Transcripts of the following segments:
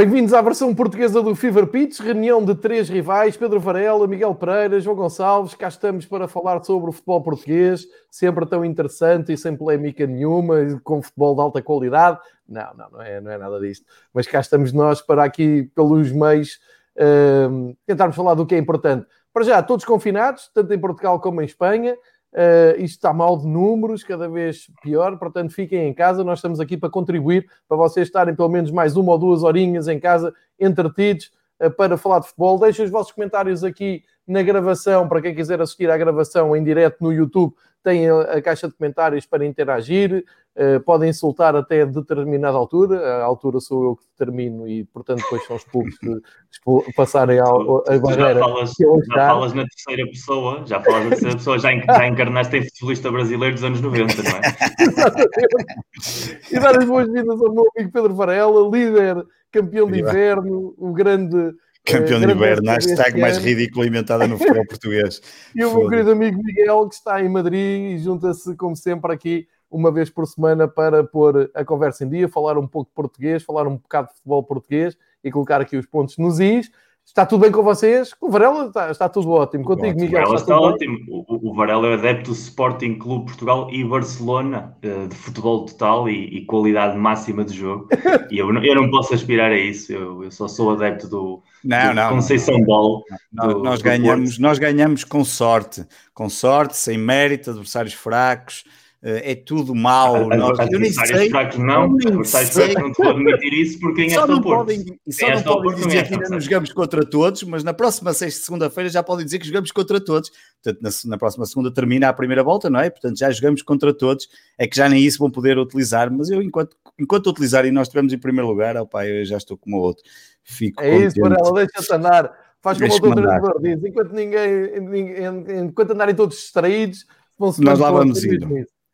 Bem-vindos à versão portuguesa do Fever Pitch, reunião de três rivais, Pedro Varela, Miguel Pereira, João Gonçalves. Cá estamos para falar sobre o futebol português, sempre tão interessante e sem polémica nenhuma, com futebol de alta qualidade. Não, não, não é, não é nada disto. Mas cá estamos nós para aqui, pelos meios, uh, tentarmos falar do que é importante. Para já, todos confinados, tanto em Portugal como em Espanha. Uh, isto está mal de números, cada vez pior, portanto fiquem em casa. Nós estamos aqui para contribuir, para vocês estarem pelo menos mais uma ou duas horinhas em casa, entretidos, para falar de futebol. Deixem os vossos comentários aqui na gravação, para quem quiser assistir à gravação em direto no YouTube, tem a, caixa de comentários para interagir. Uh, podem insultar até determinada altura, a altura sou eu que determino e, portanto, depois são os públicos que passarem ao, a barreira. Já falas, já falas na terceira pessoa, já falas na terceira pessoa, já, já encarnaste em futebolista brasileiro dos anos 90, não é? Exatamente. E dar as boas-vindas ao meu amigo Pedro Varela, líder, campeão de inverno, o grande Campeão de inverno, hashtag mais ridículo inventada no futebol português. E o meu querido amigo Miguel, que está em Madrid e junta-se, como sempre, aqui uma vez por semana para pôr a conversa em dia, falar um pouco de português, falar um bocado de futebol português e colocar aqui os pontos nos is. Está tudo bem com vocês? Com o Varela está, está tudo ótimo. Contigo, Miguel. O Varela está, está ótimo. O, o, Varela é adepto do Sporting Clube Portugal e Barcelona, eh, de futebol total e, e qualidade máxima de jogo. e eu, eu não posso aspirar a isso. Eu, eu só sou adepto do, não, do não, Conceição não, Ball. Do, nós, ganhamos, nós ganhamos com sorte. Com sorte, sem mérito, adversários fracos. Eh, é tudo mau. Ah, nós, eu nem sei. Fracos não, adversários fracos não te admitir isso porque em só esta não podem, só não podem dizer que ainda não jogamos contra todos, mas na próxima sexta, segunda-feira já podem dizer que jogamos contra todos. Portanto, na, na, próxima segunda termina a primeira volta, não é? Portanto, já jogamos contra todos. É que já nem isso vão poder utilizar, mas eu, enquanto, enquanto utilizar e nós estivermos em primeiro lugar, opa, eu já estou como o outro. Fico é contente. isso, Varela, deixa-te andar. Faz como o outro treinador diz, enquanto, ninguém, ninguém, enquanto andarem todos distraídos, vão-se Nós lá vamos ir.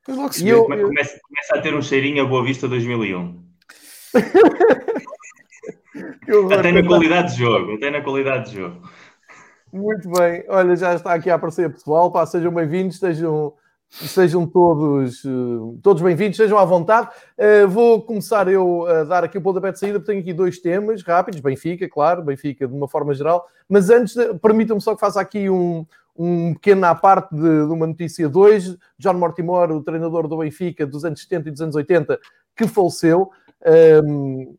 Mas logo se eu, eu... Começa, começa, a ter um cheirinho a Boa Vista 2001. até na qualidade de jogo, até na qualidade de jogo. Muito bem, olha, já está aqui a aparecer pessoal, pá, sejam bem-vindos, sejam, sejam todos, uh, todos bem-vindos, sejam à vontade. Uh, vou começar eu a dar aqui o pontapé de saída, porque tenho aqui dois temas rápidos, Benfica, claro, Benfica de uma forma geral, mas antes, permitam-me só que faça aqui um, um pequeno à parte de, de, uma notícia hoje. John Mortimer, o treinador do Benfica dos anos 70 e dos anos 80, que faleceu. Um,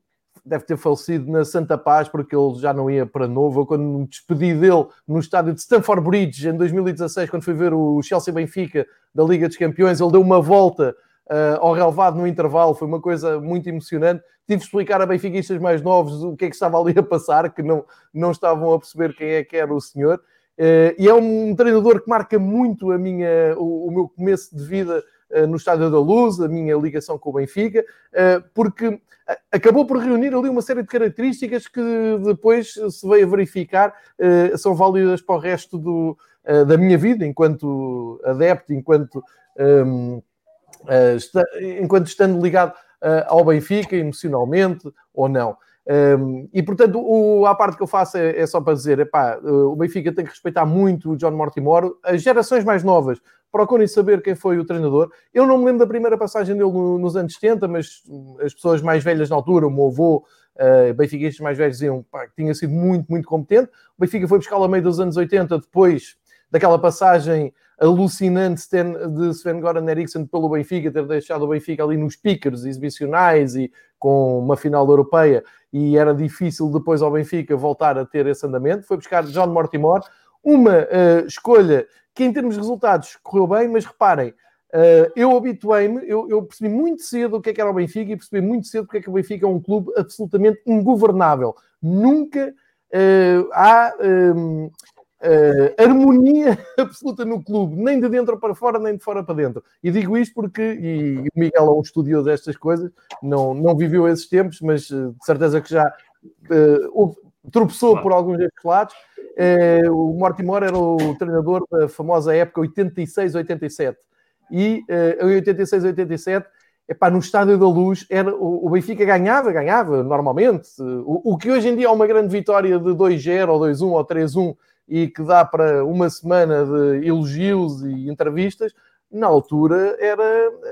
deve ter falecido na Santa Paz, porque ele já não ia para novo. Quando me despedi dele no estádio de Stamford Bridge, em 2016, quando fui ver o Chelsea Benfica da Liga dos Campeões, ele deu uma volta uh, ao relevado no intervalo, foi uma coisa muito emocionante. Tive de explicar a benfiquistas mais novos o que é que estava ali a passar, que não, não estavam a perceber quem é que era o senhor. Uh, e é um treinador que marca muito a minha, o, o meu começo de vida uh, no Estádio da Luz, a minha ligação com o Benfica, uh, porque acabou por reunir ali uma série de características que depois se veio a verificar são válidas para o resto do, da minha vida, enquanto adepto, enquanto, está, enquanto estando ligado ao Benfica emocionalmente ou não. Um, e portanto, o, a parte que eu faço é, é só para dizer: epá, o Benfica tem que respeitar muito o John Mortimer. As gerações mais novas procurem saber quem foi o treinador. Eu não me lembro da primeira passagem dele no, nos anos 70, mas as pessoas mais velhas na altura, o meu avô, uh, benfiquistas mais velhos, diziam pá, que tinha sido muito, muito competente. O Benfica foi buscá-lo a meio dos anos 80, depois daquela passagem alucinante de Sven Goran Eriksson pelo Benfica, ter deixado o Benfica ali nos pickers exibicionais e com uma final europeia, e era difícil depois ao Benfica voltar a ter esse andamento. Foi buscar John Mortimer, uma uh, escolha que em termos de resultados correu bem, mas reparem, uh, eu habituei-me, eu, eu, percebi muito cedo o que é que era o Benfica e percebi muito cedo porque é que o Benfica é um clube absolutamente ingovernável. Nunca uh, há uh, harmonia absoluta no clube, nem de dentro para fora, nem de fora para dentro. E digo isto porque, e o Miguel é um estudioso destas coisas, não, não viveu esses tempos, mas uh, de certeza que já uh, tropeçou por alguns destes lados. O Mortimer era o treinador da famosa época 86-87. E em 86-87 epá, no Estádio da Luz, era, o, o Benfica ganhava, ganhava normalmente. O, o, que hoje em dia é uma grande vitória de 2-0 ou 2-1 ou 3-1 e que dá para uma semana de elogios e entrevistas, na altura era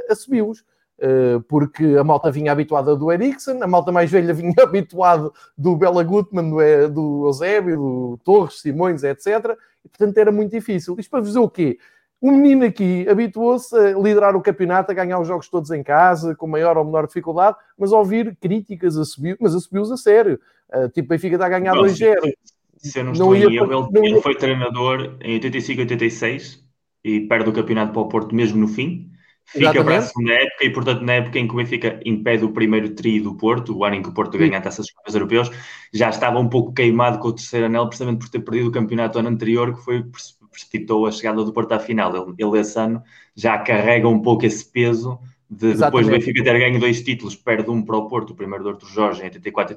assumiu-os. Uh, porque a malta vinha habituada do Eriksen, a malta mais velha vinha habituada do Bela Gutmann, do, do Eusébio, do Torres, Simões, etc. E, portanto, era muito difícil. Isto para dizer o quê? O menino aqui habituou-se a liderar o campeonato, a ganhar os jogos todos em casa, com maior ou menor dificuldade, mas a ouvir críticas, a subir, mas a subiu-os a sério. Uh, tipo, Benfica está a ganhar 2-0. Se eu não estou não em erro, ele, ele foi treinador em 85 86 e perde o campeonato para o Porto mesmo no fim. Fica Exatamente. para a segunda época e, portanto, na época em que o Benfica impede o primeiro tri do Porto, o ano em que o Porto ganha a taça dos campeões europeus, já estava um pouco queimado com o terceiro anel, precisamente por ter perdido o campeonato ano anterior, que foi precipitou a chegada do Porto à final. Ele, ele esse ano já carrega um pouco esse peso de depois do Benfica ter ganho dois títulos, perde um para o Porto, o primeiro do Arthur Jorge em 84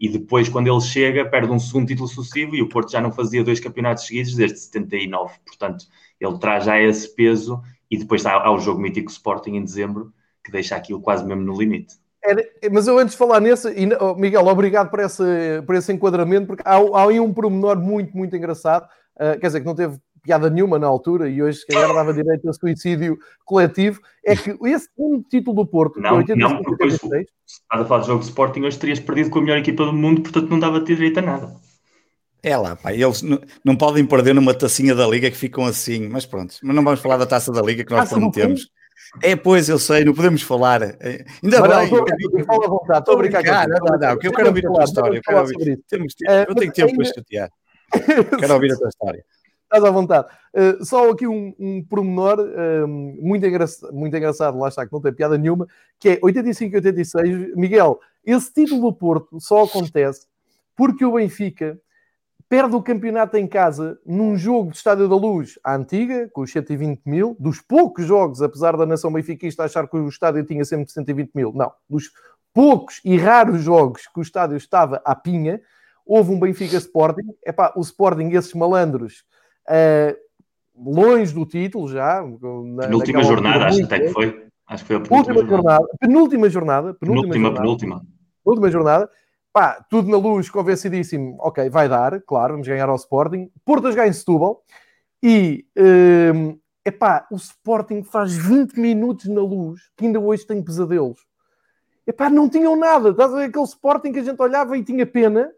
e 85, depois, quando ele chega, perde um segundo título sucessivo e o Porto já não fazia dois campeonatos seguidos desde 79. Portanto, ele traz já esse peso e depois há, há o jogo mítico Sporting em dezembro, que deixa aquilo quase mesmo no limite. Era, mas eu antes de falar nesse, oh, Miguel, obrigado por esse, por esse enquadramento, porque há, há aí um pormenor muito, muito engraçado, uh, quer dizer, que não teve piada nenhuma na altura e hoje se calhar dava direito a suicídio coletivo, é que esse segundo título do Porto, não, 85, não, porque se estás a falar de jogo de Sporting, hoje terias perdido com a melhor equipa do mundo, portanto não dava direito a nada. É lá, pá, eles não, não, podem perder numa tacinha da Liga que ficam assim, mas pronto, mas não vamos falar da taça da Liga que nós prometemos. É, pois, eu sei, não podemos falar. É, ainda mas bem. Não, fala à vontade, estou a brincar. Não, não, não, que eu quero ouvir a tua história. Eu, quero ouvir. Temos, uh, eu tenho tempo para chatear. quero ouvir a tua história. Estás à vontade. Uh, só aqui um, um pormenor uh, muito, engraçado, muito engraçado, lá está, que não tem piada nenhuma, que é 85 e 86. Miguel, esse título do Porto só acontece porque o Benfica perde o campeonato em casa num jogo de Estádio da Luz à antiga, com os 120 mil, dos poucos jogos, apesar da nação benfiquista achar que o estádio tinha sempre 120 mil, não, dos poucos e raros jogos que o estádio estava à pinha, houve um Benfica Sporting, epá, o Sporting, esses malandros, uh, longe do título já. Na, penúltima jornada, acho até que foi. Acho que foi a penúltima, penúltima jornada. Penúltima jornada. Penúltima, penúltima, jornada, penúltima. Penúltima jornada pá, tudo na luz, convencidíssimo, ok, vai dar, claro, vamos ganhar ao Sporting. Portas ganha Setúbal e, um, epá, o Sporting faz 20 minutos na luz, que ainda hoje tem pesadelos. Epá, não tinham nada, estás a ver aquele Sporting que a gente olhava e tinha pena.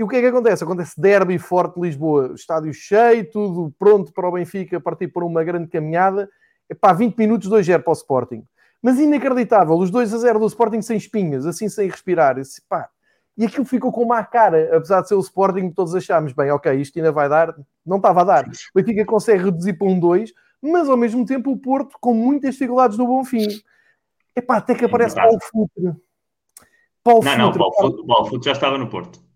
E o que é que acontece? Acontece derby forte de Lisboa, estádio cheio, tudo pronto para o Benfica partir por uma grande caminhada. Epá, 20 minutos, 2-0 para o Sporting. Mas inacreditável, os 2 a 0 do Sporting sem espinhas, assim sem respirar. Esse, pá, e aquilo ficou com má cara, apesar de ser o Sporting, todos achámos, bem, ok, isto ainda vai dar, não estava a dar. O Benfica consegue reduzir para um 2, mas ao mesmo tempo o Porto com muitas dificuldades no bom fim. Epá, até que aparece é Paulo Futre. Paulo não, Futre, não, Paulo, Paulo Futre já estava no Porto.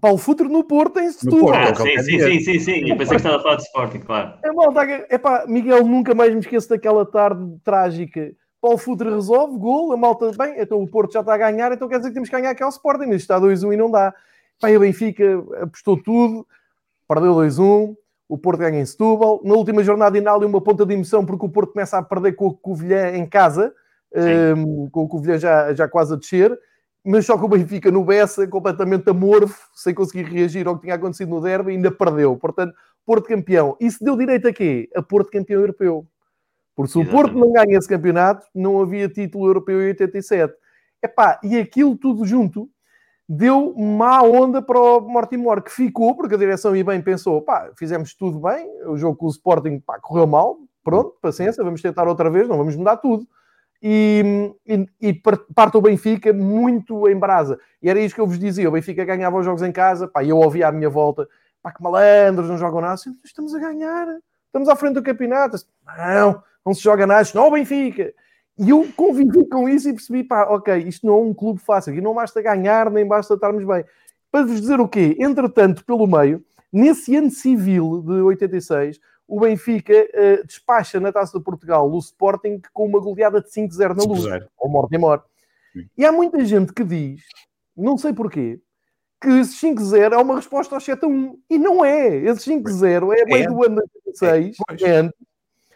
Paulo Futre no Porto em Setúbal. Ah, sim, sim, sim, sim, sim, Eu pensei que estava a falar de Sporting, claro. É, mal, epá, Miguel, nunca mais me esqueço daquela tarde trágica Paulo Futre resolve, gol, a malta, bem, então o Porto já está a ganhar, então quer dizer que temos que ganhar aqui ao Sporting, mas está 2-1 e não dá. Bem, o Benfica apostou tudo, perdeu 2-1, o Porto ganha em Setúbal. Na última jornada ali uma ponta de emoção, porque o Porto começa a perder com o Covilhã em casa, um, com o Covilhã já, já quase a descer, mas só que o Benfica no Bessa, completamente amorfo, sem conseguir reagir ao que tinha acontecido no derby, ainda perdeu. Portanto, Porto campeão. Isso deu direito a quê? A Porto campeão europeu. Porque se o Porto não ganha esse campeonato, não havia título europeu em 87. Epá, e aquilo tudo junto deu má onda para o Mortimor, que ficou, porque a direção e bem pensou, pá, fizemos tudo bem, o jogo com o Sporting pá, correu mal, pronto, paciência, vamos tentar outra vez, não vamos mudar tudo. E, e, e parte o Benfica muito em brasa. E era isso que eu vos dizia, o Benfica ganhava os jogos em casa, pá, e eu ouvia à minha volta, pá, que malandros, não jogam nada, estamos a ganhar, estamos à frente do campeonato. Não, não se joga nada, não, Benfica. E eu convivi com isso e percebi, pá, ok, isto não é um clube fácil, aqui não basta ganhar, nem basta estarmos bem. Para vos dizer o quê? Entretanto, pelo meio, nesse ano civil de 86, o Benfica uh, despacha na Taça de Portugal o Sporting com uma goleada de 5-0 na luz, ou morte e morte. E há muita gente que diz, não sei porquê, que esse 5-0 é uma resposta ao 7-1. E não é. Esse 5-0 é meio é. do ano 86, é, é antes,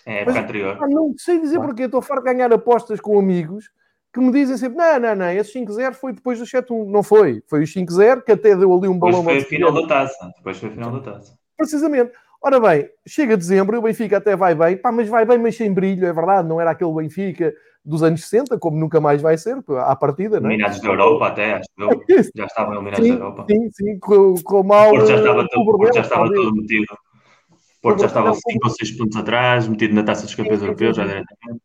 é época anterior. Ah, não sei dizer porque estou farto de ganhar apostas com amigos que me dizem sempre: não, não, não, esse 5-0 foi depois do 7-1. Não foi. Foi o 5-0 que até deu ali um balão. Depois foi a final da taça. Depois foi a final da taça. Precisamente. Ora bem, chega dezembro e o Benfica até vai bem, pá, mas vai bem, mas sem brilho, é verdade, não era aquele Benfica dos anos 60, como nunca mais vai ser, à partida. Não é? Eliminados da Europa até, acho que já estavam eliminados da Europa. Sim, sim, com, com mal... O Porto já estava, todo, Porto já estava todo metido. O Porto já estava 5 ou 6 pontos atrás, metido na taça dos campeões europeus já diretamente.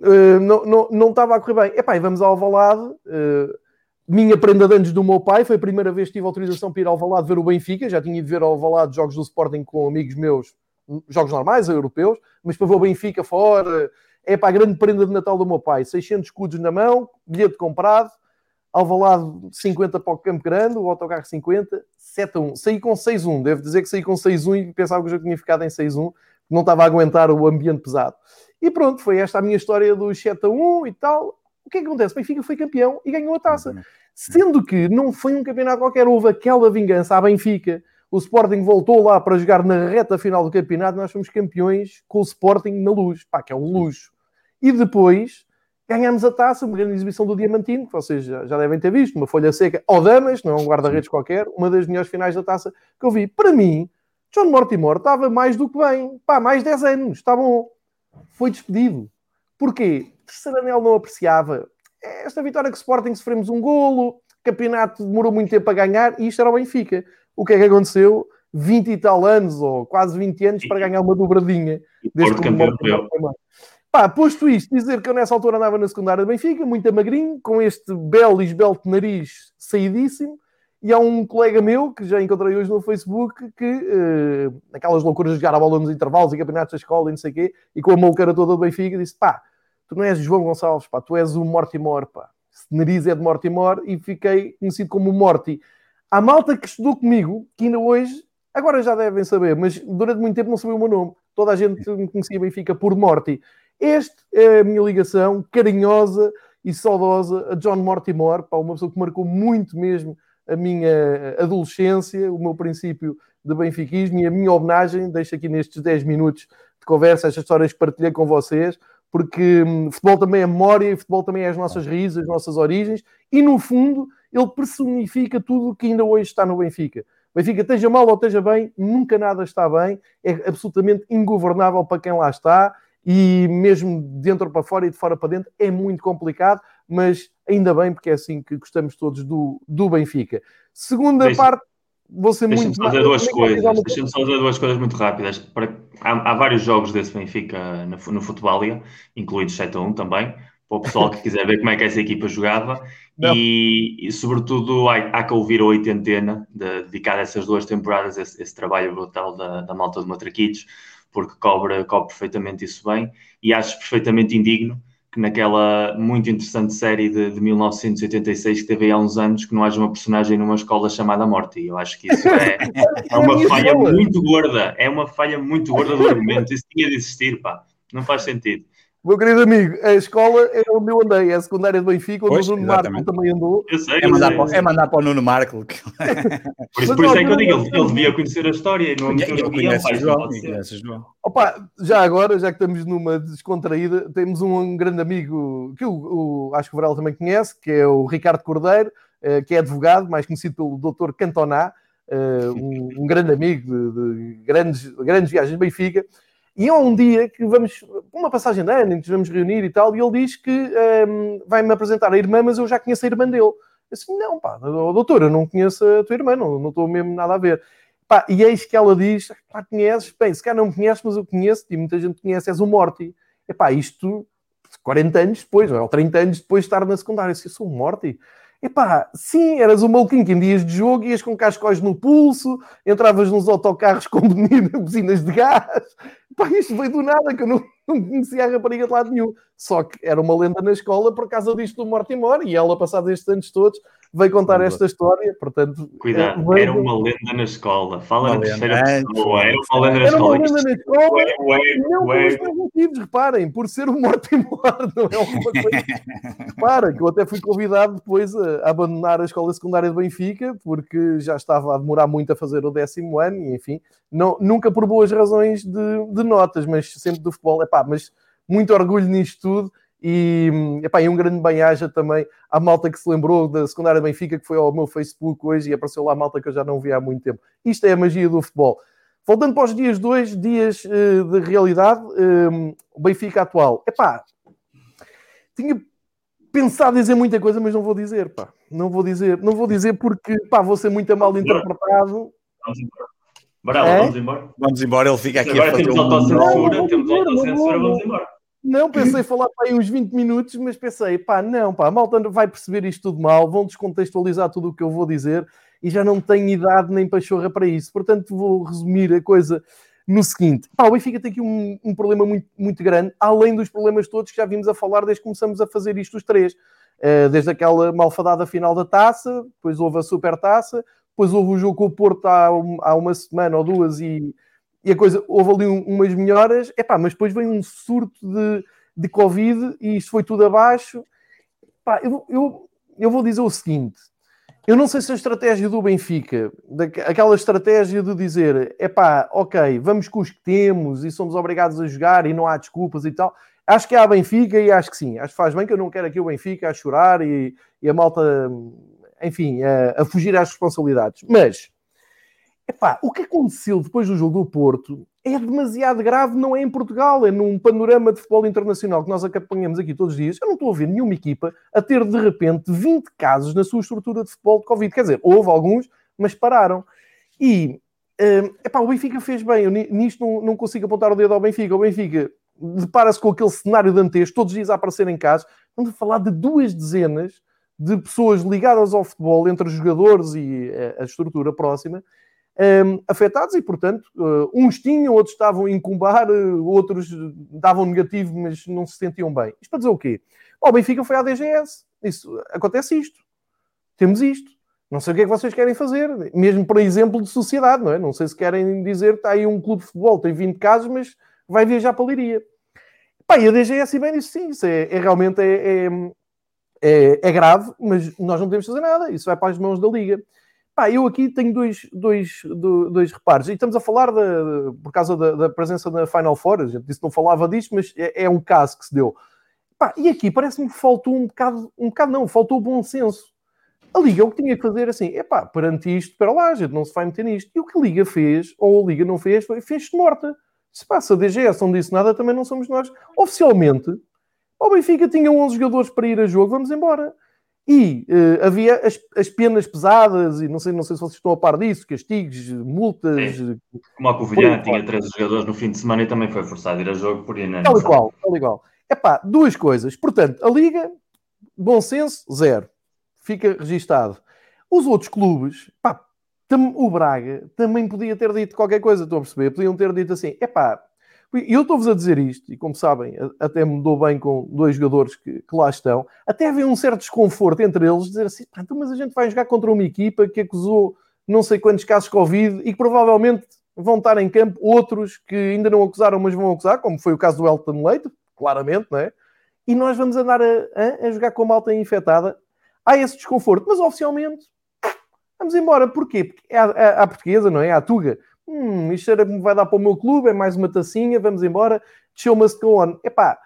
Uh, não, não, não estava a correr bem. Epá, e vamos ao Alvalade. Uh, minha prenda de anos do meu pai, foi a primeira vez que tive autorização para ir ao Alvalade ver o Benfica, já tinha ido ver ao Alvalade jogos do Sporting com amigos meus, jogos normais, europeus, mas para ver o Benfica fora, é para a grande prenda de Natal do meu pai, 600 escudos na mão, bilhete comprado, Alvalade 50 para o Campo Grande, o autocarro 50, 7 a 1. Saí com 6 a 1, devo dizer que saí com 6 a 1 e pensava que já tinha ficado em 6 a 1, não estava a aguentar o ambiente pesado. E pronto, foi esta a minha história do 7 a 1 e tal. O que é que acontece? O Benfica foi campeão e ganhou a taça. Sendo que não foi um campeonato qualquer, houve aquela vingança à Benfica. O Sporting voltou lá para jogar na reta final do campeonato. Nós fomos campeões com o Sporting na luz, pá, que é um luxo. E depois ganhamos a taça, uma grande exibição do Diamantino, que vocês já, já devem ter visto, uma folha seca ao Damas, não é um guarda-redes qualquer, uma das melhores finais da taça que eu vi. Para mim, John Mortimer estava mais do que bem, pá, mais 10 anos, está bom foi despedido. Porquê? Terceiro anel não apreciava. Esta vitória que Sporting sofremos um golo, campeonato demorou muito tempo a ganhar e isto era o Benfica. O que é que aconteceu? 20 e tal anos, ou quase 20 anos, para ganhar uma dobradinha. Desde campeão. Pá, posto isto, dizer que eu nessa altura andava na secundária do Benfica, muito magrinho, com este belo e esbelto nariz saídíssimo, e há um colega meu, que já encontrei hoje no Facebook, que uh, aquelas loucuras de jogar a bola nos intervalos e campeonatos da escola e não sei o quê, e com a malucara toda do Benfica, disse: pá, tu não és João Gonçalves, pá, tu és o Mortimor, pá. Esse nariz é de Mortimor e fiquei conhecido como Morty. Há malta que estudou comigo, que ainda hoje, agora já devem saber, mas durante muito tempo não sabia o meu nome. Toda a gente me conhecia Benfica por Morty. Este é a minha ligação carinhosa e saudosa a John Mortimore, pá, uma pessoa que marcou muito mesmo a minha adolescência, o meu princípio de benfiquismo e a minha homenagem, deixo aqui nestes 10 minutos de conversa estas histórias que partilhei com vocês, porque hum, futebol também é memória e futebol também é as nossas raízes, as nossas origens, e no fundo ele personifica tudo o que ainda hoje está no Benfica. Benfica, esteja mal ou esteja bem, nunca nada está bem, é absolutamente ingovernável para quem lá está, e mesmo de dentro para fora e de fora para dentro é muito complicado, mas ainda bem, porque é assim que gostamos todos do, do Benfica. Segunda parte, vou ser muito. Só dizer duas coisas. Deixa-me só dizer duas coisas muito rápidas. Para, há, há, vários jogos desse Benfica no, no Futebol Liga, incluídos 7 a 1 também, para o pessoal que quiser ver como é que essa equipa jogava. E, e, sobretudo, há, há, que ouvir a oitentena, de, dedicada a essas duas temporadas, esse, esse trabalho brutal da, da malta de Matraquitos, porque cobre, cobre perfeitamente isso bem e acho perfeitamente indigno que naquela muito interessante série de, de 1986 que teve há uns anos que não haja uma personagem numa escola chamada Morty. Eu acho que isso é, é uma falha muito gorda. É uma falha muito gorda do argumento. Isso tinha de existir, pá. Não faz sentido. Meu querido amigo, a escola é onde eu andei, é a secundária de Benfica, onde pois, o Nuno Marco também andou. Eu sei, é, mandar para, é mandar para o Nuno Marco. por isso, por isso é que eu digo, ele, ele devia conhecer a história e não é eu conheço João, João. Opa, já agora, já que estamos numa descontraída, temos um, grande amigo que o, o, acho que o Varela também conhece, que é o Ricardo Cordeiro, uh, que é advogado, mais conhecido pelo Dr. Cantoná, uh, um, um, grande amigo de, de grandes, grandes viagens de Benfica. E há um dia que vamos, uma passagem de ano, em que nos vamos reunir e tal, e ele diz que um, ehm, vai-me apresentar a irmã, mas eu já conheço a irmã dele. Eu disse, não, pá, doutor, eu não conheço a tua irmã, não, não estou mesmo nada a ver. Pá, e eis que ela diz, pá, conheces? Bem, se calhar não me conheces, mas eu conheço, e muita gente conhece, és o Morty. E pá, isto 40 anos depois, ou 30 anos depois de estar na secundária, eu, disse, eu sou o Morty. Epá, sim, eras o maluquinho que em dias de jogo ias com cascóis no pulso, entravas nos autocarros com buzinas de gás. Epá, isto veio do nada, que eu não, não conhecia a rapariga de lado nenhum. Só que era uma lenda na escola por causa disto do Mortimer e ela, passados estes anos todos, veio contar esta história, portanto... Cuidado, é, veio... era uma lenda na escola. Fala na terceira pessoa, era uma lenda na escola. Era uma lenda na escola, ué, ué, não ué. por motivos, reparem, por ser o Mortimer, não é uma coisa... Repara, que eu até fui convidado depois a abandonar a escola secundária de Benfica, porque já estava a demorar muito a fazer o décimo ano, e enfim, não, nunca por boas razões de, de notas, mas sempre do futebol, é pá, mas muito orgulho nisto tudo, e, epá, e um grande bem-aja também à malta que se lembrou da secundária Benfica, que foi ao meu Facebook hoje e apareceu lá a malta que eu já não via há muito tempo. Isto é a magia do futebol. Voltando para os dias 2, dias uh, de realidade, um, o Benfica atual. Epá, tinha pensado dizer muita coisa, mas não vou dizer, pá. Não vou dizer, não vou dizer porque, pá, vou ser muito mal interpretado. Vamos embora. Bora, é? vamos embora. Vamos embora, ele fica aqui Agora a fazer temos autocensura, temos autocensura, vamos embora. Não, pensei falar para aí uns 20 minutos, mas pensei, pá, não, pá, a malta vai perceber isto tudo mal, vão descontextualizar tudo o que eu vou dizer e já não tenho idade nem pachorra para isso. Portanto, vou resumir a coisa no seguinte: pá, o Benfica tem aqui um, um, problema muito, muito grande, além dos problemas todos que já vimos a falar desde que começamos a fazer isto os três. Uh, desde aquela malfadada final da taça, depois houve a super taça, depois houve o jogo com o Porto há, há uma semana ou duas e, e a coisa houve ali um, umas melhoras, epá, mas depois veio um surto de, de Covid e isto foi tudo abaixo. Epá, eu, eu, eu vou dizer o seguinte: eu não sei se a estratégia do Benfica, aquela estratégia de dizer é pá, ok, vamos com os que temos e somos obrigados a jogar e não há desculpas e tal. Acho que há Benfica e acho que sim. Acho que faz bem que eu não quero aqui o Benfica a chorar e, e a malta, enfim, a, a fugir às responsabilidades. Mas, epá, o que aconteceu depois do jogo do Porto é demasiado grave, não é em Portugal, é num panorama de futebol internacional que nós acompanhamos aqui todos os dias. Eu não estou a ver nenhuma equipa a ter de repente 20 casos na sua estrutura de futebol de Covid. Quer dizer, houve alguns, mas pararam. E uh, epá, o Benfica fez bem. Eu nisto não, não consigo apontar o dedo ao Benfica. O Benfica depara-se com aquele cenário dantesco, todos os dias a aparecer em casos. Estamos a falar de duas dezenas de pessoas ligadas ao futebol, entre jogadores e a, a estrutura próxima, um, afetados e, portanto, uh, uns tinham, outros estavam a incumbar, uh, outros davam negativo, mas não se sentiam bem. Isto para dizer o quê? O Benfica foi à DGS. Isso, acontece isto. Temos isto. Não sei o que é que vocês querem fazer, mesmo para exemplo de sociedade, não é? Não sei se querem dizer que está aí um clube de futebol, tem 20 casos, mas vai viajar para a Liria. Pá, e a DGS bem disse sim, isso é, é realmente é, é, é, é grave, mas nós não podemos fazer nada, isso vai para as mãos da Liga. Pá, eu aqui tenho dois, dois, dois reparos. E estamos a falar de, por causa da, da, presença na Final Four. A gente disse que não falava disto, mas é, é um caso que se deu. Pá, e aqui parece-me que faltou um bocado, um bocado não, faltou bom senso. A Liga o que tinha que fazer assim, é pá, perante isto, para lá, a gente não se vai meter nisto. E o que a Liga fez, ou a Liga não fez, foi fez-se morta. Se passa a DGS não disse nada, também não somos nós. Oficialmente, o Benfica tinha 11 jogadores para ir a jogo, vamos embora. E uh, havia as, as, penas pesadas, e não sei, não sei se vocês estão a par disso, castigos, multas. Sim. Como a Covilhã tinha 13 jogadores no fim de semana e também foi forçado a ir a jogo por ir Tal igual, tal igual. Epá, duas coisas. Portanto, a Liga, bom senso, zero. Fica registado. Os outros clubes, pá, o Braga também podia ter dito qualquer coisa, estão a perceber? Podiam ter dito assim, epá, e eu estou-vos a dizer isto, e como sabem, até me dou bem com dois jogadores que, que lá estão, até havia um certo desconforto entre eles, dizer assim, então, mas a gente vai jogar contra uma equipa que acusou não sei quantos casos de Covid e que provavelmente vão estar em campo outros que ainda não acusaram, mas vão acusar, como foi o caso do Elton Leite, claramente, não é? E nós vamos andar a, a, a jogar com a malta infectada. Há esse desconforto, mas oficialmente vamos embora. Porquê? Porque é a, a, portuguesa, não é? A Tuga hum, isto era me vai dar para o meu clube, é mais uma tacinha, vamos embora, show must go on. Epá,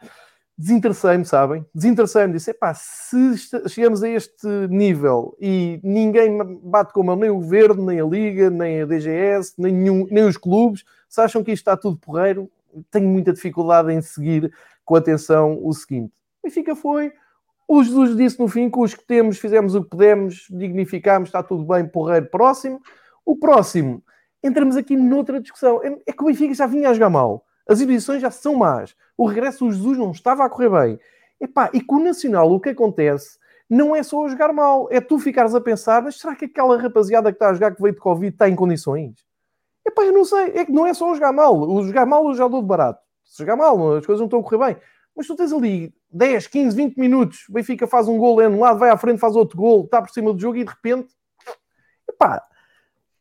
desinteressei-me, sabem? Desinteressei-me, disse, epá, se chegamos a este nível e ninguém bate com a mão, nem o Governo, nem a Liga, nem a DGS, nem, nenhum, nem os clubes, se acham que isto está tudo porreiro, tenho muita dificuldade em seguir com atenção o seguinte. E fica foi, o Jesus disse no fim que os que temos fizemos o que pudemos, dignificámos, está tudo bem, porreiro, próximo. O próximo entramos aqui noutra discussão. É, é que o Benfica já vinha a jogar mal. As exibições já são más. O regresso do Jesus não estava a correr bem. Epá, e com o Nacional o que acontece não é só jogar mal, é tu ficares a pensar, mas será que aquela rapaziada que está a jogar que veio de Covid está em condições? Epá, eu não sei, é que não é só jogar mal. O jogar mal eu já dou de barato. Se jogar mal, as coisas não estão a correr bem. Mas tu tens ali 10, 15, 20 minutos, o Benfica faz um gol, é anulado, vai à frente, faz outro gol, está por cima do jogo e de repente, epá,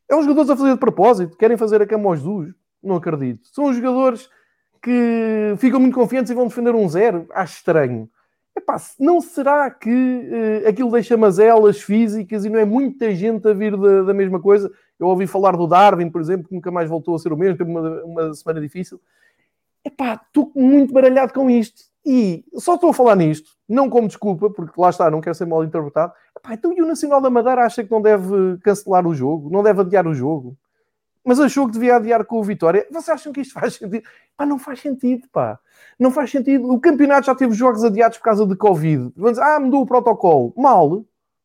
é os jogadores a fazer de propósito, querem fazer a cama aos Jesus. Não acredito. São os jogadores que ficam muito confiantes e vão defender um zero. Acho estranho. Epá, não será que uh, aquilo deixa mazelas físicas e não é muita gente a vir da, da, mesma coisa? Eu ouvi falar do Darwin, por exemplo, que nunca mais voltou a ser o mesmo, teve uma, uma semana difícil. Epá, estou muito baralhado com isto. E só estou a falar nisto, não como desculpa, porque lá está, não quero ser mal interpretado. Epá, então e o Nacional da Madeira acha que não deve cancelar o jogo? Não deve adiar o jogo? mas achou que devia adiar com o Vitória. Vocês acham que isto faz sentido? Pá, não faz sentido, pá. Não faz sentido. O campeonato já teve jogos adiados por causa de Covid. Vamos ah, mudou o protocolo. Mal.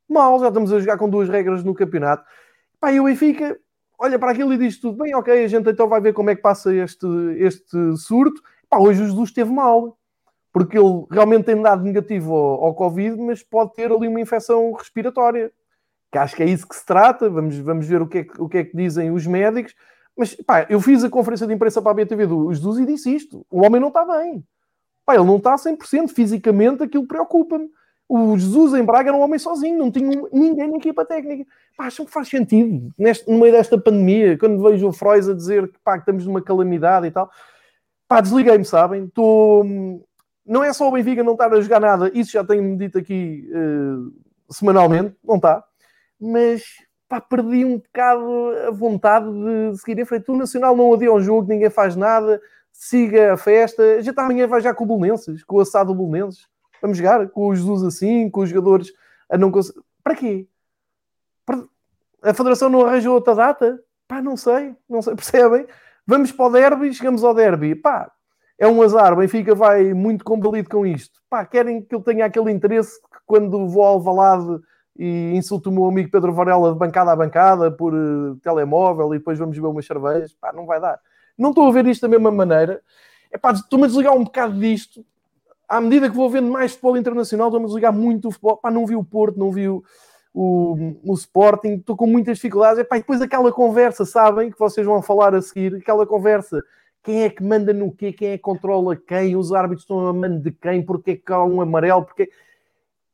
Mal. Já estamos a jogar com duas regras no campeonato. Pá, e o Benfica olha para aquilo e diz tudo bem, ok, a gente então vai ver como é que passa este, este surto. Hoje o Jesus esteve mal. Porque ele realmente tem dado negativo ao, ao Covid, mas pode ter ali uma infecção respiratória que acho que é isso que se trata. Vamos, vamos ver o que, é, o que é que dizem os médicos. Mas pá, eu fiz a conferência de imprensa para a BTV do Jesus e disse isto: o homem não está bem. Pá, ele não está 100% fisicamente, aquilo preocupa-me. O Jesus em Braga era um homem sozinho, não tinha ninguém na equipa técnica. Pá, acham que faz sentido neste, no meio desta pandemia, quando vejo o Freud a dizer que, pá, que estamos numa calamidade e tal. Pá, desliguei-me, sabem? Estou. Não é só o Benfica não estar a jogar nada, isso já tenho-me dito aqui uh, semanalmente, não está mas pá, perdi um bocado a vontade de seguir em frente. O Nacional não odia um jogo, ninguém faz nada, siga a festa. Já está amanhã vai já com o Bolonenses, com o assado Bolonenses. Vamos jogar com o Jesus assim, com os jogadores a não conseguir. Para quê? A Federação não arranjou outra data? Pá, não sei, não sei, percebem? Vamos para o derby, chegamos ao derby. Pá, é um azar, o Benfica vai muito combalido com isto. Pá, querem que eu tenha aquele interesse que quando vou ao Valade e insulto o meu amigo Pedro Varela de bancada a bancada por uh, telemóvel e depois vamos beber umas cervejas, pá, não vai dar. Não estou a ver isto da mesma maneira. É pá, estou-me a desligar um bocado disto. À medida que vou vendo mais futebol internacional, estou-me a desligar muito do futebol. Pá, não vi o Porto, não vi o, o, o Sporting, estou com muitas dificuldades. É pá, e depois aquela conversa, sabem, que vocês vão falar a seguir, aquela conversa quem é que manda no quê, quem é que controla quem, os árbitros estão a mando de quem, porque é que há um amarelo, porque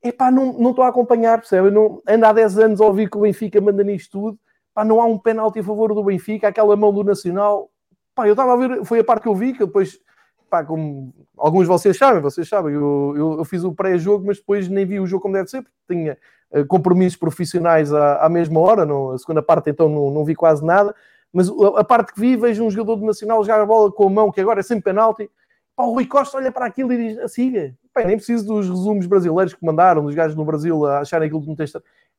epá, não, não estou a acompanhar, percebe? Não, ando há 10 anos a ouvir que o Benfica manda nisto tudo, pá, não há um penalti a favor do Benfica, aquela mão do Nacional, pá, eu estava a ver, foi a parte que eu vi, que depois, pá, como alguns de vocês sabem, vocês sabem, eu, eu, eu fiz o pré-jogo, mas depois nem vi o jogo como deve ser, porque tinha uh, compromissos profissionais à, à mesma hora, no, a segunda parte então não, não vi quase nada, mas a, parte que vi, vejo um jogador do Nacional jogar a bola com a mão, que agora é sem penalti, pá, o Rui Costa olha para aquilo e diz, siga, Bem, nem preciso dos resumos brasileiros que mandaram, dos gajos no Brasil a acharem aquilo que não tem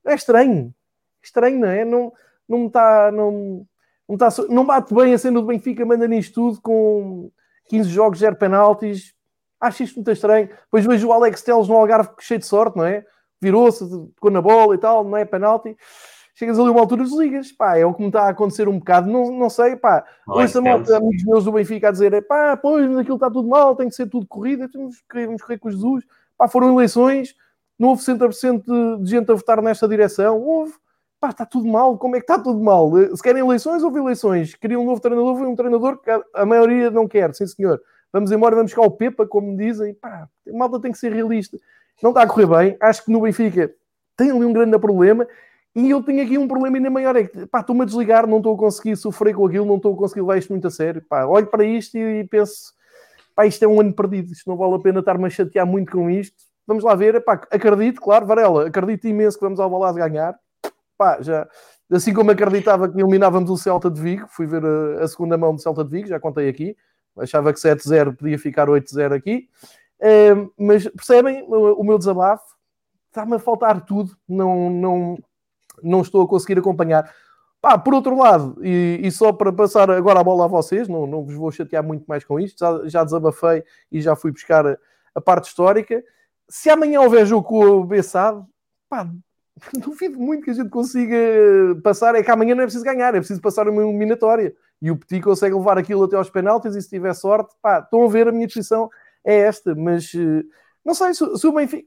É estranho. Estranho, não é? Não, não está. Não, não, está, não bate bem a cena do Benfica, manda nisto tudo com 15 jogos, 0 penaltis. Acho isto muito estranho. Depois vejo o Alex Teles no Algarve cheio de sorte, não é? Virou-se, tocou na bola e tal, não é penalti chegas ali a uma altura desligas, pá, é o que me está a acontecer um bocado, não, não sei, pá, ouço a malta, amigos meus do Benfica a dizer, pá, pois, aquilo está tudo mal, tem que ser tudo corrida, temos que vamos correr com Jesus, pá, foram eleições, não houve 60% de gente a votar nesta direção, houve, pá, está tudo mal, como é que está tudo mal? Se querem eleições, houve eleições, queriam um novo treinador, foi um treinador que a maioria não quer, sim senhor, vamos embora, vamos buscar o Pepa, como dizem, pá, a malta tem que ser realista, não está a correr bem, acho que no Benfica tem ali um grande problema, e eu tenho aqui um problema ainda maior, é que estou-me a desligar, não estou a conseguir sofrer com aquilo, não estou a conseguir levar isto muito a sério. Pá, olho para isto e penso, pá, isto é um ano perdido, isto não vale a pena estar-me a chatear muito com isto. Vamos lá ver, pá, acredito, claro, Varela, acredito imenso que vamos ao balado ganhar. Pá, já, assim como acreditava que eliminávamos o Celta de Vigo, fui ver a, a segunda mão do Celta de Vigo, já contei aqui, achava que 7-0 podia ficar 8-0 aqui. Mas percebem o meu desabafo? Está-me a faltar tudo, não, não, não estou a conseguir acompanhar. Pá, por outro lado, e, e, só para passar agora a bola a vocês, não, não vos vou chatear muito mais com isto, já, já desabafei e já fui buscar a, a parte histórica. Se amanhã houver jogo com o Bessado, pá, duvido muito que a gente consiga passar. É que amanhã não é preciso ganhar, é preciso passar uma eliminatória. E o Petit consegue levar aquilo até aos penaltis e se tiver sorte, pá, estão a ver, a minha posição é esta, mas eh, não sei se, se o Benfica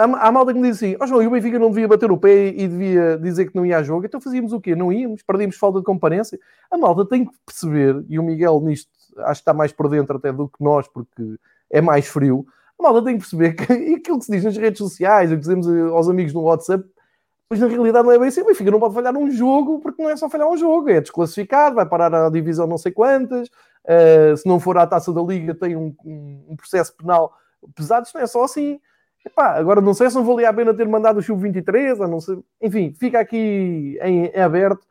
há, há malta que me diz assim: Ó oh, João, e o Benfica não devia bater o pé e devia dizer que não ia a jogo, então fazíamos o quê? Não íamos, perdíamos falta de comparência. A malta tem que perceber, e o Miguel nisto acho que está mais por dentro até do que nós, porque é mais frio. A malta tem que perceber que aquilo que se diz nas redes sociais, o que dizemos aos amigos no WhatsApp, pois na realidade não é bem assim. O Benfica não pode falhar um jogo, porque não é só falhar um jogo, é desclassificado, vai parar a divisão não sei quantas. Uh, se não for à taça da liga, tem um, um, um processo penal pesado. Isto não é só assim. Epá, agora não sei se não valia a pena ter mandado o Sub-23, não sei. Enfim, fica aqui em, em aberto.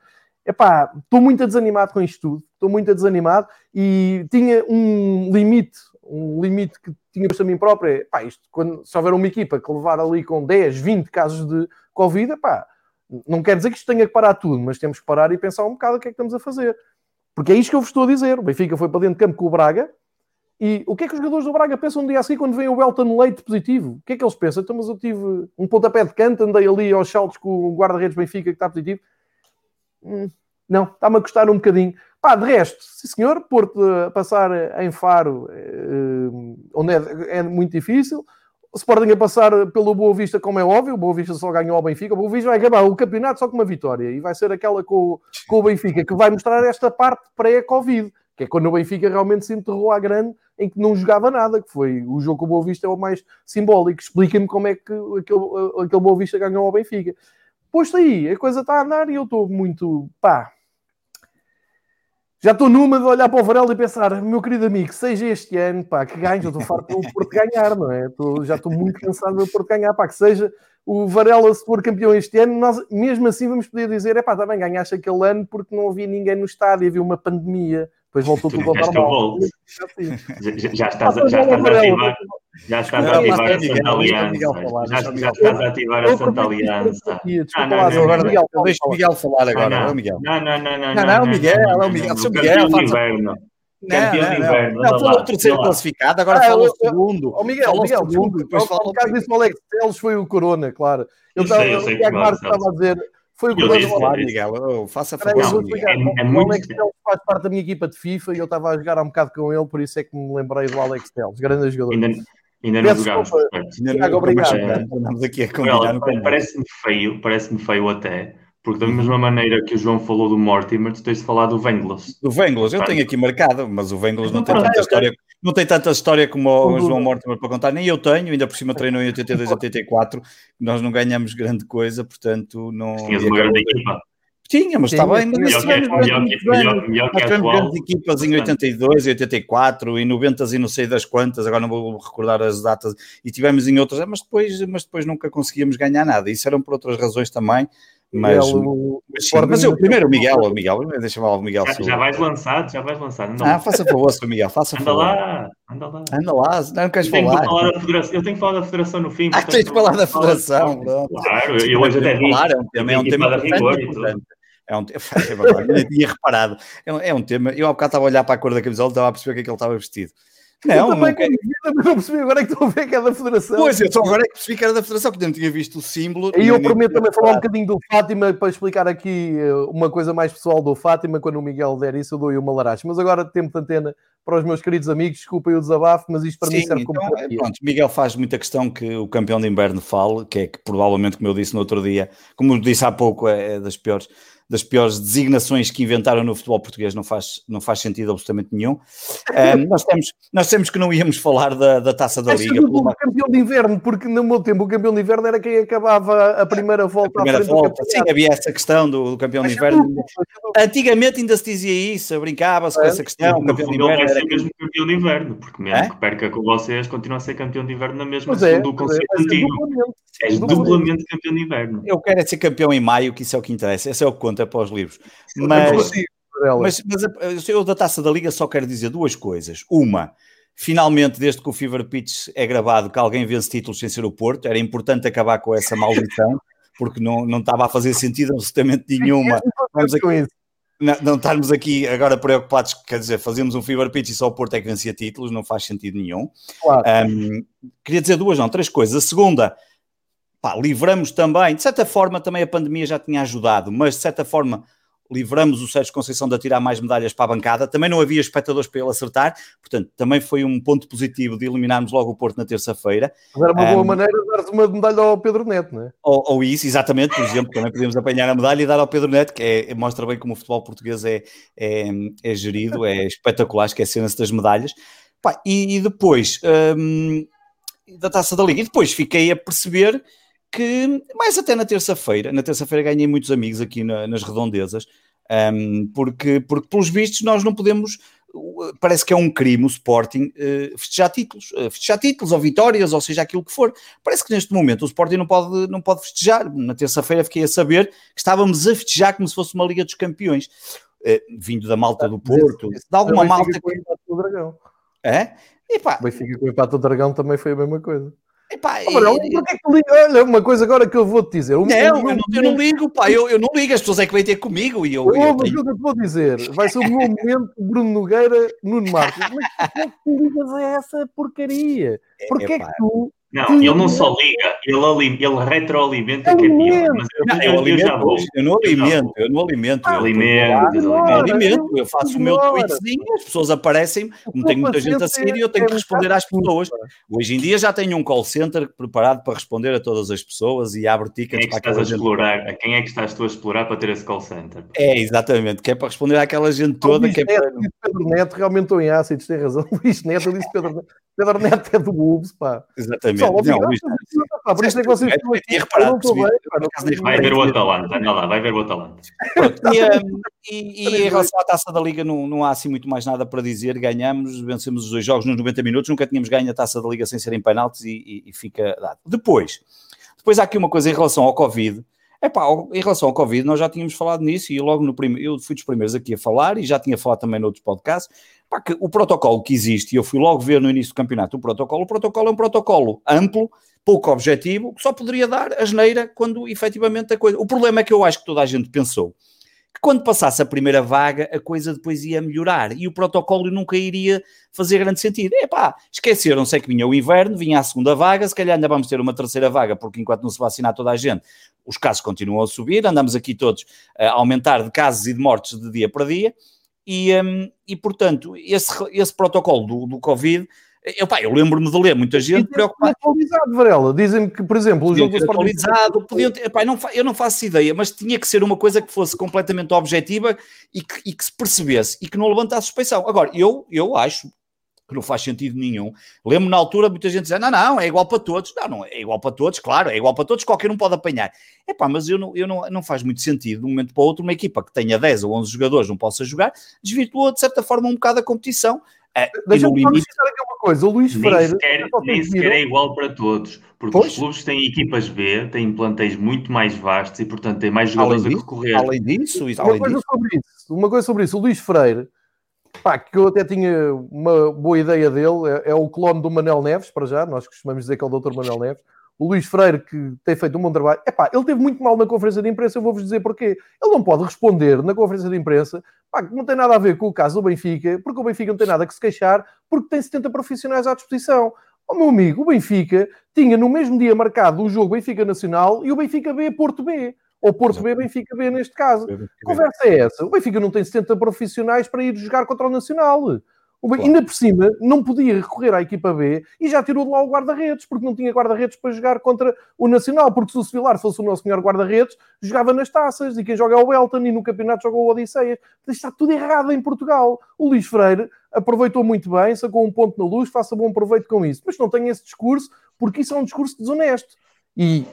Epá, estou muito desanimado com isto tudo. Estou muito desanimado e tinha um limite, um limite que tinha para mim próprio. Epá, isto, quando, se houver uma equipa que levar ali com 10, 20 casos de Covid, epá, Não quer dizer que isto tenha que parar tudo, mas temos que parar e pensar um bocado o que é que estamos a fazer. Porque é isto que eu vos estou a dizer. O Benfica foi para dentro de campo com o Braga, e o que é que os jogadores do Braga pensam um dia assim quando vem o Elton Leite positivo? O que é que eles pensam? Então, mas eu tive um pontapé de canto, andei ali aos saltos com o guarda-redes Benfica que está positivo. Hum, não, está-me a custar um bocadinho. Pá, de resto, sim senhor, Porto passar em Faro, eh, onde é, é, muito difícil. Sporting a passar pelo Boa Vista, como é óbvio, o Boa Vista só ganhou ao Benfica. O Boa Vista vai acabar o campeonato só com uma vitória e vai ser aquela com, com o Benfica que vai mostrar esta parte pré-Covid, que é quando o Benfica realmente se enterrou à grande em que não jogava nada, que foi o jogo com o Boa Vista é o mais simbólico. Explica-me como é que aquele, aquele Boa Vista ganhou ao Benfica. Posto aí, a coisa está a andar e eu estou muito, pá, já estou numa de olhar para o Varela e pensar, meu querido amigo, seja este ano, pá, que ganhe, eu estou farto do Porto ganhar, não é? Estou, já estou muito cansado do Porto ganhar, pá, que seja o Varela se for campeão este ano, nós mesmo assim vamos poder dizer, é pá, também ganhaste aquele ano porque não havia ninguém no estádio, havia uma pandemia, depois voltou tudo ao normal. Já, já estás, já estás a ativar, já estás a ativar a Santa Aliança. Já estás a ativar a Santa Aliança. Desculpa lá, agora deixa o Miguel falar agora. Não, Miguel. Não, não, não, não. Não, não, Miguel, é o Miguel. Seu Miguel, inverno. Campeão de inverno. Não, falou o terceiro classificado, agora fala o segundo. O Miguel, Miguel, segundo, depois fala o caso disse o Alex Teles foi o Corona, claro. Eu estava a dizer foi o que eu falar, Miguel. Oh, faça favor. É, é muito... O Alex Telles faz parte da minha equipa de FIFA e eu estava a jogar há um bocado com ele, por isso é que me lembrei do Alex Telles, grande jogador. Ainda, ainda não jogámos. Ainda não, obrigado. A combinar. Parece-me feio, parece-me feio até porque da mesma maneira que o João falou do Mortimer, tu tens de falar do Venglas. Do Venglas, eu tenho aqui marcado, mas o Venglas não tem tanta história, não tem tanta história como o João Mortimer para contar, nem eu tenho, ainda por cima treinou em 82 84, nós não ganhamos grande coisa, portanto não... Tinhas uma grande equipa. Tínhamos, está bem, mas nós tivemos grandes equipas em 82 e 84 e 90 e não sei das quantas, agora não vou recordar as datas, e tivemos em outras, mas depois, mas depois nunca conseguíamos ganhar nada, isso eram por outras razões também, mas, Miguel, sim, mas eu primeiro o Miguel, o Miguel, deixa-me lá o Miguel. Já, já vais lançar, já vais lançar. Anda ah, faça favor, seu Miguel, faça anda favor. Lá, anda lá, anda lá. Não queres eu falar? falar da federação, eu tenho que falar da federação no fim. Ah, tens de falar da federação. Claro, eu, eu hoje até vi. Falar, é um tema, é um tema importante. É um tema, é verdade, tinha reparado. É um tema, eu há bocado estava a olhar para a cor da camisola e estava a perceber o que é que ele estava vestido. Não, eu também não, vida, mas não percebi agora é que estou a ver que é da Federação. Pois, eu só agora é que percebi que era da Federação, porque não tinha visto o símbolo. E eu prometo também falar um bocadinho do Fátima para explicar aqui eh, uma coisa mais pessoal do Fátima. Quando o Miguel der isso, eu dou-lhe uma laracha. Mas agora, tempo de antena para os meus queridos amigos, desculpem o desabafo, mas isto para Sim, mim serve então, como. É, pronto, Miguel faz muita questão que o campeão de inverno fale, que é que provavelmente, como eu disse no outro dia, como disse há pouco, é, é das piores das piores designações que inventaram no futebol português, não faz, não faz sentido absolutamente nenhum. Um, nós, temos, nós temos que não íamos falar da, da taça da Liga. Do uma... campeão de inverno, porque no meu tempo o campeão de inverno era quem acabava a primeira volta. A primeira volta, sim, havia essa questão do, do campeão de inverno. Antigamente ainda se dizia isso, brincava-se é, com essa questão. O campeão de inverno era mesmo campeão de inverno, porque mesmo é? que perca com vocês, continua a ser campeão de inverno na mesma, é, segundo o conceito é, antigo. És duplamente campeão de inverno. Eu quero é ser campeão em maio, que isso é o que interessa. Esse é o que conta para os livros. Mas, mas, mas eu da taça da Liga só quero dizer duas coisas. Uma, finalmente, desde que o Fever Pitch é gravado, que alguém vence títulos sem ser o Porto, era importante acabar com essa maldição, porque não, não estava a fazer sentido absolutamente nenhuma. Vamos aqui, não, não estarmos aqui agora preocupados, quer dizer, fazemos um Fever Pitch e só o Porto é que vencia títulos, não faz sentido nenhum. Claro. Um, queria dizer duas, não, três coisas. A segunda, pá, livramos também, de certa forma também a pandemia já tinha ajudado, mas de certa forma livramos o Sérgio Conceição de tirar mais medalhas para a bancada, também não havia espectadores para ele acertar, portanto também foi um ponto positivo de eliminarmos logo o Porto na terça-feira. Mas era uma boa um, maneira de dar uma medalha ao Pedro Neto, não é? Ou, ou, isso, exatamente, por exemplo, também podemos apanhar a medalha e dar ao Pedro Neto, que é, mostra bem como o futebol português é, é, é gerido, é espetacular, esquecendo-se das medalhas. Pá, e, e, depois... Da Taça da Liga. E depois fiquei a perceber que, mais até na terça-feira, na terça-feira ganhei muitos amigos aqui na, nas redondezas, um, porque, porque pelos vistos nós não podemos, parece que é um crime o Sporting uh, festejar títulos, uh, festejar títulos ou vitórias, ou seja, aquilo que for. Parece que neste momento o Sporting não pode, não pode festejar. Na terça-feira fiquei a saber que estávamos a festejar como se fosse uma Liga dos Campeões, uh, vindo da malta do Porto, de alguma malta que... Do Dragão. É? E pá. Benfica com o empate do Dragão também foi a mesma coisa. Epá, e... é? Olha, uma coisa agora que eu vou te dizer. não, eu, não, eu não ligo, pá, eu, eu não ligo, as pessoas é que vêm ter comigo e eu. eu, eu tenho... que eu te vou dizer. Vai ser o meu momento Bruno Nogueira, Nuno Marcos. Mas como é que tu ligas a essa porcaria? Porquê é, que tu não, ele não só liga, ele, ele retroalimenta que é pior. Mas eu, não, eu, alimento, eu, eu não alimento, eu não alimento. Eu alimento, eu alimento, eu faço o meu tweetzinho, as pessoas aparecem, não tenho muita gente a seguir e eu tenho que responder às pessoas. Hoje em dia já tenho um call center preparado para responder a todas as pessoas e abre tickets quem é para aquela gente. Explorar, a quem é que estás tu a explorar para ter esse call center? É, exatamente, que é para responder àquela gente toda. que é para... Pedro Neto realmente estou em ácidos, tem razão. Luís Neto, eu disse Pedro Neto. Pedro Neto é do Wolves, pá. Exatamente. Só, não, Luís, pá, por isso é que vocês estão aqui. Reparado, vai ver o Atalanta, anda lá, vai ver o Atalanta. E, e, e, em relação à taça da Liga, não, não há assim muito mais nada para dizer. Ganhamos, vencemos os dois jogos nos 90 minutos, nunca tínhamos ganho a taça da Liga sem serem penaltis e, e, fica dado. Depois, depois há aqui uma coisa em relação ao Covid. Epá, em relação ao Covid, nós já tínhamos falado nisso e logo no primeiro, eu fui dos primeiros aqui a falar e já tinha falado também noutros podcasts Pá, que o protocolo que existe, e eu fui logo ver no início do campeonato o protocolo, o protocolo é um protocolo amplo, pouco objetivo, que só poderia dar a geneira quando efetivamente a coisa. O problema é que eu acho que toda a gente pensou que quando passasse a primeira vaga a coisa depois ia melhorar e o protocolo nunca iria fazer grande sentido. Epá, esqueceram-se é que vinha o inverno, vinha a segunda vaga, se calhar ainda vamos ter uma terceira vaga, porque enquanto não se vacinar toda a gente, os casos continuam a subir, andamos aqui todos a aumentar de casos e de mortes de dia para dia. E, um, e portanto, esse, esse protocolo do, do Covid, eu, pá, eu lembro-me de ler muita gente preocupada. atualizado, Varela. Dizem-me que, por exemplo, o jogo do atualizado, podiam ter, epá, não, eu não faço ideia, mas tinha que ser uma coisa que fosse completamente objetiva e que, e que se percebesse e que não levantasse suspeição. Agora, eu, eu acho, que não faz sentido nenhum. Lembro na altura muita gente dizendo, não, não, é igual para todos. Não, não, é igual para todos, claro, é igual para todos, qualquer um pode apanhar. É pá, mas eu não, eu não, não faz muito sentido, de um momento para o outro, uma equipa que tenha 10 ou 11 jogadores não possa jogar, desvirtua de certa forma um bocado a competição. É, Deixa-me limite... aqui uma coisa, o Luís nem Freire... Sequer, nem sequer é igual para todos, porque pois? os clubes têm equipas B, têm plantéis muito mais vastos e, portanto, têm mais jogadores além a recorrer. Além disso, uma, além coisa disso. Sobre isso, uma coisa sobre isso, o Luís Freire Pá, que eu até tinha uma boa ideia dele, é, é, o clone do Manel Neves, para já, nós costumamos dizer que é o Dr. Manel Neves. O Luís Freire, que tem feito um bom trabalho, epá, ele teve muito mal na conferência de imprensa, eu vou-vos dizer porquê. Ele não pode responder na conferência de imprensa, pá, que não tem nada a ver com o caso do Benfica, porque o Benfica não tem nada que se queixar, porque tem 70 profissionais à disposição. O meu amigo, o Benfica tinha no mesmo dia marcado o jogo Benfica Nacional e o Benfica B Porto B ou Porto B, Benfica B neste caso. Que conversa é essa? O Benfica não tem 70 profissionais para ir jogar contra o Nacional. O claro. Ainda por cima, não podia recorrer à equipa B e já tirou de lá o guarda-redes, porque não tinha guarda-redes para jogar contra o Nacional, porque se o Sevilar fosse o nosso melhor guarda-redes, jogava nas taças, e quem joga é o Elton, e no campeonato joga o Odisseias. Está tudo errado em Portugal. O Luís Freire aproveitou muito bem, sacou um ponto na luz, faça bom proveito com isso. Mas não tem esse discurso, porque isso é um discurso desonesto. E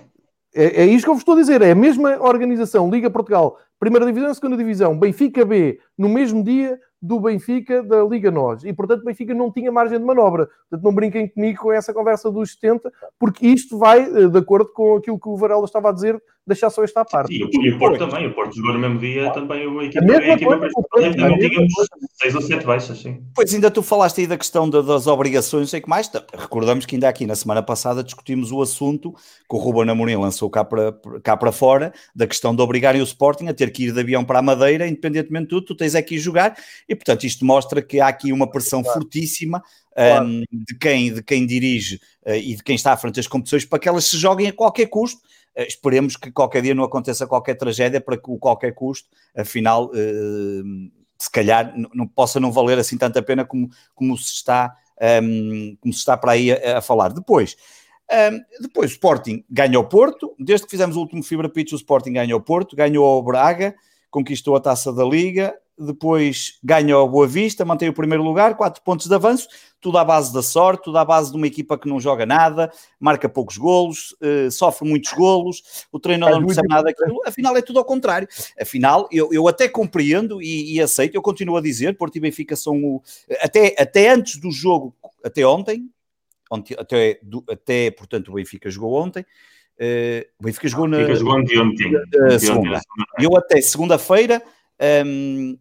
é, é isto que eu vos estou a dizer. É a mesma organização, Liga Portugal, Primeira Divisão Segunda Divisão, Benfica B, no mesmo dia do Benfica da Liga Nós. E, portanto, o Benfica não tinha margem de manobra. Portanto, não brinquem comigo com essa conversa dos 70, porque isto vai eh, de acordo com aquilo que o Varela estava a dizer, deixar só esta parte. Sim, e o Porto também. O Porto jogou no mesmo dia também a equipa, a equipa coisa, não tínhamos seis ou sete baixas, sim. Pois ainda tu falaste aí da questão das obrigações, sei que mais. Recordamos que ainda aqui na semana passada discutimos o assunto que o Ruben Amorim lançou cá para, cá para fora, da questão de obrigarem o Sporting a ter que ir de avião para a Madeira, independentemente de tudo, tu tens aqui jogar, e portanto isto mostra que há aqui uma pressão claro. fortíssima claro. um, de, quem, de quem dirige uh, e de quem está à frente das competições para que elas se joguem a qualquer custo. Uh, esperemos que qualquer dia não aconteça qualquer tragédia para que o qualquer custo, afinal, uh, se calhar não possa não valer assim tanta pena como, como, se, está, um, como se está para aí a, a falar. Depois, um, depois o Sporting ganha o Porto, desde que fizemos o último Fibra Pitch, o Sporting ganha o Porto, ganhou o Braga, conquistou a taça da Liga, depois ganha o Boa Vista, mantém o primeiro lugar, quatro pontos de avanço, tudo à base da sorte, tudo à base de uma equipa que não joga nada, marca poucos golos, uh, sofre muitos golos, o treinador não percebe nada daquilo, afinal é tudo ao contrário. Afinal, eu, eu até compreendo e, e, aceito, eu continuo a dizer, Porto e Benfica são o, até, até antes do jogo, até ontem, ontem até, do, até portanto o Benfica jogou ontem, Uh, o Benfica jogou na. Benfica jogou ontem, ontem. segunda. Eu até segunda-feira um,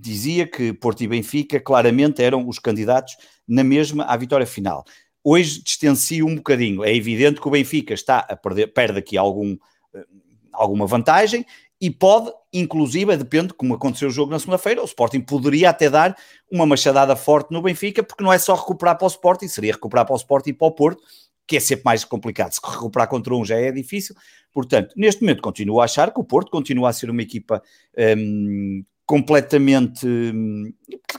dizia que Porto e Benfica claramente eram os candidatos na mesma à vitória final. hoje distancia um bocadinho. É evidente que o Benfica está a perder, perde aqui algum, eh, alguma vantagem e pode, inclusive, depende, como aconteceu o jogo na segunda-feira, o Sporting poderia até dar uma machadada forte no Benfica, porque não é só recuperar para o Sporting, seria recuperar para o Sporting e para o Porto, que é sempre mais complicado. Se recuperar contra um já é difícil. Portanto, neste momento continuo a achar que o Porto continua a ser uma equipa um, completamente um,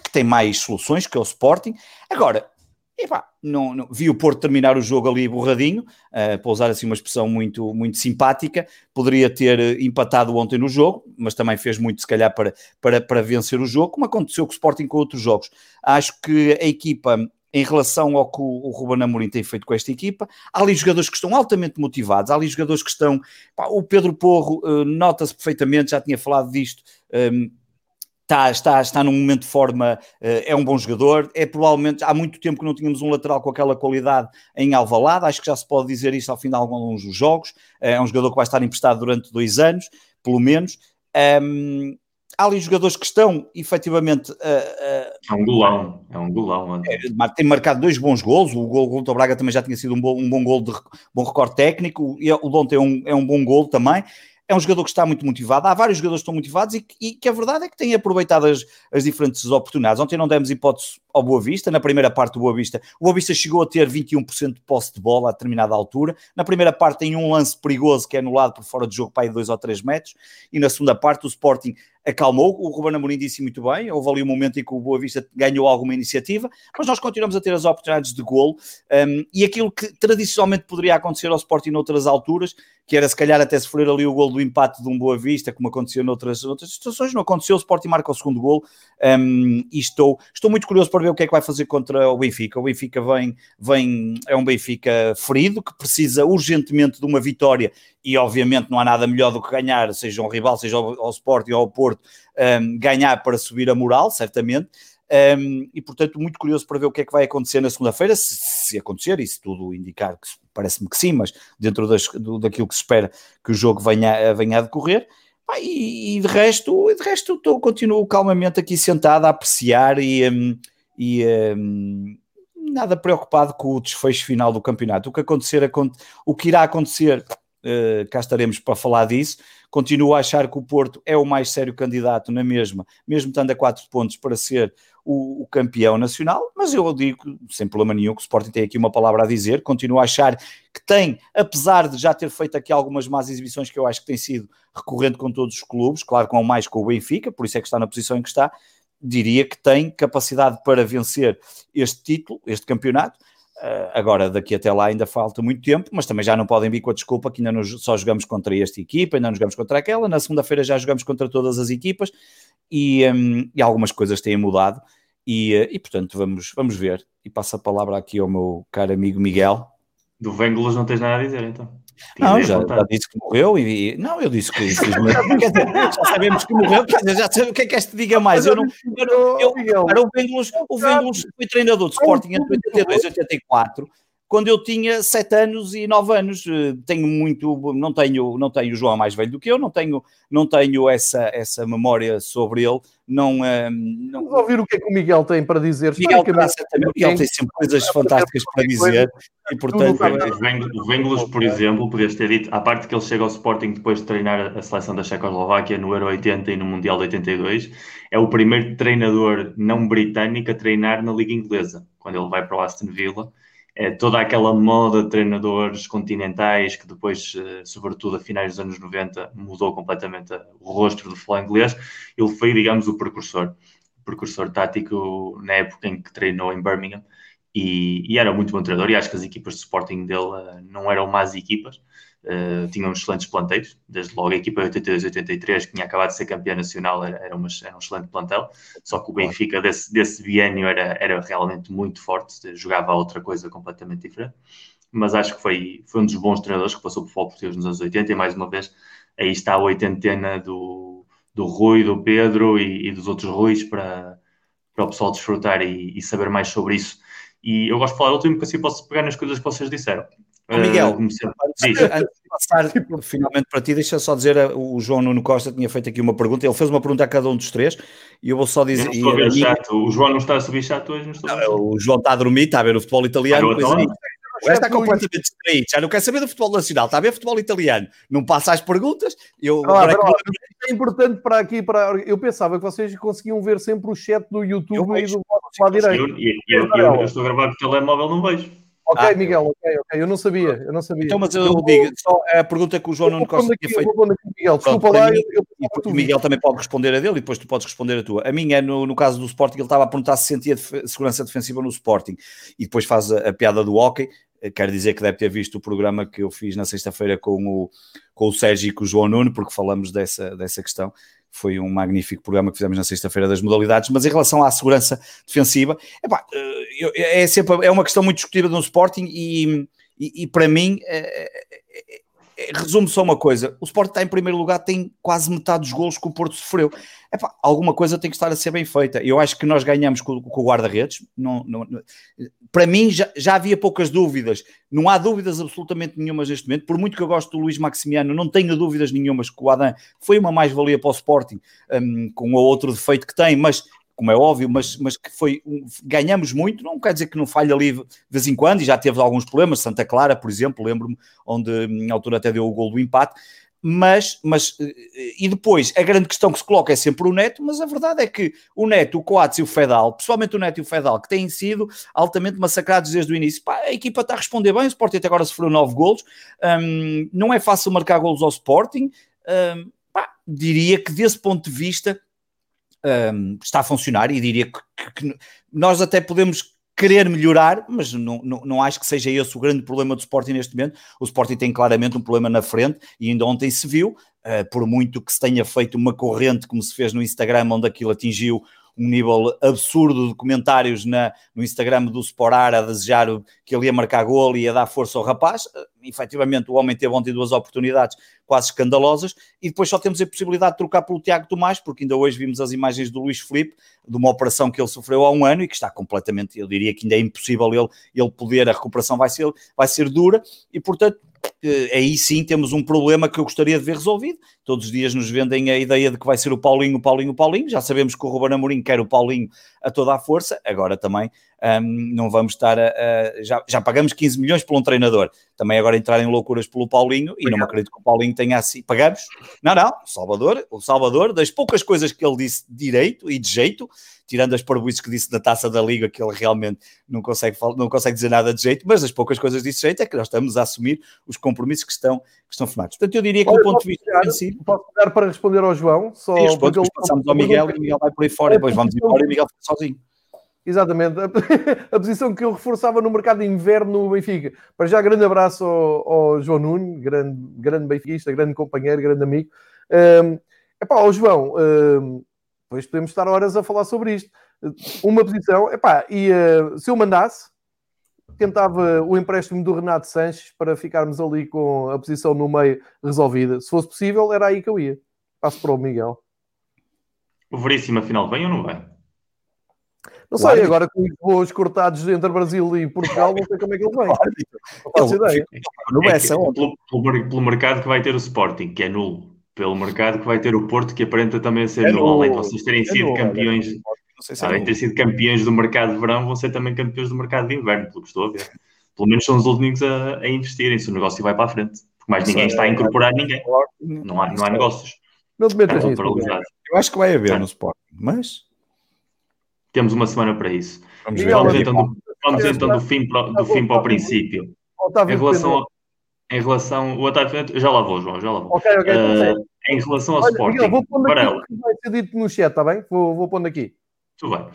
que tem mais soluções que o Sporting. Agora, e pá, não, não, vi o Porto terminar o jogo ali borradinho, uh, para usar assim uma expressão muito, muito simpática. Poderia ter eh, empatado ontem no jogo, mas também fez muito, se calhar, para, para, para vencer o jogo, como aconteceu com o Sporting com outros jogos. Acho que a equipa, em relação ao que o, Ruben Amorim tem feito com esta equipa, há ali jogadores que estão altamente motivados, há ali jogadores que estão. Pá, o Pedro Porro uh, nota-se perfeitamente, já tinha falado disto. Um, ehm, está, está, está num momento de forma, eh, é um bom jogador, é provavelmente, há muito tempo que não tínhamos um lateral com aquela qualidade em Alvalade, acho que já se pode dizer isso ao fim de alguns dos jogos, eh, é um jogador que vai estar emprestado durante dois anos, pelo menos, um, há ali jogadores que estão efetivamente. Uh, uh, é um golão, é um golão. É, tem marcado dois bons gols. O gol contra o Braga também já tinha sido um bom, um bom gol de bom recorde técnico. E o de ontem é um, é um bom gol também é um jogador que está muito motivado. Há vários jogadores que estão motivados e, e que a verdade é que têm aproveitado as, as diferentes oportunidades. Ontem não demos hipótese ao Boa Vista, na primeira parte do Boa Vista. O Boa Vista chegou a ter 21% de posse de bola a determinada altura. Na primeira parte tem um lance perigoso que é anulado por fora de jogo para aí 2 ou 3 metros. E na segunda parte o Sporting acalmou. O Ruben Amorim disse muito bem. Houve ali um momento em que o Boa Vista ganhou alguma iniciativa, mas nós continuamos a ter as oportunidades de golo. Um, e aquilo que tradicionalmente poderia acontecer ao Sporting noutras alturas, que era se calhar até sofrer ali o gol do empate de um Boa Vista, como aconteceu noutras, noutras situações, não aconteceu. O Sporting marca o segundo gol. Um, e estou, estou muito curioso para ver o que é que vai fazer contra o Benfica. O Benfica vem, vem, é um Benfica ferido que precisa urgentemente de uma vitória e obviamente não há nada melhor do que ganhar, seja um rival, seja ao, ao Sporting ou ao Porto, um, ganhar para subir a moral, certamente. Um, e portanto, muito curioso para ver o que é que vai acontecer na segunda-feira, se, se, acontecer, e se tudo indicar, que parece-me que sim, mas dentro das, do, daquilo que se espera que o jogo venha, venha a decorrer. Ah, e, e, de resto, de resto estou, continuo calmamente aqui sentado a apreciar e, um, e um, nada preocupado com o desfecho final do campeonato. O que acontecer, o que irá acontecer uh, cá estaremos para falar disso. Continuo a achar que o Porto é o mais sério candidato na mesma, mesmo estando a 4 pontos para ser o, o, campeão nacional, mas eu digo, sem problema nenhum, que o Sporting tem aqui uma palavra a dizer, continuo a achar que tem, apesar de já ter feito aqui algumas más exibições que eu acho que tem sido recorrente com todos os clubes, claro com mais com o Benfica, por isso é que está na posição em que está, diria que tem capacidade para vencer este título, este campeonato, agora, daqui até lá ainda falta muito tempo, mas também já não podem vir com a desculpa que ainda só jogamos contra esta equipa, ainda não jogamos contra aquela. Na segunda-feira já jogamos contra todas as equipas e, um, e algumas coisas têm mudado. E, uh, e, portanto, vamos, vamos ver. E passo a palavra aqui ao meu caro amigo Miguel. Do Vengulas não tens nada a dizer, então. Não, já, já, disse que morreu e, não, eu disse que infelizmente já sabemos que morreu, quer dizer, já sei o que é que este diga mais. Eu não, eu, eu, eu, o Vengelos, o Vengelos foi treinador de Sporting entre 82 e 84 quando eu tinha 7 anos e 9 anos. Eh, tenho muito, não tenho, não tenho o João mais velho do que eu, não tenho, não tenho essa, essa memória sobre ele. Não, uh, não... Vamos ouvir o que é que o Miguel tem para dizer. Miguel, Miguel tem sempre coisas fantásticas para dizer. E, portanto, o Venglos, por exemplo, podias ter dito, à parte que ele chega ao Sporting depois de treinar a seleção da Checoslováquia no Euro 80 e no Mundial de 82, é o primeiro treinador não britânico a treinar na Liga Inglesa, quando ele vai para o Aston Villa é, toda aquela moda de treinadores continentais que depois, eh, sobretudo a finais dos anos 90, mudou completamente o rosto do futebol inglês. Ele foi, digamos, o precursor, precursor tático na época em que treinou em Birmingham e, e era muito bom treinador e acho que as equipas de Sporting dele uh, não eram más equipas. Uh, tinham excelentes planteios, desde logo a equipa 82-83, que tinha acabado de ser campeã nacional, era, era, uma, era um excelente plantel, só que o Benfica desse, desse biênio era, era realmente muito forte, jogava outra coisa completamente diferente, mas acho que foi, foi um dos bons treinadores que passou por futebol português nos anos 80, e mais uma vez, aí está a oitentena do, do Rui, do Pedro e, e dos outros Ruis para, para o pessoal desfrutar e, e, saber mais sobre isso. E eu gosto de falar último, porque assim posso pegar nas coisas que vocês disseram. Miguel, uh, antes, passar tipo, finalmente para ti, deixa só dizer, o João Nuno Costa tinha feito aqui uma pergunta, ele fez uma pergunta a cada um dos três, e eu vou só dizer... Eu e, o João não está a subir chato hoje? Não não, o João está a dormir, está a ver o futebol italiano, ah, coisa já está completamente distraído, já não quer saber do futebol nacional, está a ver futebol italiano, não passa as perguntas. Eu, ah, é, que... é importante para aqui, para eu pensava que vocês conseguiam ver sempre o chat do YouTube eu e do lado direito. Eu, eu, eu, eu estou a gravar com o telemóvel, não vejo. Ok, ah, Miguel, ok, ok. Eu não sabia, eu não sabia. Então, mas eu, eu digo, só a pergunta que o João não Costa tinha feito. Aqui, Miguel, desculpa lá. Mim, eu, eu, o Miguel também pode responder a dele e depois tu podes responder a tua. A minha, no, no caso do Sporting, ele estava a perguntar se sentia def segurança defensiva no Sporting e depois faz a, a piada do hockey. Eh, quero dizer que deve ter visto o programa que eu fiz na sexta-feira com o, com o Sérgio e com o João Nuno, porque falamos dessa, dessa questão foi um magnífico programa que fizemos na sexta-feira das modalidades, mas em relação à segurança defensiva, epá, eh, é sempre é uma questão muito discutida no Sporting e, e, e para mim é, é, resume só uma coisa: o Sporting está em primeiro lugar, tem quase metade dos golos que o Porto sofreu. Epá, alguma coisa tem que estar a ser bem feita. Eu acho que nós ganhamos com, com o guarda-redes. Não, não, não, para mim já, já, havia poucas dúvidas. Não há dúvidas absolutamente nenhumas neste momento. Por muito que eu gosto do Luís Maximiano, não tenho dúvidas nenhumas que o Adam foi uma mais-valia para o Sporting, um, com o outro defeito que tem, mas como é óbvio, mas, mas que foi ganhamos muito, não quer dizer que não falha ali de vez em quando, e já teve alguns problemas, Santa Clara, por exemplo, lembro-me, onde na altura até deu o gol do empate, mas, mas eh, e depois a grande questão que se coloca é sempre o Neto, mas a verdade é que o Neto, o Coates e o Fedal, pessoalmente o Neto e o Fedal, que têm sido altamente massacrados desde o início, pá, a equipa está a responder bem, o Sporting até agora sofreu nove golos, um, não é fácil marcar golos ao Sporting, um, pá, diria que desse ponto de vista um, está a funcionar e diria que, que, que, nós até podemos querer melhorar, mas não, não, não acho que seja esse o grande problema do Sporting neste momento. O Sporting tem claramente um problema na frente e ainda ontem se viu, uh, por muito que se tenha feito uma corrente como se fez no Instagram, onde aquilo atingiu um nível absurdo de comentários na, no Instagram do Sporar a desejar que ele ia marcar gol e ia dar força ao rapaz. Uh, efetivamente, o homem teve ontem duas oportunidades quase escandalosas, e depois só temos a possibilidade de trocar pelo Tiago Tomás, porque ainda hoje vimos as imagens do Luís Felipe, de uma operação que ele sofreu há um ano e que está completamente, eu diria que ainda é impossível ele, ele poder, a recuperação vai ser, vai ser dura, e portanto eh, aí sim temos um problema que eu gostaria de ver resolvido. Todos os dias nos vendem a ideia de que vai ser o Paulinho, o Paulinho, o Paulinho. Já sabemos que o Ruben Amorim quer o Paulinho a toda a força. Agora também um, não vamos estar a, a, já, já pagamos 15 milhões por um treinador. Também agora entrar em loucuras pelo Paulinho e não me acredito que o Paulinho tenha assim. Pagamos? Não, não. O Salvador, o Salvador, das poucas coisas que ele disse direito e de jeito, tirando as parboices que disse na taça da Liga, que ele realmente não consegue, não consegue dizer nada de jeito, mas as poucas coisas disse jeito é que nós estamos a assumir os compromissos que estão, que estão firmados. Portanto, eu diria que Olha, do ponto de vista defensivo. Posso dar para responder ao João? Só Sim, depois passamos ao Miguel e o Miguel vai por aí fora, e depois vamos embora e o Miguel fica sozinho. Exatamente, a, a, posição que eu reforçava no mercado de inverno no Benfica. Para já, grande abraço ao, ao João Nuno, grande, grande benfiquista, grande companheiro, grande amigo. Um, epá, ao João, um, depois podemos estar horas a falar sobre isto. Uma posição, epá, e uh, se eu mandasse, tentava o empréstimo do Renato Sanches para ficarmos ali com a posição no meio resolvida. Se fosse possível, era aí que eu ia. Passo para o Miguel. O Veríssimo, afinal, vem ou não vem? Não sei, agora com os voos cortados entre Brasil e Portugal, não sei como é que ele vem. Não faço ideia. Não é pelo, pelo, pelo, mercado que vai ter o Sporting, que é nulo. Pelo mercado que vai ter o Porto, que aparenta também ser é nulo. Além de vocês terem é sido nulo, campeões, é além de ter sido campeões do mercado de verão, vão ser também campeões do mercado de inverno, pelo que estou a ver. Pelo menos são os últimos a, a investirem, se o negócio vai para a frente. Porque mais ninguém está a incorporar ninguém. Não há, não há negócios. Não te metas nisso. Eu acho que vai haver no Sporting, mas temos uma semana para isso. Vamos, ver. vamos então, do, vamos então do fim para, do fim para o princípio. Em relação, em relação. O Otávio, já lá vou, João, já lá vou. Ok, ok. Uh, em relação ao Olha, Sporting. Miguel, vou pondo aqui que vai ser dito no chat, está bem? Vou, vou pondo aqui. Tudo bem.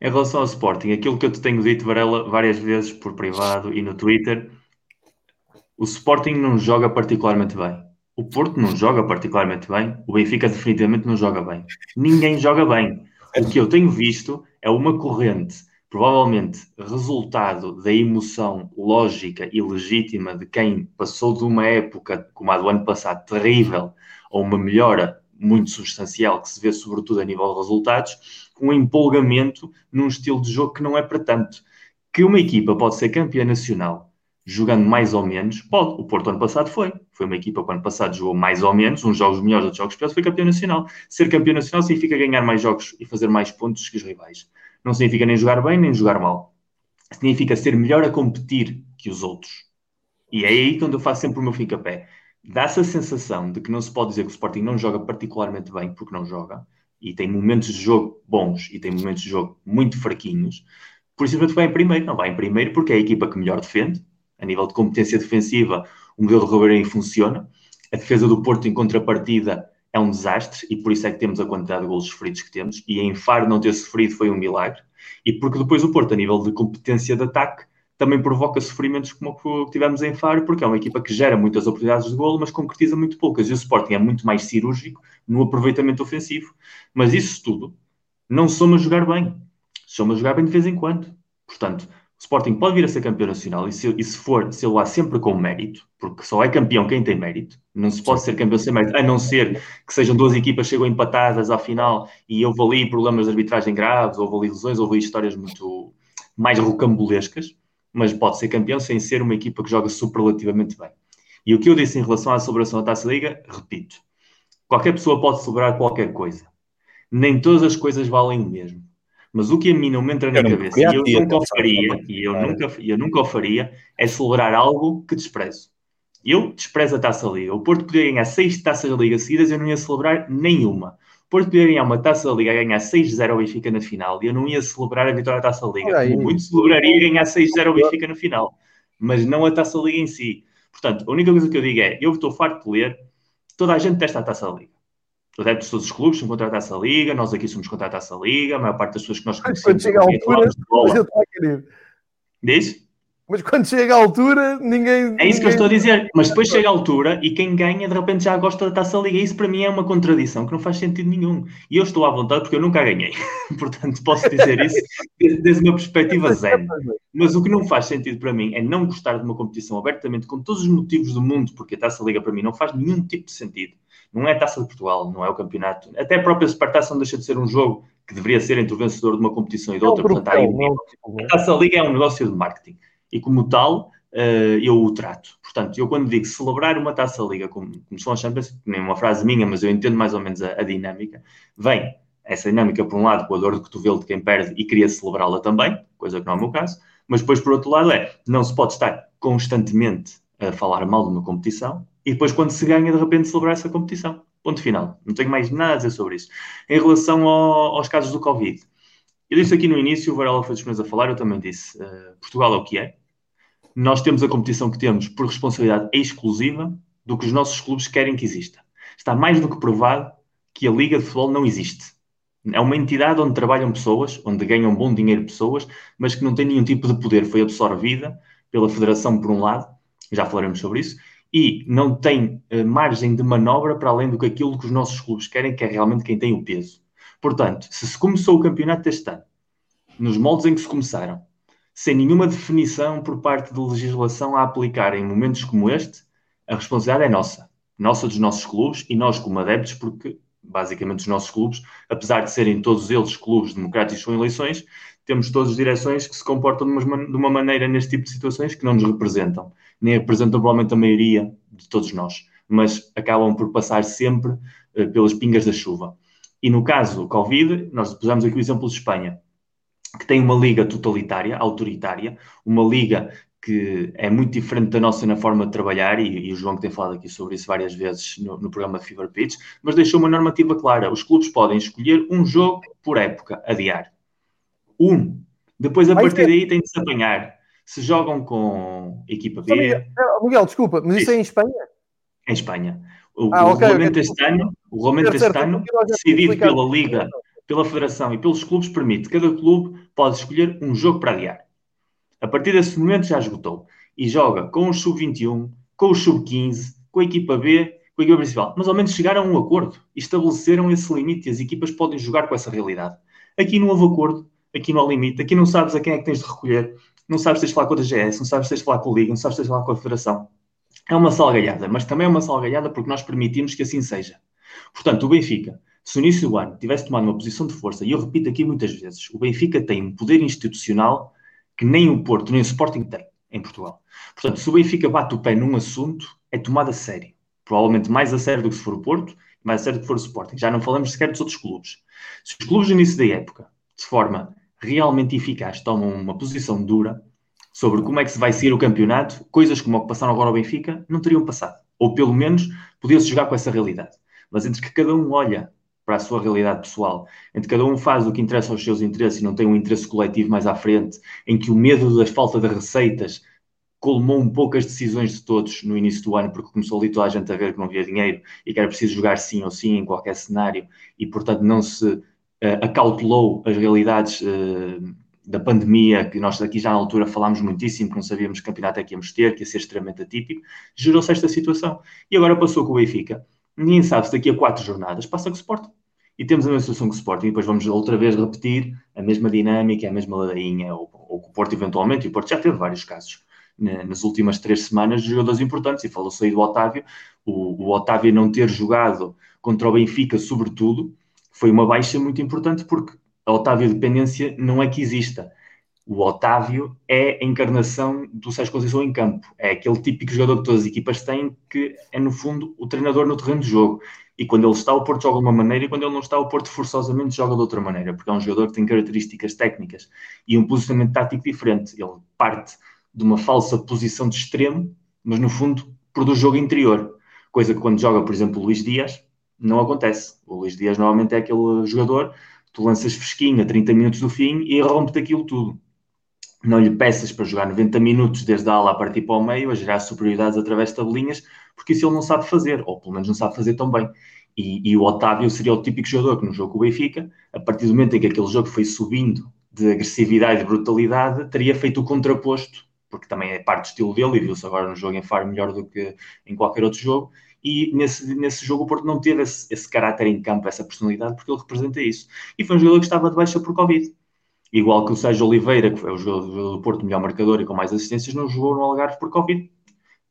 Em relação ao Sporting, aquilo que eu te tenho dito, Varela, várias vezes por privado e no Twitter, o Sporting não joga particularmente bem. O Porto não joga particularmente bem. O Benfica definitivamente não joga bem. Ninguém joga bem. O que eu tenho visto é uma corrente, provavelmente resultado da emoção lógica e legítima de quem passou de uma época, como a do ano passado, terrível, a uma melhora muito substancial que se vê sobretudo a nível de resultados, com um empolgamento num estilo de jogo que não é para tanto. Que uma equipa pode ser campeã nacional jogando mais ou menos, pode. O Porto ano passado foi. Foi uma equipa que ano passado jogou mais ou menos, uns jogos melhores, outros jogos piores, foi campeão nacional. Ser campeão nacional significa ganhar mais jogos e fazer mais pontos que os rivais. Não significa nem jogar bem, nem jogar mal. Significa ser melhor a competir que os outros. E é aí quando eu faço sempre o meu fica-pé. Dá-se a sensação de que não se pode dizer que o Sporting não joga particularmente bem, porque não joga, e tem momentos de jogo bons e tem momentos de jogo muito fraquinhos, por isso vai em primeiro. Não vai em primeiro porque é a equipa que melhor defende, a nível de competência defensiva, o modelo de Ribeirinho funciona. A defesa do Porto, em contrapartida, é um desastre e por isso é que temos a quantidade de golos sofridos que temos. E em Faro não ter sofrido foi um milagre. E porque depois o Porto, a nível de competência de ataque, também provoca sofrimentos como o que tivemos em Faro, porque é uma equipa que gera muitas oportunidades de golo, mas concretiza muito poucas. E o Sporting é muito mais cirúrgico no aproveitamento ofensivo. Mas isso tudo não somos jogar bem. Somos jogar bem de vez em quando. Portanto, Sporting pode vir a ser campeão nacional e se, e se for, se ele lá sempre com mérito, porque só é campeão quem tem mérito, não se pode ser campeão sem mérito, a não ser que sejam duas equipas que chegam empatadas à final e houve ali problemas de arbitragem graves, houve ali lesões, houve ali histórias muito mais rocambolescas, mas pode ser campeão sem ser uma equipa que joga superlativamente bem. E o que eu disse em relação à celebração da Taça Liga, repito, qualquer pessoa pode celebrar qualquer coisa. Nem todas as coisas valem o mesmo. Mas o que a mim não me entra na cabeça, e eu nunca o faria, e eu nunca, eu nunca o faria, é celebrar algo que desprezo. Eu desprezo a Taça Liga. O Porto podia ganhar seis Taças da Liga seguidas, eu não ia celebrar nenhuma. Porto podia ganhar uma Taça da Liga, ganhar 6-0 ao Benfica na final, e eu não ia celebrar a vitória da Taça da Liga. Como muito celebraria ganhar 6-0 ao Benfica na final, mas não a Taça da Liga em si. Portanto, a única coisa que eu digo é, eu estou farto de ler, toda a gente testa a Taça da Liga adeptos de todos os clubes são contra a Taça Liga, nós aqui somos contra a Taça Liga, a maior parte das pessoas que nós conhecemos... Quando chega a altura, eu estou a querer. Diz? Mas quando chega a altura, ninguém. É isso que eu estou a dizer. Mas depois chega a altura e quem ganha, de repente, já gosta da taça liga. Isso para mim é uma contradição que não faz sentido nenhum. E eu estou à vontade porque eu nunca ganhei. Portanto, posso dizer isso desde, a minha perspectiva zero. Mas o que não faz sentido para mim é não gostar de uma competição abertamente com todos os motivos do mundo, porque a taça liga para mim não faz nenhum tipo de sentido. Não é a taça de Portugal, não é o campeonato. Até a própria Supertaça não deixa de ser um jogo que deveria ser entre o vencedor de uma competição e de outra. Portanto, aí, a taça liga é um negócio de marketing e, como tal, uh, eu o trato. Portanto, eu quando digo celebrar uma taça liga, como, como são as Champions, nem uma frase minha, mas eu entendo mais ou menos a, a, dinâmica, vem essa dinâmica, por um lado, com a dor de cotovelo de quem perde e queria celebrá-la também, coisa que não é o meu caso, mas depois, por outro lado, é não se pode estar constantemente a falar mal de uma competição e depois, quando se ganha, de repente celebrar essa competição. Ponto final. Não tenho mais nada a dizer sobre isso. Em relação ao, aos casos do Covid, eu disse aqui no início, o Varela foi dos a falar, eu também disse, uh, Portugal é o que é, nós temos a competição que temos por responsabilidade exclusiva do que os nossos clubes querem que exista. Está mais do que provado que a Liga de Futebol não existe. É uma entidade onde trabalham pessoas, onde ganham bom dinheiro pessoas, mas que não tem nenhum tipo de poder. Foi absorvida pela Federação, por um lado, já falaremos sobre isso, e não tem uh, margem de manobra para além do que aquilo que os nossos clubes querem, que é realmente quem tem o peso. Portanto, se se começou o campeonato este ano, nos moldes em que se começaram, sem nenhuma definição por parte da legislação a aplicar em momentos como este, a responsabilidade é nossa. Nossa dos nossos clubes e nós como adeptos, porque basicamente os nossos clubes, apesar de serem todos eles clubes democráticos com eleições, temos todas as direções que se comportam de uma, de maneira neste tipo de situações que não nos representam, nem representam provavelmente a maioria de todos nós, mas acabam por passar sempre uh, pelas pingas da chuva. E no caso do Covid, nós pusemos aqui o exemplo de Espanha que tem uma liga totalitária, autoritária, uma liga que é muito diferente da nossa na forma de trabalhar, e, e o João que tem falado aqui sobre isso várias vezes no, no programa de Fever Pitch, mas deixou uma normativa clara. Os clubes podem escolher um jogo por época, adiar. Um. Depois, a partir daí, tem de se apanhar. Se jogam com equipa B... Miguel, Miguel, desculpa, mas isso é em Espanha? Em Espanha. O, ah, o okay, regulamento okay. este ano, o regulamento este ano, decidido pela Liga pela Federação e pelos clubes permite cada clube pode escolher um jogo para adiar. A partir desse momento já esgotou e joga com o sub-21, com o sub-15, com a equipa B, com a equipa principal. Mas ao menos chegaram a um acordo e estabeleceram esse limite e as equipas podem jogar com essa realidade. Aqui não houve acordo, aqui não há limite, aqui não sabes a quem é que tens de recolher, não sabes se tens de falar com a DGS, não sabes se tens de falar com a Liga, não sabes se tens de falar com a Federação. É uma salgalhada, mas também é uma salgalhada porque nós permitimos que assim seja. Portanto, o Benfica se no início do ano tivesse tomado uma posição de força, e eu repito aqui muitas vezes, o Benfica tem um poder institucional que nem o Porto nem o Sporting tem. em Portugal. Portanto, se o Benfica bate o pé num assunto, é tomado a sério. Provavelmente mais a sério do que se for o Porto, mais a sério do que for o Sporting. Já não falamos sequer dos outros clubes. Se os clubes no início da época, de forma realmente eficaz, tomam uma posição dura sobre como é que se vai seguir o campeonato, coisas como o que passaram agora ao Benfica não teriam passado. Ou pelo menos podia-se jogar com essa realidade. Mas entre que cada um olha para a sua realidade pessoal, entre cada um faz o que interessa aos seus interesses e não tem um interesse coletivo mais à frente, em que o medo da falta de receitas colmou um pouco as decisões de todos no início do ano, porque começou ali toda a gente a ver que não havia dinheiro e que era preciso jogar sim ou sim em qualquer cenário e, portanto, não se uh, acautelou as realidades uh, da pandemia, que nós aqui já na altura falámos muitíssimo, que não sabíamos que campeonato é que íamos ter, que ia ser extremamente atípico, gerou-se esta situação. E agora passou com o Benfica. Ninguém sabe se daqui a quatro jornadas passa com o Sporting. E temos a mesma situação com o Sporting, e depois vamos outra vez repetir a mesma dinâmica, a mesma ladainha, ou, ou com o Porto eventualmente, e o Porto já teve vários casos nas últimas três semanas de jogadores importantes, e falou-se aí do Otávio, o, o Otávio não ter jogado contra o Benfica, sobretudo, foi uma baixa muito importante, porque a Otávio dependência não é que exista. O Otávio é a encarnação do Sérgio Conceição em campo. É aquele típico jogador que todas as equipas têm, que é, no fundo, o treinador no terreno de jogo. E quando ele está, o Porto joga de uma maneira, e quando ele não está, o Porto forçosamente joga de outra maneira, porque é um jogador que tem características técnicas e um posicionamento tático diferente. Ele parte de uma falsa posição de extremo, mas no fundo produz jogo interior. Coisa que quando joga, por exemplo, o Luís Dias, não acontece. O Luís Dias normalmente é aquele jogador, tu lanças fresquinho a 30 minutos do fim e rompe aquilo tudo. Não lhe peças para jogar 90 minutos desde a ala a partir para o meio, a gerar superioridades através de tabelinhas, porque isso ele não sabe fazer, ou pelo menos não sabe fazer tão bem. E, e, o Otávio seria o típico jogador que no jogo com o Benfica, a partir do momento em que aquele jogo foi subindo de agressividade e brutalidade, teria feito o contraposto porque também é parte do estilo dele e viu-se agora no jogo em Faro melhor do que em qualquer outro jogo. E nesse, nesse jogo o Porto não teve esse, esse caráter em campo, essa personalidade, porque ele representa isso. E foi um jogador que estava de baixa por Covid. Igual que o Sérgio Oliveira, que foi o jogador do Porto melhor marcador e com mais assistências, não jogou no Algarve por Covid.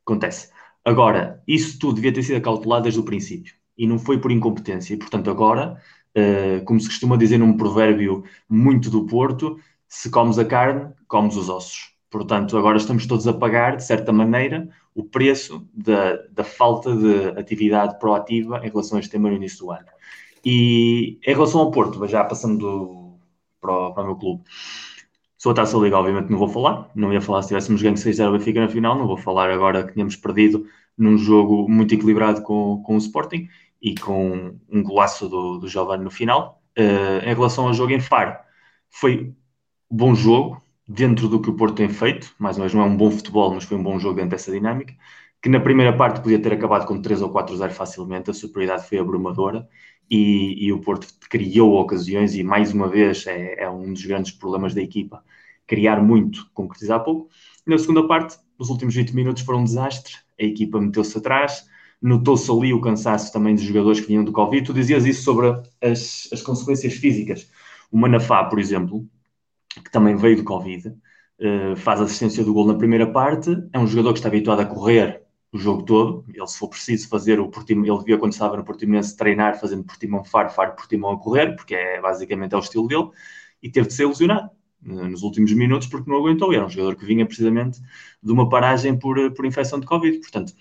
Acontece. Agora, isso tudo devia ter sido acautelado desde o princípio. E não foi por incompetência. E, portanto, agora, uh, como se costuma dizer num provérbio muito do Porto, se comes a carne, comes os ossos. Portanto, agora estamos todos a pagar, de certa maneira, o preço da, da falta de atividade proativa em relação a este tema no início do ano. E em relação ao Porto, já passando do, para, o, para o meu clube, sobre a Taça Liga, obviamente não vou falar, não ia falar se tivéssemos ganho 6-0 Benfica na final, não vou falar agora que tínhamos perdido num jogo muito equilibrado com, com o Sporting e com um golaço do, do Giovanni no final. Uh, em relação ao jogo em Faro, foi bom jogo, dentro do que o Porto tem feito, mais uma vez não é um bom futebol, mas foi um bom jogo dentro dessa dinâmica, que na primeira parte podia ter acabado com 3 ou 4-0 facilmente, a superioridade foi abrumadora e, e, o Porto criou ocasiões e mais uma vez é, é, um dos grandes problemas da equipa, criar muito, concretizar pouco. E na segunda parte, os últimos 20 minutos foram um desastre, a equipa meteu-se atrás, notou-se ali o cansaço também dos jogadores que vinham do Covid. Tu dizias isso sobre as, as consequências físicas. O Manafá, por exemplo, que também veio do Covid, uh, faz assistência do gol na primeira parte, é um jogador que está habituado a correr o jogo todo, ele se for preciso fazer o Portimão, ele devia quando estava no Portimonense treinar fazendo Portimão Faro, Faro Portimão a correr, porque é basicamente é o estilo dele, e teve de ser lesionado uh, nos últimos minutos porque não aguentou, era um jogador que vinha precisamente de uma paragem por, eh, por infecção de Covid, portanto,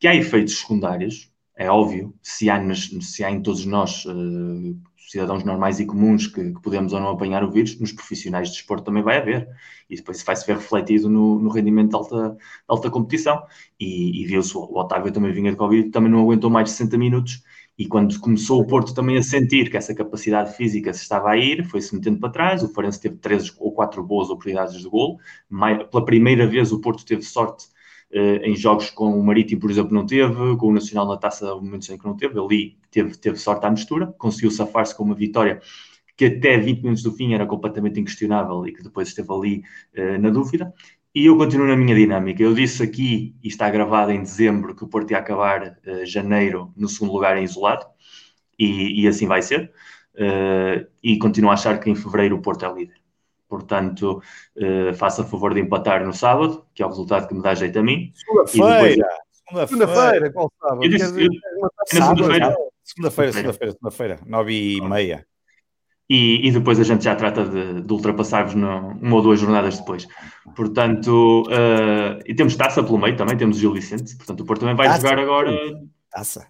que há efeitos secundários, é óbvio, se há, se há em todos nós uh, cidadãos normais e comuns que, que, podemos ou não apanhar o vírus, nos profissionais de desporto também vai haver. E depois vai-se ver refletido no, no, rendimento de alta, de alta competição. E, e viu-se, o Otávio também vinha de Covid, também não aguentou mais de 60 minutos. E quando começou o Porto também a sentir que essa capacidade física se estava a ir, foi-se metendo para trás. O Farense teve três ou quatro boas oportunidades de gol. Pela primeira vez o Porto teve sorte em jogos com o Marítimo, por exemplo, não teve, com o Nacional na taça, momentos em que não teve, ali teve, teve sorte à mistura, conseguiu safar-se com uma vitória que até 20 minutos do fim era completamente inquestionável e que depois esteve ali uh, na dúvida. E eu continuo na minha dinâmica. Eu disse aqui, e está gravado em dezembro, que o Porto ia acabar uh, janeiro no segundo lugar em isolado, e, e assim vai ser. e continuo a achar que em fevereiro o Porto é líder. Portanto, uh, faço a favor de empatar no sábado, que é o resultado que me dá jeito a mim. Segunda-feira. Segunda-feira, qual sábado? Segunda-feira, segunda-feira, segunda-feira, segunda-feira, nove e meia. e, e, depois a gente já trata de, de ultrapassar-vos uma ou duas jornadas depois. Portanto, uh, e temos taça pelo meio também, temos o Gil Vicente, portanto o Porto também vai taça. jogar agora. Taça.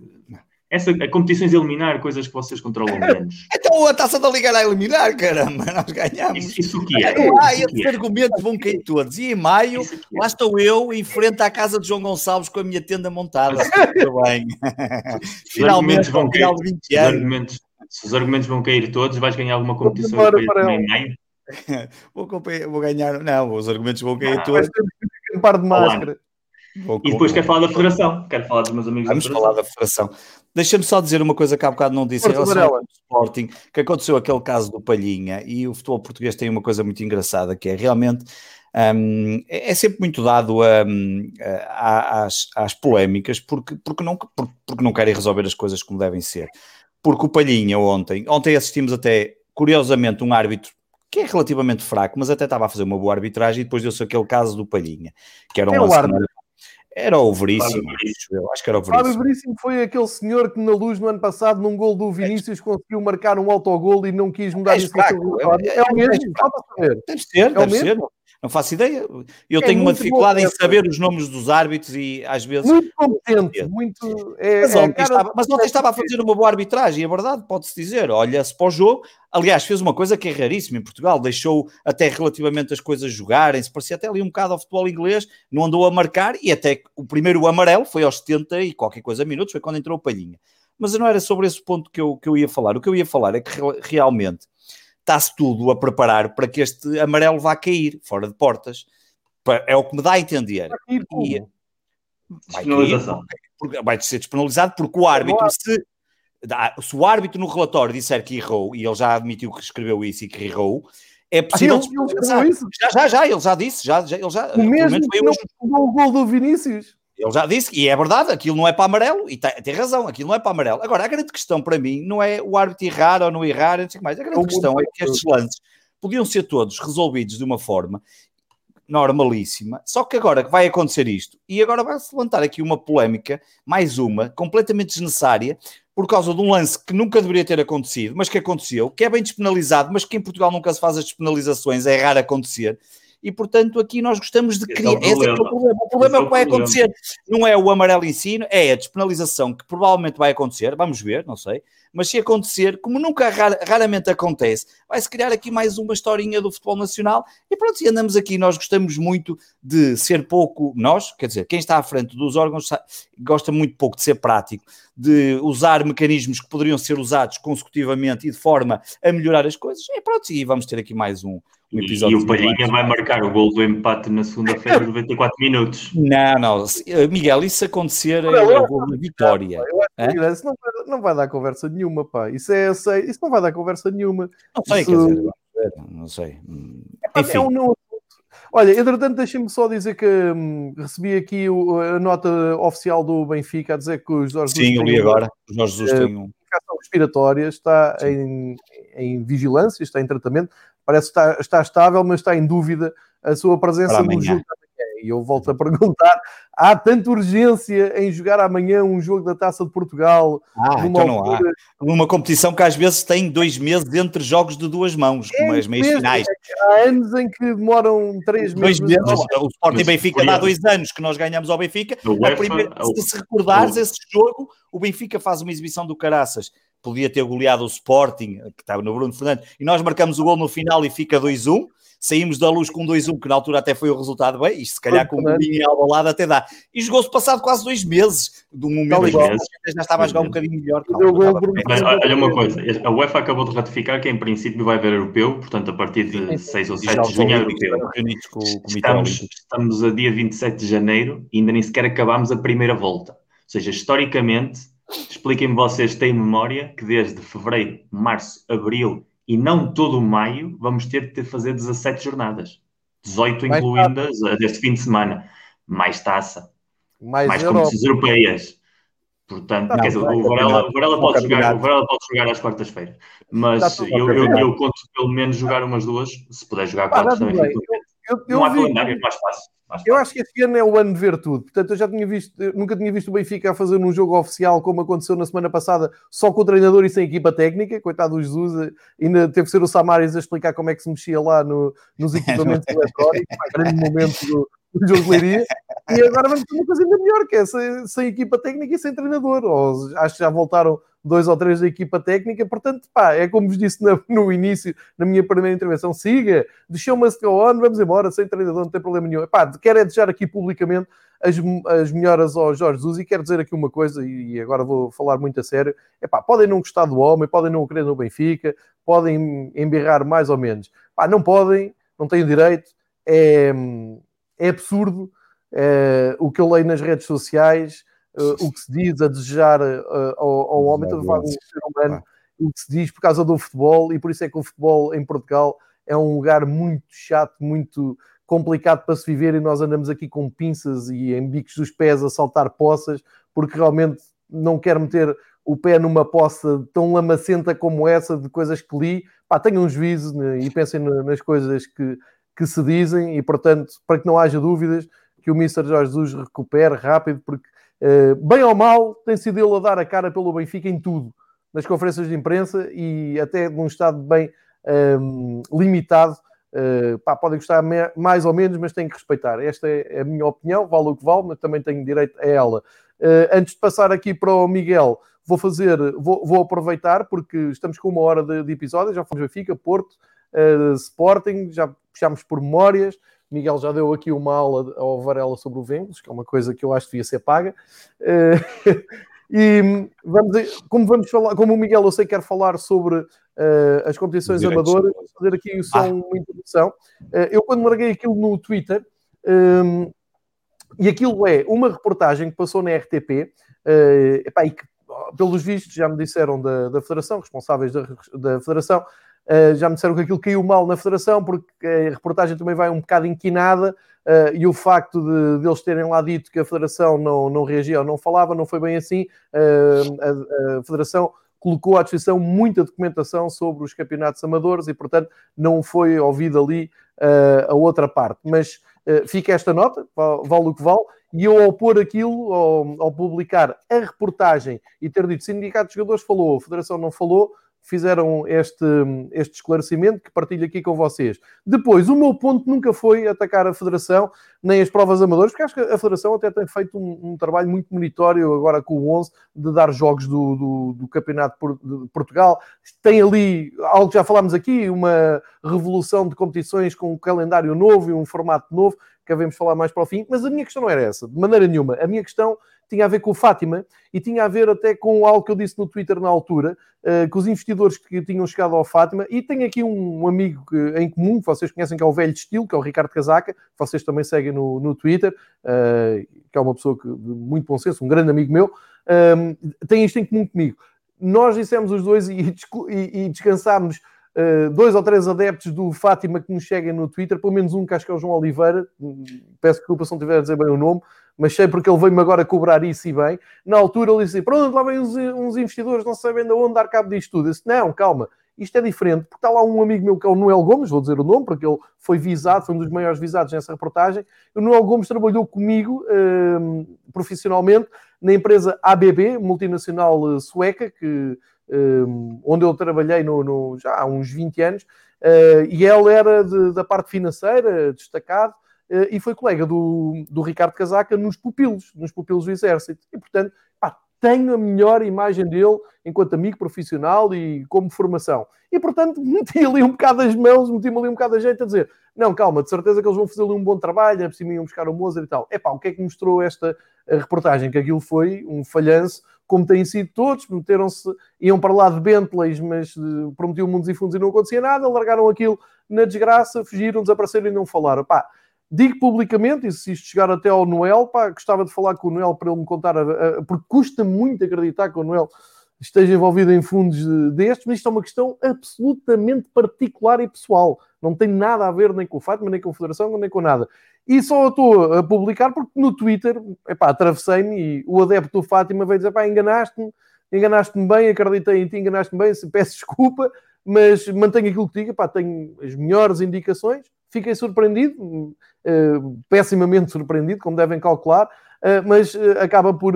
Essa, a competições a eliminar, coisas que vocês controlam menos. Então a taça da Liga era a eliminar, caramba, nós ganhamos. Isso, isso que é. Ah, esses é. argumentos vão cair todos. E em maio, é. lá estou eu, em frente à casa de João Gonçalves com a minha tenda montada. Muito bem. Finalmente, vão cair. De 20 anos. Os argumentos, se os argumentos vão cair todos, vais ganhar alguma competição em maio? vou, vou, ganhar, não, os argumentos vão cair ah, todos. Um par de máscara. Vou e depois quer falar da Federação, quero falar dos meus amigos Vamos da falar da Federação. Deixa-me só dizer uma coisa que há bocado não disse em relação ao Sporting, que aconteceu aquele caso do Palhinha e o futebol português tem uma coisa muito engraçada que é realmente um, é, é sempre muito dado a, a, às, às polémicas porque, porque, não, porque não querem resolver as coisas como devem ser. Porque o Palhinha ontem, ontem assistimos até, curiosamente, um árbitro que é relativamente fraco, mas até estava a fazer uma boa arbitragem e depois deu-se aquele caso do Palhinha, que era um é lance... Era o Veríssimo, eu acho que era o Veríssimo. Fábio Veríssimo foi aquele senhor que na luz no ano passado, num gol do Vinícius, é. conseguiu marcar um autogol e não quis mudar é isso. É, é, é, o mesmo, é, Deve ser, é deve ser. Não faço ideia. Eu é tenho uma dificuldade bom, em saber os nomes dos árbitros e às vezes. Muito competente, muito. É, mas, ontem cara... estava, mas ontem estava a fazer uma boa arbitragem, é verdade, pode-se dizer. Olha-se para o jogo. Aliás, fez uma coisa que é raríssima em Portugal, deixou até relativamente as coisas jogarem-se, parecia até ali um bocado ao futebol inglês, não andou a marcar e até o primeiro amarelo foi aos 70 e qualquer coisa minutos, foi quando entrou o Palhinha. Mas não era sobre esse ponto que eu, que eu ia falar. O que eu ia falar é que realmente está-se tudo a preparar para que este amarelo vá cair fora de portas. É o que me dá a entender. Vai cair, vai, cair, vai ser despenalizado porque o árbitro, se, se o árbitro no relatório disser que errou, e ele já admitiu que escreveu isso e que errou, é possível. Ah, ele, já, já, já, ele já disse, já, já, ele já. O mesmo que não o gol do Vinícius. Ele já disse, e é verdade, aquilo não é para amarelo, e tem, tem, razão, aquilo não é para amarelo. Agora, a grande questão para mim não é o árbitro errar ou não errar, não sei mais. A grande questão é que estes lances podiam ser todos resolvidos de uma forma normalíssima, só que agora que vai acontecer isto, e agora vai-se levantar aqui uma polémica, mais uma, completamente desnecessária, por causa de um lance que nunca deveria ter acontecido, mas que aconteceu, que é bem despenalizado, mas que em Portugal nunca se faz as despenalizações, é raro acontecer, e portanto aqui nós gostamos de criar. Esse é o problema. Esse é o problema. O problema é o que vai acontecer não é o amarelo em si, é a despenalização que provavelmente vai acontecer, vamos ver, não sei, mas se acontecer, como nunca raramente acontece, vai-se criar aqui mais uma historinha do futebol nacional e pronto, e andamos aqui, nós gostamos muito de ser pouco, nós, quer dizer, quem está à frente dos órgãos gosta muito pouco de ser prático, de usar mecanismos que poderiam ser usados consecutivamente e de forma a melhorar as coisas, e pronto, e vamos ter aqui mais um. E, o Palhinha vai marcar o gol do empate na segunda-feira, 94 minutos. Não, não, eh, Miguel, isso acontecer é o gol da vitória. Isso não vai, não vai dar conversa nenhuma, pá. Isso, é, isso não vai dar conversa nenhuma. Não sei, isso... quer dizer, não sei. É, Enfim. É um não Olha, entretanto, deixem-me só dizer que hum, recebi aqui o, a nota oficial do Benfica a dizer que os Jorge Sim, eu li agora. Os Jorge Jesus têm um. respiratória, está em, em vigilância, está em tratamento parece que está, está estável, mas está em dúvida a sua presença no jogo e eu volto a perguntar: há tanta urgência em jogar amanhã um jogo da Taça de Portugal? Ah, então não há. Numa competição que às vezes tem dois meses entre jogos de duas mãos, é como as meias finais. Há anos em que demoram três dois meses. meses. O Sporting Benfica há dois anos que nós ganhamos ao Benfica. UEFA, primeira, se, se recordares esse jogo, o Benfica faz uma exibição do Caraças podia ter goleado o Sporting, que estava no Bruno Fernandes, e nós marcamos o gol no final e fica 2-1 saímos da luz com 2-1, que na altura até foi o resultado bem, isto se calhar com um bolinho ao lado até dá. E jogou-se passado quase dois meses, de um momento que já estava a jogar um bocadinho melhor. Mas olha uma coisa, a UEFA acabou de ratificar que em princípio vai haver europeu, portanto a partir de 6 ou 7 de junho é europeu. Estamos, estamos a dia 27 de janeiro e ainda nem sequer acabámos a primeira volta. Ou seja, historicamente, expliquem-me vocês, têm memória que desde fevereiro, março, abril e não todo maio vamos ter de fazer 17 jornadas. 18 incluindo as deste fim de semana. Mais taça. Mais, mais competições europeias. Portanto, não, quer dizer, o Varela, o Varela pode jogar, o Varela pode jogar às quartas-feiras. Mas eu, eu, eu, conto pelo menos jogar umas duas, se puder jogar quatro também. Eu, eu, não há vi, calendário, é mais fácil. Eu acho que este ano é o ano de ver tudo. Portanto, eu já tinha visto, nunca tinha visto o Benfica a fazer um jogo oficial como aconteceu na semana passada, só com o treinador e sem equipa técnica. Coitado do Jesus, ainda teve que ser o Samaris a explicar como é que se mexia lá no, nos equipamentos eletrónicos. grande momento do, do jogo de Leiria. E agora vamos ter uma coisa ainda melhor, que é sem, sem equipa técnica e sem treinador. Ou, acho que já voltaram dois ou três da equipa técnica, portanto, pá, é como vos disse no, no início, na minha primeira intervenção, siga, deixou uma go on, vamos embora, sem treinador, não tem problema nenhum. Pá, quero é deixar aqui publicamente as, as melhoras ao Jorge Jesus e quero dizer aqui uma coisa, e agora vou falar muito a sério, é pá, podem não gostar do homem, podem não querer no Benfica, podem embirrar mais ou menos. Pá, não podem, não têm direito, é, é absurdo é, o que eu leio nas redes sociais, uh, o que se diz a desejar uh, ao, ao homem, todo um ser humano, o que se diz por causa do futebol, e por isso é que o futebol em Portugal é um lugar muito chato, muito complicado para se viver, e nós andamos aqui com pinças e em bicos dos pés a saltar poças, porque realmente não quero meter o pé numa poça tão lamacenta como essa de coisas que li. Pá, tenham um juízo né, e pensem nas coisas que, que se dizem, e portanto, para que não haja dúvidas, que o Mr. Jorge Jesus recupere rápido, porque bem ou mal, tem sido ele a dar a cara pelo Benfica em tudo, nas conferências de imprensa e até num estado bem um, ehm, limitado. Uh, pá, podem gostar mais ou menos, mas têm que respeitar. Esta é a minha opinião, vale o que vale, mas também tenho direito a ela. Uh, antes de passar aqui para o Miguel, vou fazer, vou, vou aproveitar, porque estamos com uma hora de, de episódio, já fomos Benfica, Porto, uh, Sporting, já puxámos por memórias, Miguel já deu aqui uma aula ao Varela sobre o Vengos, que é uma coisa que eu acho que devia ser paga. Eh, e vamos, como vamos falar, como o Miguel eu sei que quer falar sobre uh, as competições amadoras, vou fazer aqui só ah. uma introdução. Uh, eu quando marquei aquilo no Twitter, um, e aquilo é uma reportagem que passou na RTP, uh, epá, e que, pelos vistos, já me disseram da, da Federação, responsáveis da, da Federação, Uh, já me disseram que aquilo caiu mal na federação, porque a reportagem também vai um bocado inquinada uh, e o facto de, de, eles terem lá dito que a federação não, não reagia ou não falava, não foi bem assim. Uh, a, a, federação colocou à disposição muita documentação sobre os campeonatos amadores e, portanto, não foi ouvida ali a outra parte. Mas fica esta nota, vale o que vale. E eu, ao pôr aquilo, ao, ao publicar a reportagem e ter dito sindicato de jogadores falou, a federação não falou, fizeram este, este esclarecimento que partilho aqui com vocês. Depois, o meu ponto nunca foi atacar a Federação, nem as provas amadoras, porque acho que a Federação até tem feito um, um trabalho muito monitório agora com o 11 de dar jogos do, do, do Campeonato de Portugal. Tem ali algo que já falámos aqui, uma revolução de competições com um calendário novo e um formato novo, que havemos falar mais para o fim, mas a minha questão não era essa, de maneira nenhuma. A minha questão tinha a ver com o Fátima e tinha a ver até com algo que eu disse no Twitter na altura, com os investidores que tinham chegado ao Fátima. E tenho aqui um, amigo em comum, que vocês conhecem, que é o velho estilo, que é o Ricardo Casaca, que vocês também seguem no, no Twitter, uh, que é uma pessoa que, de muito bom senso, um grande amigo meu, tem isto em comum comigo. Nós dissemos os dois e, e, e descansámos Uh, dois ou três adeptos do Fátima que nos cheguem no Twitter, pelo menos um que acho que é o João Oliveira, peço desculpa se não tiver a dizer bem o nome, mas sei porque ele veio-me agora cobrar isso e bem. Na altura ele disse: Pronto, lá vem uns, uns investidores, não sabem de onde dar cabo disto tudo. Eu disse: Não, calma, isto é diferente, porque está lá um amigo meu que é o Noel Gomes, vou dizer o nome, porque ele foi visado, foi um dos maiores visados nessa reportagem. O Noel Gomes trabalhou comigo um, profissionalmente na empresa ABB, multinacional eh, sueca, que, um, onde eu trabalhei no, no, já há uns 20 anos, uh, e ele era de, da parte financeira, destacado. Eh, e foi colega do, do Ricardo Casaca nos pupilos, nos pupilos do Exército. E, portanto, pá, tenho a melhor imagem dele enquanto amigo profissional e como formação. E, portanto, meti ali um bocado as mãos, meti-me ali um bocado a jeito a dizer não, calma, de certeza que eles vão fazer ali um bom trabalho, é por cima iam buscar o Mozart e tal. É pá, o que é que mostrou esta reportagem? Que aquilo foi um falhanço, como têm sido todos, meteram-se, iam para lá de Bentleys, mas uh, prometiam mundos e fundos e não acontecia nada, largaram aquilo na desgraça, fugiram, desapareceram e não falaram. Pá, Digo publicamente, e se isto chegar até ao Noel, pá, gostava de falar com o Noel para ele me contar, a, a, porque custa muito acreditar que o Noel esteja envolvido em fundos destes, mas isto é uma questão absolutamente particular e pessoal. Não tem nada a ver nem com o Fátima, nem com a Federação, nem com nada. E só estou a publicar porque no Twitter, epá, atravessei-me e o adepto do Fátima veio dizer, pá, enganaste-me, enganaste-me bem, acreditei em ti, enganaste-me bem, peço desculpa, mas mantenho aquilo que digo, pá, tenho as melhores indicações, fiquei surpreendido, pessimamente surpreendido, como devem calcular, mas acaba por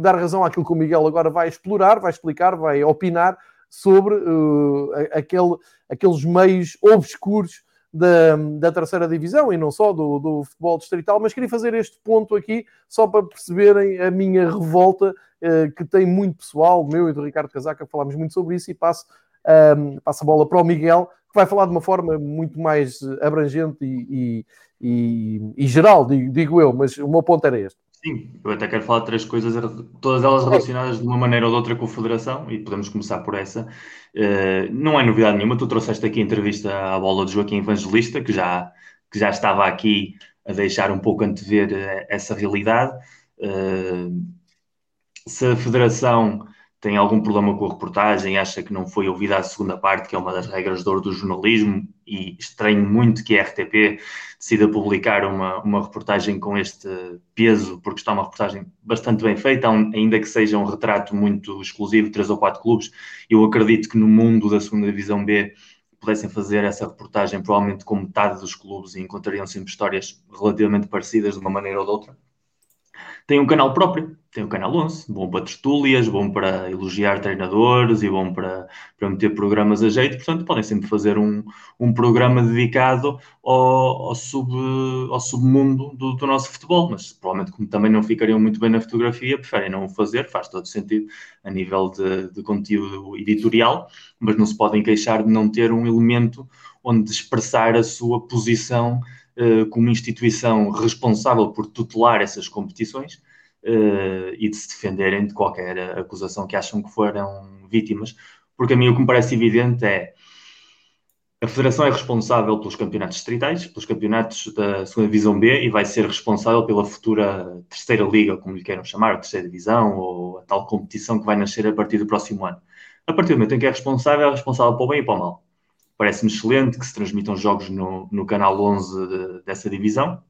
dar razão àquilo que o Miguel agora vai explorar, vai explicar, vai opinar sobre aquele, aqueles meios obscuros da, da terceira divisão e não só do, do futebol distrital, mas queria fazer este ponto aqui só para perceberem a minha revolta, uh, que tem muito pessoal, meu e do Ricardo Casaca, falámos muito sobre isso, e passo, um, passo a bola para o Miguel, que vai falar de uma forma muito mais abrangente e, e, e, e geral, digo, digo eu, mas o meu ponto era este. Sim, eu até quero falar de três coisas, todas elas relacionadas de uma maneira ou de outra com a Federação, e podemos começar por essa. Uh, não é novidade nenhuma, tu trouxeste aqui a entrevista à bola de Joaquim Evangelista, que já, que já estava aqui a deixar um pouco antever uh, essa realidade. Uh, se a Federação tem algum problema com a reportagem, acha que não foi ouvida a segunda parte, que é uma das regras de ouro do jornalismo, e estranho muito que a RTP decida publicar uma, uma reportagem com este peso, porque está uma reportagem bastante bem feita, ainda que seja um retrato muito exclusivo de três ou quatro clubes. Eu acredito que no mundo da segunda divisão B pudessem fazer essa reportagem provavelmente com metade dos clubes e encontrariam sempre histórias relativamente parecidas de uma maneira ou de outra tem um canal próprio, tem o canal 11, bom para tertúlias, bom para elogiar treinadores e bom para, para meter programas a jeito, portanto podem sempre fazer um, um programa dedicado ao, ao, sub, ao submundo do, do nosso futebol, mas provavelmente como também não ficariam muito bem na fotografia, preferem não o fazer, faz todo sentido a nível de, de conteúdo editorial, mas não se podem queixar de não ter um elemento onde expressar a sua posição eh, como instituição responsável por tutelar essas competições uh, e de se defenderem de qualquer acusação que acham que foram vítimas. Porque a mim o que me parece evidente é a Federação é responsável pelos campeonatos distritais, pelos campeonatos da segunda Divisão B e vai ser responsável pela futura terceira liga, como lhe queiram chamar, a terceira divisão ou a tal competição que vai nascer a partir do próximo ano. A partir do momento em que é responsável, é responsável para o bem e para o mal parece-me excelente que se transmitam jogos no, no canal 11 de, dessa divisão,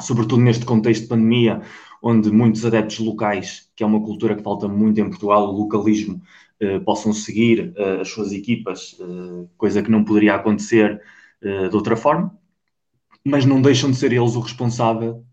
sobretudo neste contexto de pandemia, onde muitos adeptos locais, que é uma cultura que falta muito em Portugal, o localismo, eh, possam seguir eh, as suas equipas, eh, coisa que não poderia acontecer eh, de outra forma, mas não deixam de ser eles o responsável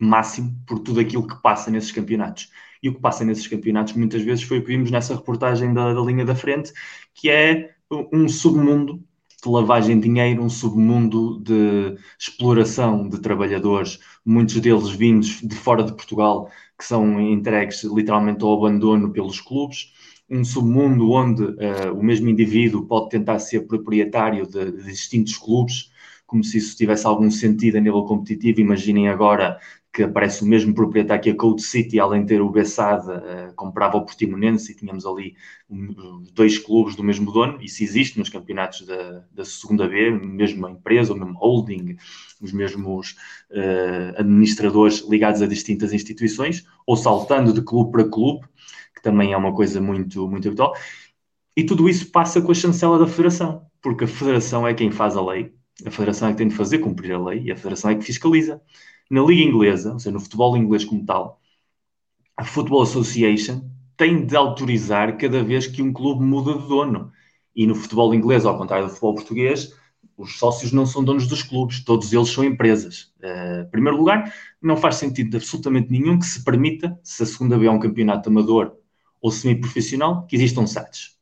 máximo por tudo aquilo que passa nesses campeonatos. E o que passa nesses campeonatos muitas vezes foi o que vimos nessa reportagem da, da linha da frente, que é um submundo de lavagem de dinheiro, um submundo de exploração de trabalhadores, muitos deles vindos de fora de Portugal, que são entregues literalmente ao abandono pelos clubes, um submundo onde uh, o mesmo indivíduo pode tentar ser proprietário de, de distintos clubes, como se isso tivesse algum sentido a nível competitivo. Imaginem agora que aparece o mesmo proprietário que a Code City, além de ter o Bessada, uh, comprava o Portimonense e tínhamos ali um, dois clubes do mesmo dono. Isso existe nos campeonatos da, da segunda B, mesmo empresa, o mesmo holding, os mesmos uh, administradores ligados a distintas instituições, ou saltando de clube para clube, que também é uma coisa muito, muito habitual. E tudo isso passa com a chancela da federação, porque a federação é quem faz a lei, a federação é que tem de fazer cumprir a lei e a federação é que fiscaliza na Liga Inglesa, ou seja, no futebol inglês como tal, a Football Association tem de autorizar cada vez que um clube muda de dono. E no futebol inglês, ao contrário do futebol português, os sócios não são donos dos clubes, todos eles são empresas. Uh, em primeiro lugar, não faz sentido absolutamente nenhum que se permita, se a segunda B é um campeonato amador ou semi-profissional, que existam sites.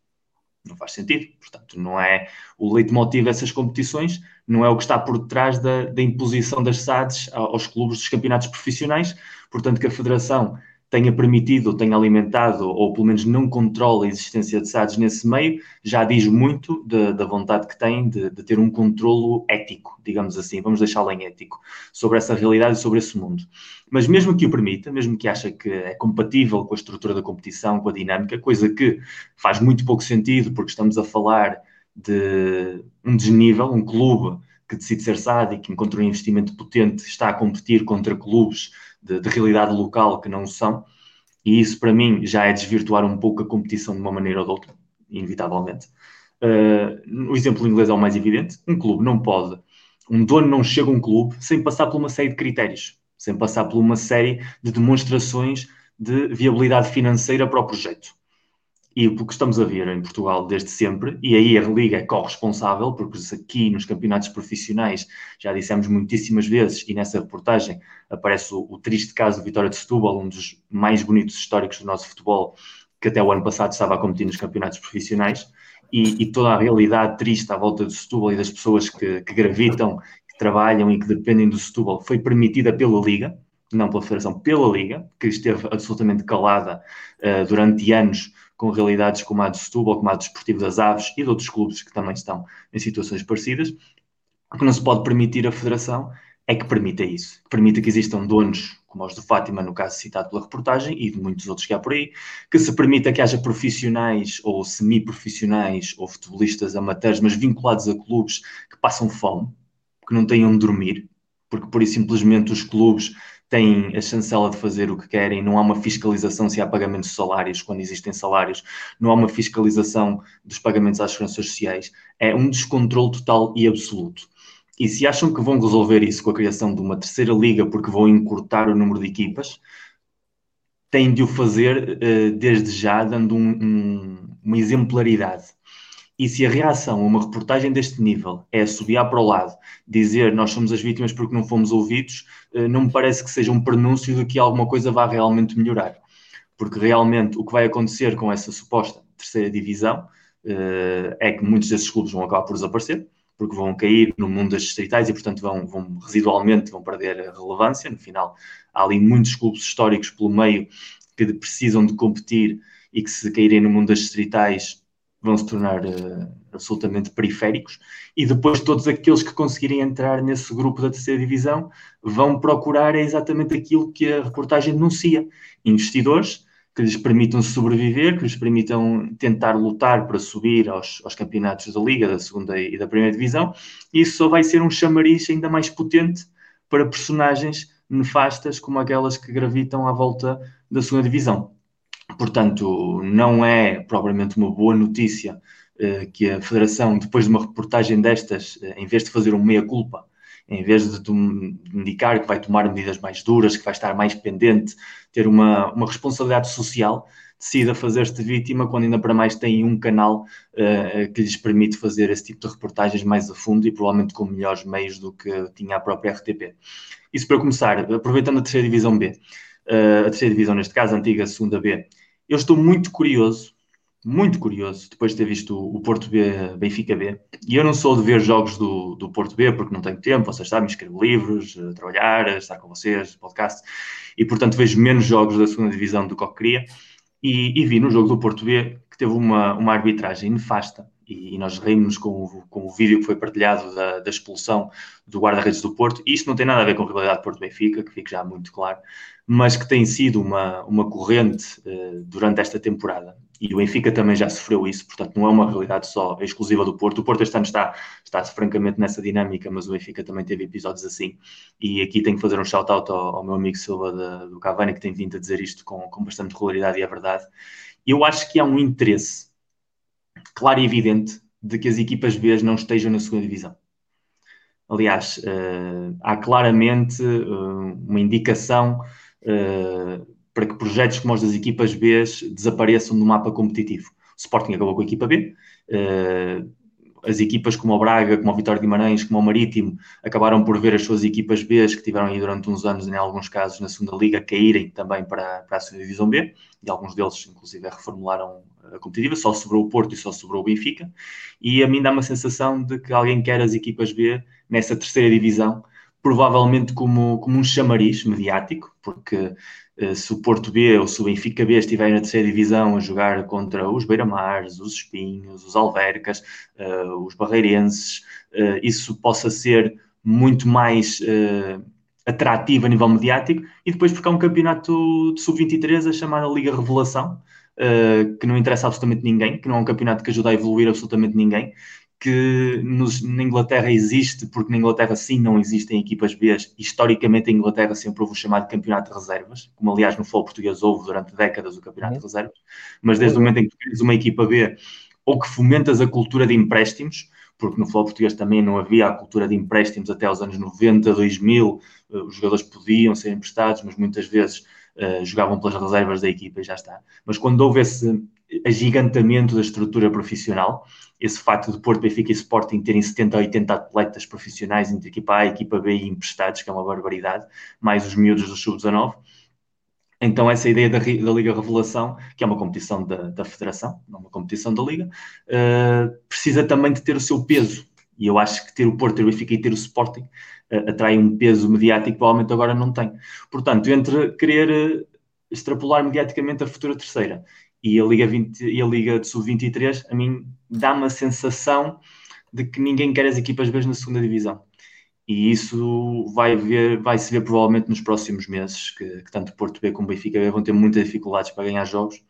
Não faz sentido. Portanto, não é o leitmotiv dessas competições, não é o que está por detrás da, da imposição das SADs aos clubes dos campeonatos profissionais. Portanto, que a Federação tenha permitido, tenha alimentado, ou pelo menos não controla a existência de SADs nesse meio, já diz muito de, da vontade que tem de, de, ter um controlo ético, digamos assim, vamos deixá-lo em ético, sobre essa realidade e sobre esse mundo. Mas mesmo que o permita, mesmo que acha que é compatível com a estrutura da competição, com a dinâmica, coisa que faz muito pouco sentido, porque estamos a falar de um desnível, um clube que decide ser SAD e que encontra um investimento potente, está a competir contra clubes de, de, realidade local que não são, e isso para mim já é desvirtuar um pouco a competição de uma maneira ou de outra, inevitavelmente. Uh, o exemplo inglês é o mais evidente: um clube não pode, um dono não chega a um clube sem passar por uma série de critérios, sem passar por uma série de demonstrações de viabilidade financeira para o projeto. E o que estamos a ver em Portugal desde sempre, e aí a Liga é corresponsável, porque aqui nos campeonatos profissionais já dissemos muitíssimas vezes, e nessa reportagem aparece o, o triste caso do Vitória de Setúbal, um dos mais bonitos históricos do nosso futebol, que até o ano passado estava a competir nos campeonatos profissionais, e, e toda a realidade triste à volta do Setúbal e das pessoas que, que gravitam, que trabalham e que dependem do Setúbal foi permitida pela Liga, não pela Federação, pela Liga, que esteve absolutamente calada uh, durante anos com realidades como a do Setúbal, como a do Desportivo das Aves e de outros clubes que também estão em situações parecidas. O que não se pode permitir a Federação é que permita isso, que permita que existam donos, como os do Fátima, no caso citado pela reportagem, e de muitos outros que há por aí, que se permita que haja profissionais ou semi-profissionais ou futebolistas amateurs, mas vinculados a clubes que passam fome, que não tenham de dormir, porque por isso simplesmente os clubes têm a chancela de fazer o que querem, não há uma fiscalização se há pagamentos de salários, quando existem salários, não há uma fiscalização dos pagamentos às seguranças sociais, é um descontrole total e absoluto. E se acham que vão resolver isso com a criação de uma terceira liga porque vão encurtar o número de equipas, têm de o fazer uh, desde já, dando um, um, uma exemplaridade. E se a reação a uma reportagem deste nível é subir para o lado, dizer nós somos as vítimas porque não fomos ouvidos, uh, não me parece que seja um prenúncio de que alguma coisa vá realmente melhorar. Porque realmente o que vai acontecer com essa suposta terceira divisão uh, é que muitos desses clubes vão acabar por desaparecer porque vão cair no mundo das distritais e, portanto, vão, vão residualmente vão perder a relevância. No final, há ali muitos clubes históricos pelo meio que precisam de competir e que, se caírem no mundo das distritais, vão se tornar uh, absolutamente periféricos. E depois, todos aqueles que conseguirem entrar nesse grupo da terceira divisão vão procurar exatamente aquilo que a reportagem denuncia: investidores que lhes permitam sobreviver, que lhes permitam tentar lutar para subir aos, aos, campeonatos da Liga, da segunda e da primeira divisão, isso só vai ser um chamariz ainda mais potente para personagens nefastas como aquelas que gravitam à volta da segunda divisão. Portanto, não é propriamente uma boa notícia eh, que a Federação, depois de uma reportagem destas, eh, em vez de fazer um meia-culpa, em vez de, indicar que vai tomar medidas mais duras, que vai estar mais pendente, ter uma, uma responsabilidade social, decida fazer-se vítima quando ainda para mais tem um canal uh, que lhes permite fazer esse tipo de reportagens mais a fundo e provavelmente com melhores meios do que tinha a própria RTP. Isso para começar, aproveitando a terceira divisão B, uh, a terceira divisão neste caso, a antiga segunda B, eu estou muito curioso muito curioso depois de ter visto o Porto B, Benfica B. E eu não sou de ver jogos do, do Porto B porque não tenho tempo, vocês sabem, escrevo livros, eh, trabalhar, estar com vocês, podcast, e portanto vejo menos jogos da segunda divisão do que eu queria. E, e vi no jogo do Porto B que teve uma, uma arbitragem nefasta, e, nós reímos com o, com o vídeo que foi partilhado da, da expulsão do guarda-redes do Porto. Isto não tem nada a ver com a rivalidade Porto-Benfica, que fica já muito claro, mas que tem sido uma, uma corrente uh, durante esta temporada e o Benfica também já sofreu isso, portanto não é uma realidade só exclusiva do Porto. O Porto este ano está, está francamente nessa dinâmica, mas o Benfica também teve episódios assim. E aqui tenho que fazer um shout-out ao, ao, meu amigo Silva do Cavani, que tem vindo a dizer isto com, com bastante regularidade e é verdade. Eu acho que há um interesse claro e evidente de que as equipas B não estejam na segunda divisão. Aliás, uh, há claramente uh, uma indicação uh, para que projetos como os das equipas B desapareçam do mapa competitivo. O Sporting acabou com a equipa B, as equipas como o Braga, como o Vitória de Guimarães, como o Marítimo, acabaram por ver as suas equipas B, que tiveram aí durante uns anos, em alguns casos, na segunda liga, caírem também para, para a segunda divisão B, e alguns deles, inclusive, reformularam competitiva, só sobrou o Porto e só sobrou o Benfica, e a mim dá uma sensação de que alguém quer as equipas B nessa terceira divisão, provavelmente como, como um chamariz mediático, porque eh, se o Porto B ou se o Benfica B estiverem na terceira divisão a jogar contra os Beira-Mares, os Espinhos, os Alvercas, uh, os Barreirenses, uh, isso possa ser muito mais uh, atrativo a nível mediático e depois porque há um campeonato de sub-23 a chamada Liga Revelação, que não interessa absolutamente ninguém, que não é um campeonato que ajuda a evoluir absolutamente ninguém que nos, na Inglaterra existe, porque na Inglaterra sim não existem equipas B. Historicamente, a Inglaterra sempre houve o chamado campeonato de reservas, como aliás no futebol português houve durante décadas o campeonato uhum. de reservas, mas desde o momento em que tens uma equipa B ou que fomentas a cultura de empréstimos, porque no futebol português também não havia a cultura de empréstimos até aos anos 90, 2000, eh, os jogadores podiam ser emprestados, mas muitas vezes uh, jogavam pelas reservas da equipa e já está. Mas quando houve esse, agigantamento da estrutura profissional. Esse facto de Porto, Benfica e Sporting terem 70 ou 80 atletas profissionais entre equipa A, equipa B e emprestados, que é uma barbaridade, mais os miúdos do Sub-19. Então, essa ideia da, da, Liga Revelação, que é uma competição da, da Federação, não uma competição da Liga, uh, precisa também de ter o seu peso. E eu acho que ter o Porto, ter o Benfica e ter o Sporting uh, atrai um peso mediático que provavelmente agora não tem. Portanto, entre querer uh, extrapolar mediaticamente a futura terceira e a Liga, 20, e a Liga de Sub-23, a mim dá-me a sensação de que ninguém quer as equipas B na segunda divisão. E isso vai, ver, vai se ver provavelmente nos próximos meses, que, que tanto Porto B como Benfica B vão ter muitas dificuldades para ganhar jogos.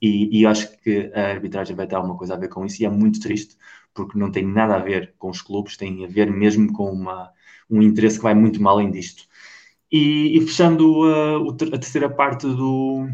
E, e acho que a arbitragem vai ter alguma coisa a ver com isso, e é muito triste, porque não tem nada a ver com os clubes, tem a ver mesmo com uma, um interesse que vai muito mal além disto. E, e fechando a, a, terceira parte do,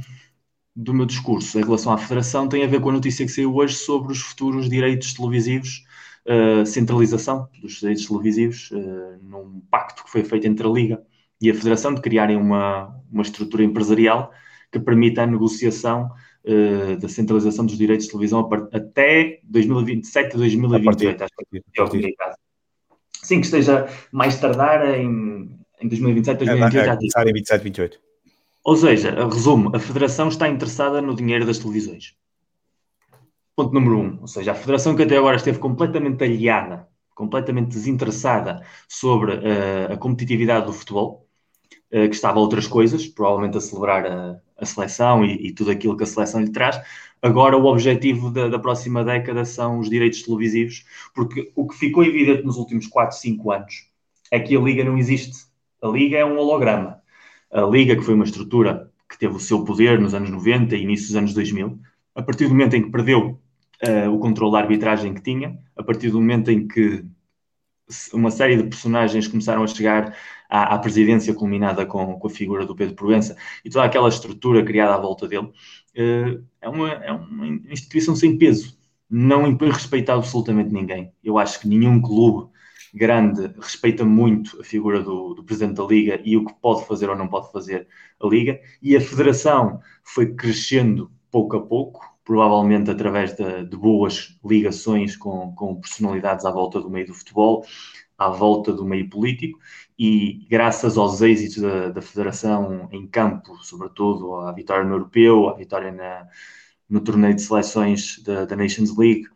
do meu discurso em relação à Federação, tem a ver com a notícia que saiu hoje sobre os futuros direitos televisivos, uh, centralização dos direitos televisivos, uh, num pacto que foi feito entre a Liga e a Federação de criarem uma, uma estrutura empresarial que permita a negociação uh, da centralização dos direitos de televisão até 2027, 2028. Acho que é Sim, que esteja mais tardar em em 2027, 2028 é, já começar em 27, 28. Ou seja, resumo, a Federação está interessada no dinheiro das televisões. Ponto número um. Ou seja, a Federação que até agora esteve completamente aliada, completamente desinteressada sobre uh, a competitividade do futebol, uh, que estava a outras coisas, provavelmente a celebrar a, a seleção e, e, tudo aquilo que a seleção lhe traz. Agora, o objetivo da, da, próxima década são os direitos televisivos, porque o que ficou evidente nos últimos 4, 5 anos é que a Liga não existe a Liga é um holograma. A Liga, que foi uma estrutura que teve o seu poder nos anos 90 e início dos anos 2000, a partir do momento em que perdeu uh, o controle da arbitragem que tinha, a partir do momento em que uma série de personagens começaram a chegar à, à presidência culminada com, com, a figura do Pedro Provença e toda aquela estrutura criada à volta dele, uh, é, uma, é uma instituição sem peso. Não impõe respeito a absolutamente ninguém. Eu acho que nenhum clube grande respeita muito a figura do, do, presidente da Liga e o que pode fazer ou não pode fazer a Liga, e a federação foi crescendo pouco a pouco, provavelmente através de, de boas ligações com, com, personalidades à volta do meio do futebol, à volta do meio político, e graças aos êxitos da, da federação em campo, sobretudo à vitória no Europeu, à vitória na, no torneio de seleções da, da Nations League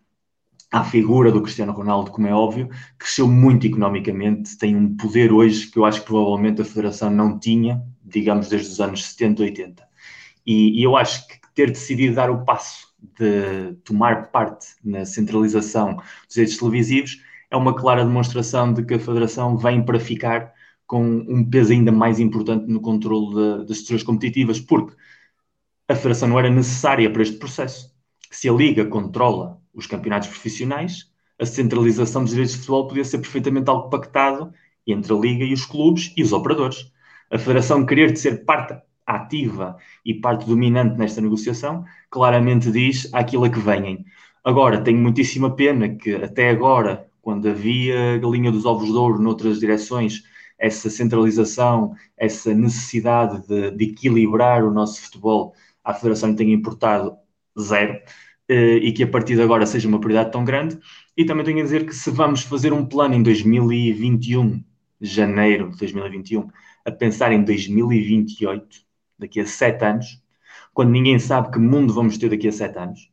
à figura do Cristiano Ronaldo, como é óbvio, cresceu muito economicamente, tem um poder hoje que eu acho que provavelmente a Federação não tinha, digamos, desde os anos 70, 80. E, e eu acho que ter decidido dar o passo de tomar parte na centralização dos direitos televisivos é uma clara demonstração de que a Federação vem para ficar com um peso ainda mais importante no controle das estruturas competitivas, porque a Federação não era necessária para este processo. Se a Liga controla os campeonatos profissionais, a centralização dos direitos de futebol podia ser perfeitamente algo pactado entre a Liga e os clubes e os operadores. A Federação querer ser parte ativa e parte dominante nesta negociação, claramente diz aquilo a que venham. Agora, tenho muitíssima pena que até agora, quando havia galinha dos ovos de ouro noutras direções, essa centralização, essa necessidade de, de equilibrar o nosso futebol, a Federação tenha importado zero. Eh, e que a partir de agora seja uma prioridade tão grande. E também tenho a dizer que se vamos fazer um plano em 2021, janeiro de 2021, a pensar em 2028, daqui a sete anos, quando ninguém sabe que mundo vamos ter daqui a sete anos.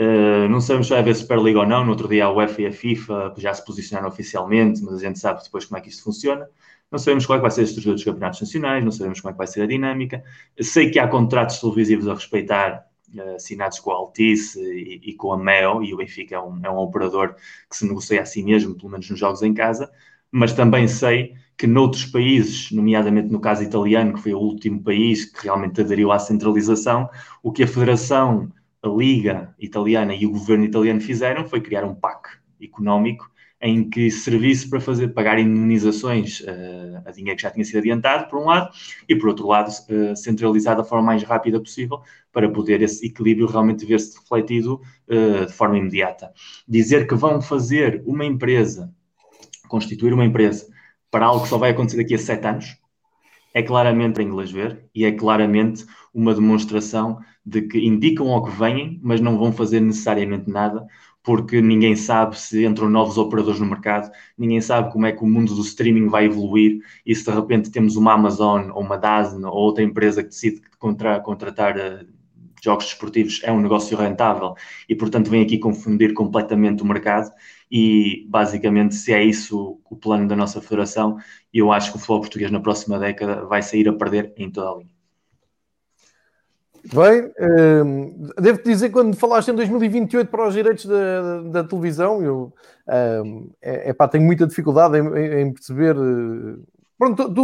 Uh, não sabemos se vai haver Superliga ou não. No outro dia a UEFA e a FIFA já se posicionaram oficialmente, mas a gente sabe depois como é que isto funciona. Não sabemos qual é que vai ser a estrutura dos campeonatos nacionais, não sabemos como é que vai ser a dinâmica. Sei que há contratos televisivos a respeitar assinados com a Altice e, e, com a Mel, e o Benfica é um, é um operador que se negocia a si mesmo, pelo menos nos jogos em casa, mas também sei que noutros países, nomeadamente no caso italiano, que foi o último país que realmente aderiu à centralização, o que a Federação, a Liga Italiana e o governo italiano fizeram foi criar um PAC económico em que servisse para fazer pagar indenizações uh, a dinheiro que já tinha sido adiantado, por um lado, e por outro lado, uh, centralizar da forma mais rápida possível para poder esse equilíbrio realmente ver-se refletido uh, de forma imediata. Dizer que vão fazer uma empresa, constituir uma empresa, para algo que só vai acontecer daqui a sete anos, é claramente para inglês ver e é claramente uma demonstração de que indicam ao que vêm, mas não vão fazer necessariamente nada, porque ninguém sabe se entram novos operadores no mercado, ninguém sabe como é que o mundo do streaming vai evoluir e se de repente temos uma Amazon ou uma Dazen ou outra empresa que decide contra, contratar uh, jogos desportivos é um negócio rentável e portanto vem aqui confundir completamente o mercado e basicamente se é isso o plano da nossa federação, eu acho que o futebol português na próxima década vai sair a perder em toda a linha. Bem, hum, devo-te dizer, quando falaste em 2028 para os direitos da, da televisão, eu hum, é, pá, tenho muita dificuldade em, em perceber. Eh, pronto, tu,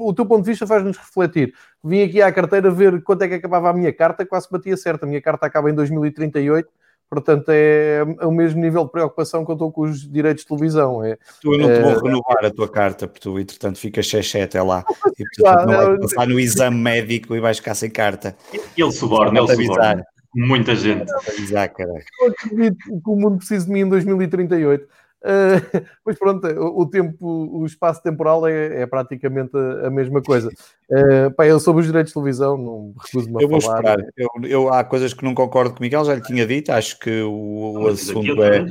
o teu ponto de vista faz-nos refletir. Vim aqui à carteira ver quanto é que acabava a minha carta, quase batia certo. A minha carta acaba em 2038 Portanto, é, é, o mesmo nível de preocupação que eu estou com os direitos de televisão. É, tu não te vou é, renovar a tua carta, porque tu, entretanto, ficas xexé até lá. E, portanto, não vai passar no exame médico e vais ficar sem carta. Ele suborna, ele suborna. Muita gente. Eu acredito que o mundo precisa de mim em 2038. Uh, mas pronto, o, tempo, o espaço temporal é, é praticamente a, a, mesma coisa. Uh, pá, eu sobre os direitos de televisão não recuso-me a falar. Esperar. Eu, eu, há coisas que não concordo com o Miguel, já lhe tinha dito, acho que o, o assunto é...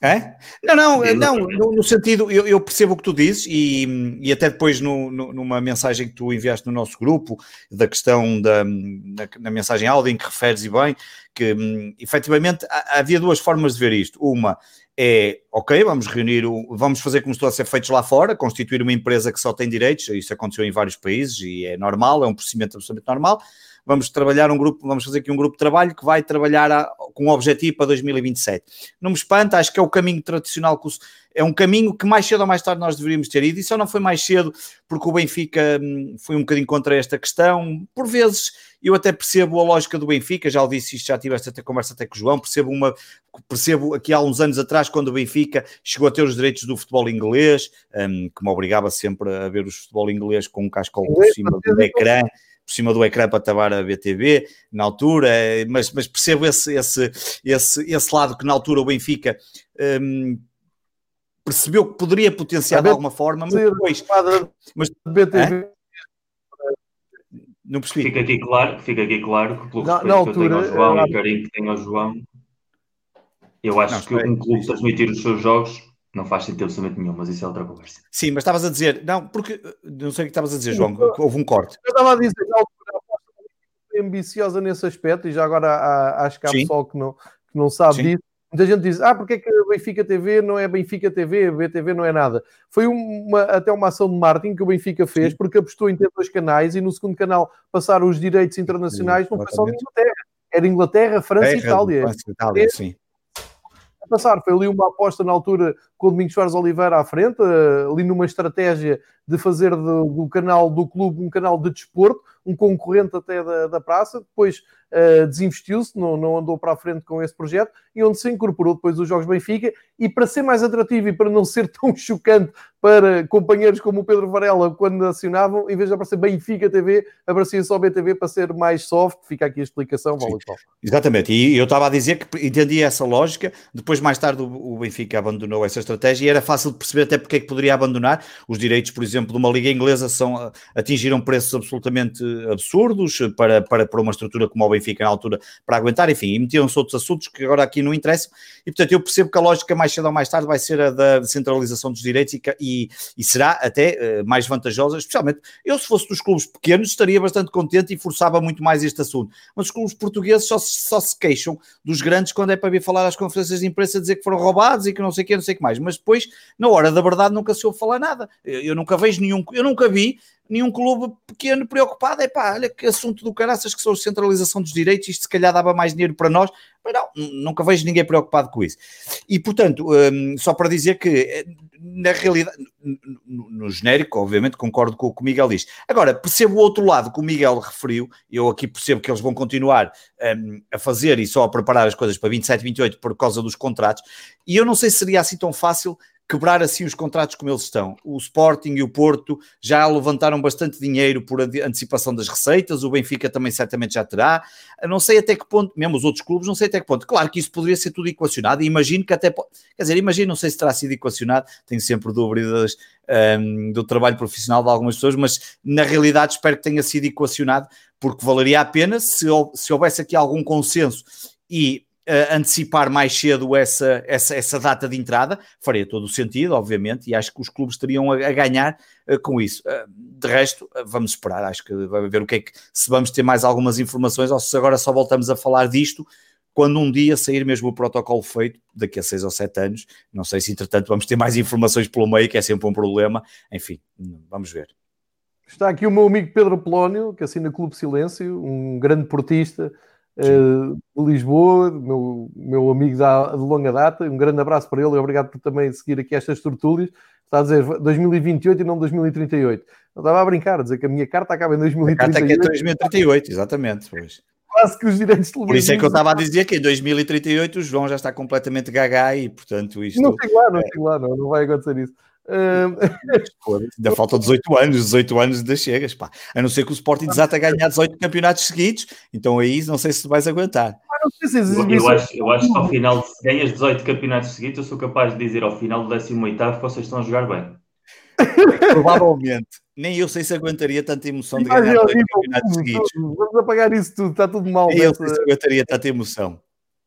É? Não, não, não, no, no sentido, eu, eu, percebo o que tu dizes e, e até depois no, no, numa mensagem que tu enviaste no nosso grupo, da questão da na, na mensagem áudio em que referes e bem, que um, efetivamente havia duas formas de ver isto. Uma é, ok, vamos reunir, o, vamos fazer como estou a ser feitos lá fora, constituir uma empresa que só tem direitos, isso aconteceu em vários países e é normal, é um procedimento absolutamente normal. Vamos trabalhar um grupo, vamos fazer aqui um grupo de trabalho que vai trabalhar a, com um objetivo para 2027. Não me espanta, acho que é o caminho tradicional que é um caminho que mais cedo ou mais tarde nós deveríamos ter ido, e só não foi mais cedo porque o Benfica hum, foi um bocadinho contra esta questão. Por vezes eu até percebo a lógica do Benfica, já o disse isto, já tive esta conversa até com o João, percebo, uma, percebo aqui há uns anos atrás, quando o Benfica chegou a ter os direitos do futebol inglês, um, que me obrigava sempre a ver o futebol inglês com um casco por cima do ecrã por cima do ecrã para tabar a BTV na altura, mas, mas percebo esse, esse, esse, esse lado que na altura o Benfica um, percebeu que poderia potenciar de alguma forma, mas depois. Mas, BTV. Não percebi. Fica aqui claro, fica aqui claro que pelo na, respeito na altura, que eu tenho ao João e o carinho que tenho ao João, eu acho não, que um clube transmitir os seus jogos não faz sentido absolutamente nenhum, mas isso é outra conversa. Sim, mas estavas a dizer, não, porque não sei o que estavas a dizer, João, houve um corte. Eu estava a dizer, na altura, a ambiciosa nesse aspecto, e já agora há, acho que há Sim. pessoal que não, que não sabe Sim. disso, Muita gente diz, ah, porque é que a Benfica TV não é Benfica TV, a BTV não é nada. Foi uma, até uma ação de marketing que o Benfica fez, porque apostou em ter dois canais e no segundo canal passaram os direitos internacionais, não foi só de Inglaterra. Era Inglaterra, França e Itália. França e Itália, sim passar. Foi ali uma aposta na altura com o Domingos Soares Oliveira à frente, eh, ali numa estratégia de fazer do, do, canal do clube um canal de desporto, um concorrente até da, da praça, depois uh, desinvestiu-se, não, não andou para a frente com esse projeto, e onde se incorporou depois os Jogos Benfica, e para ser mais atrativo e para não ser tão chocante para companheiros como o Pedro Varela quando acionavam, em vez de aparecer Benfica TV, aparecia só BTV para ser mais soft, fica aqui a explicação, vale Exatamente, e eu estava a dizer que entendi essa lógica, depois mais tarde o Benfica abandonou essa estratégia e era fácil de perceber até porque é que poderia abandonar, os direitos, por exemplo, de uma liga inglesa são, atingiram preços absolutamente absurdos para, para, para uma estrutura como o Benfica na altura para aguentar, enfim, e metiam-se outros assuntos que agora aqui não interessam, e portanto eu percebo que a lógica mais cedo ou mais tarde vai ser a da centralização dos direitos e, e, e será até uh, mais vantajosa, especialmente eu se fosse dos clubes pequenos estaria bastante contente e forçava muito mais este assunto, mas os clubes portugueses só, só se queixam dos grandes quando é para vir falar às conferências de imprensa dizer que foram roubados e que não sei o que, não sei o que mais, mas depois, na hora da verdade, nunca se ouve falar nada, eu, eu nunca vejo nenhum, eu nunca vi nenhum clube pequeno preocupado. É pá, olha que assunto do caraças que são a centralização dos direitos, isto se calhar dava mais dinheiro para nós, mas não, nunca vejo ninguém preocupado com isso. E portanto, um, só para dizer que eh, na realidade, no, no genérico, obviamente concordo com o que o Miguel diz. Agora, percebo o outro lado que o Miguel referiu, eu aqui percebo que eles vão continuar um, a fazer e só a preparar as coisas para 27, 28 por causa dos contratos, e eu não sei se seria assim tão fácil quebrar assim os contratos como eles estão. O Sporting e o Porto já levantaram bastante dinheiro por antecipação das receitas, o Benfica também certamente já terá. Não sei até que ponto, mesmo os outros clubes, não sei até que ponto. Claro que isso poderia ser tudo equacionado e imagino que até. Quer dizer, imagino, não sei se terá sido equacionado, tenho sempre dúvidas um, do trabalho profissional de algumas pessoas, mas na realidade espero que tenha sido equacionado, porque valeria a pena se, se houvesse aqui algum consenso e uh, antecipar mais cedo essa, essa, essa data de entrada, faria todo o sentido, obviamente, e acho que os clubes teriam a, a ganhar uh, com isso. Uh, de resto, vamos esperar, acho que vai ver o que é que, se vamos ter mais algumas informações ou se agora só voltamos a falar disto quando um dia sair mesmo o protocolo feito, daqui a seis ou sete anos, não sei se entretanto vamos ter mais informações pelo meio, que é sempre um problema, enfim, vamos ver. Está aqui o meu amigo Pedro Polónio, que assina Clube Silêncio, um grande portista, de Lisboa, meu, meu amigo da, de longa data. Um grande abraço para ele e obrigado por também seguir aqui estas tertúlias. Está a dizer 2028 e não 2038. Eu estava a brincar, a dizer que a minha carta acaba em 2038. A carta que é 2038, exatamente. Pois. Quase que os direitos Por isso é que eu estava a dizer que em 2038 o João já está completamente gaga e, portanto, isto. Não sei lá, não sei lá, não, não vai acontecer isso. ainda faltam 18 anos, 18 anos ainda chegas, pá. A não ser que o Sporting desata a ganhar 18 campeonatos seguidos, então aí não sei se vais aguentar. Eu, eu, acho, eu acho que ao final, se ganhas 18 campeonatos seguidos, eu sou capaz de dizer ao final do 18 que vocês estão a jogar bem. Provavelmente. Nem eu sei se aguentaria tanta emoção de ganhar 18 campeonatos seguidos. Vamos apagar isso tudo, está tudo mal. Nem eu sei se aguentaria tanta emoção.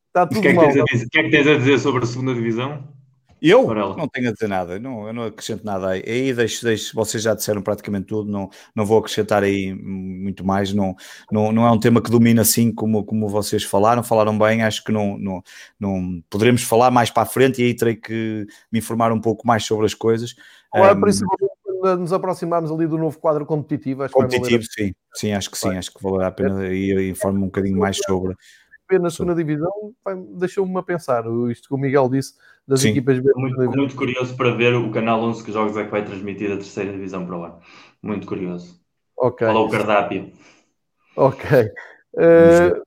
Está tudo o mal. O que é que tens a dizer sobre a segunda divisão? Eu não tenho a dizer nada, não, eu não acrescento nada aí. Aí deixo, deixo, vocês já disseram praticamente tudo, não, não vou acrescentar aí muito mais. Não, não, não é um tema que domina assim como, como vocês falaram, falaram bem. Acho que não, não, não poderemos falar mais para a frente e aí terei que me informar um pouco mais sobre as coisas. Claro, um, principalmente quando nos aproximarmos ali do novo quadro competitivo. Acho competitivo, sim, sim, acho que sim, acho que valerá a pena e informo um bocadinho mais sobre na segunda divisão deixou-me a pensar, isto que o Miguel disse das Sim. equipas B. Muito, muito, curioso para ver o canal 11 que jogos é que vai transmitir a terceira divisão para lá. Muito curioso. Ok. Fala o cardápio. Ok. Uh,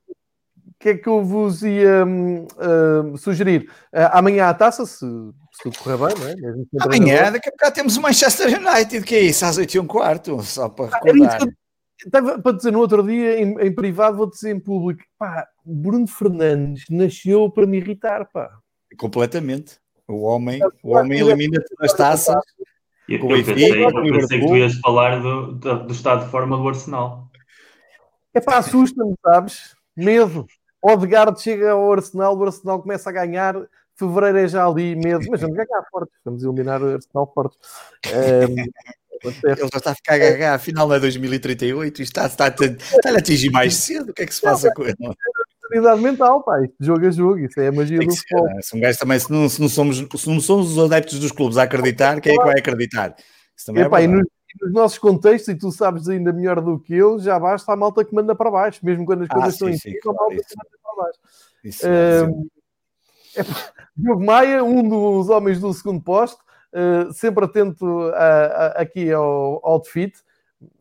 o que é que eu vos ia uh, sugerir? Uh, amanhã à taça, se, se tudo correr bem, não é? Amanhã, daqui a pouco temos o Manchester United, que é isso, às 8 e um quarto, só para ah, recordar. Estava para dizer no outro dia, em, em privado, vou dizer em público, pá, Bruno Fernandes nasceu para me irritar, pá. Completamente. O homem, o homem elimina todas as taças. Eu, eu, pensei, eu pensei que tu ias falar do, do, do, estado de forma do Arsenal. É pá, assusta-me, sabes? Medo. Odegaard chega ao Arsenal, o Arsenal começa a ganhar, fevereiro é já ali, medo. Mas vamos ganhar fortes, vamos eliminar o Arsenal fortes. Um, Ele já está a ficar gaga, afinal não é 2038, isto está, está, está, está a atingir mais cedo, o que é que se passa com ele? Sanidade mental, pá, isto jogo a jogo, isso é a magia do futebol. Né? Se um gajo também, se não, se, não somos, se não somos os adeptos dos clubes a acreditar, quem é que vai acreditar? Isso também é, é e nos, nos, nossos contextos, e tu sabes ainda melhor do que eu, já basta a malta que manda para baixo, mesmo quando as ah, coisas sim, estão em cima, a malta que manda para baixo. Isso, um, é, Diogo Maia, um dos homens do segundo posto, sempre atento a, a, aqui ao outfit.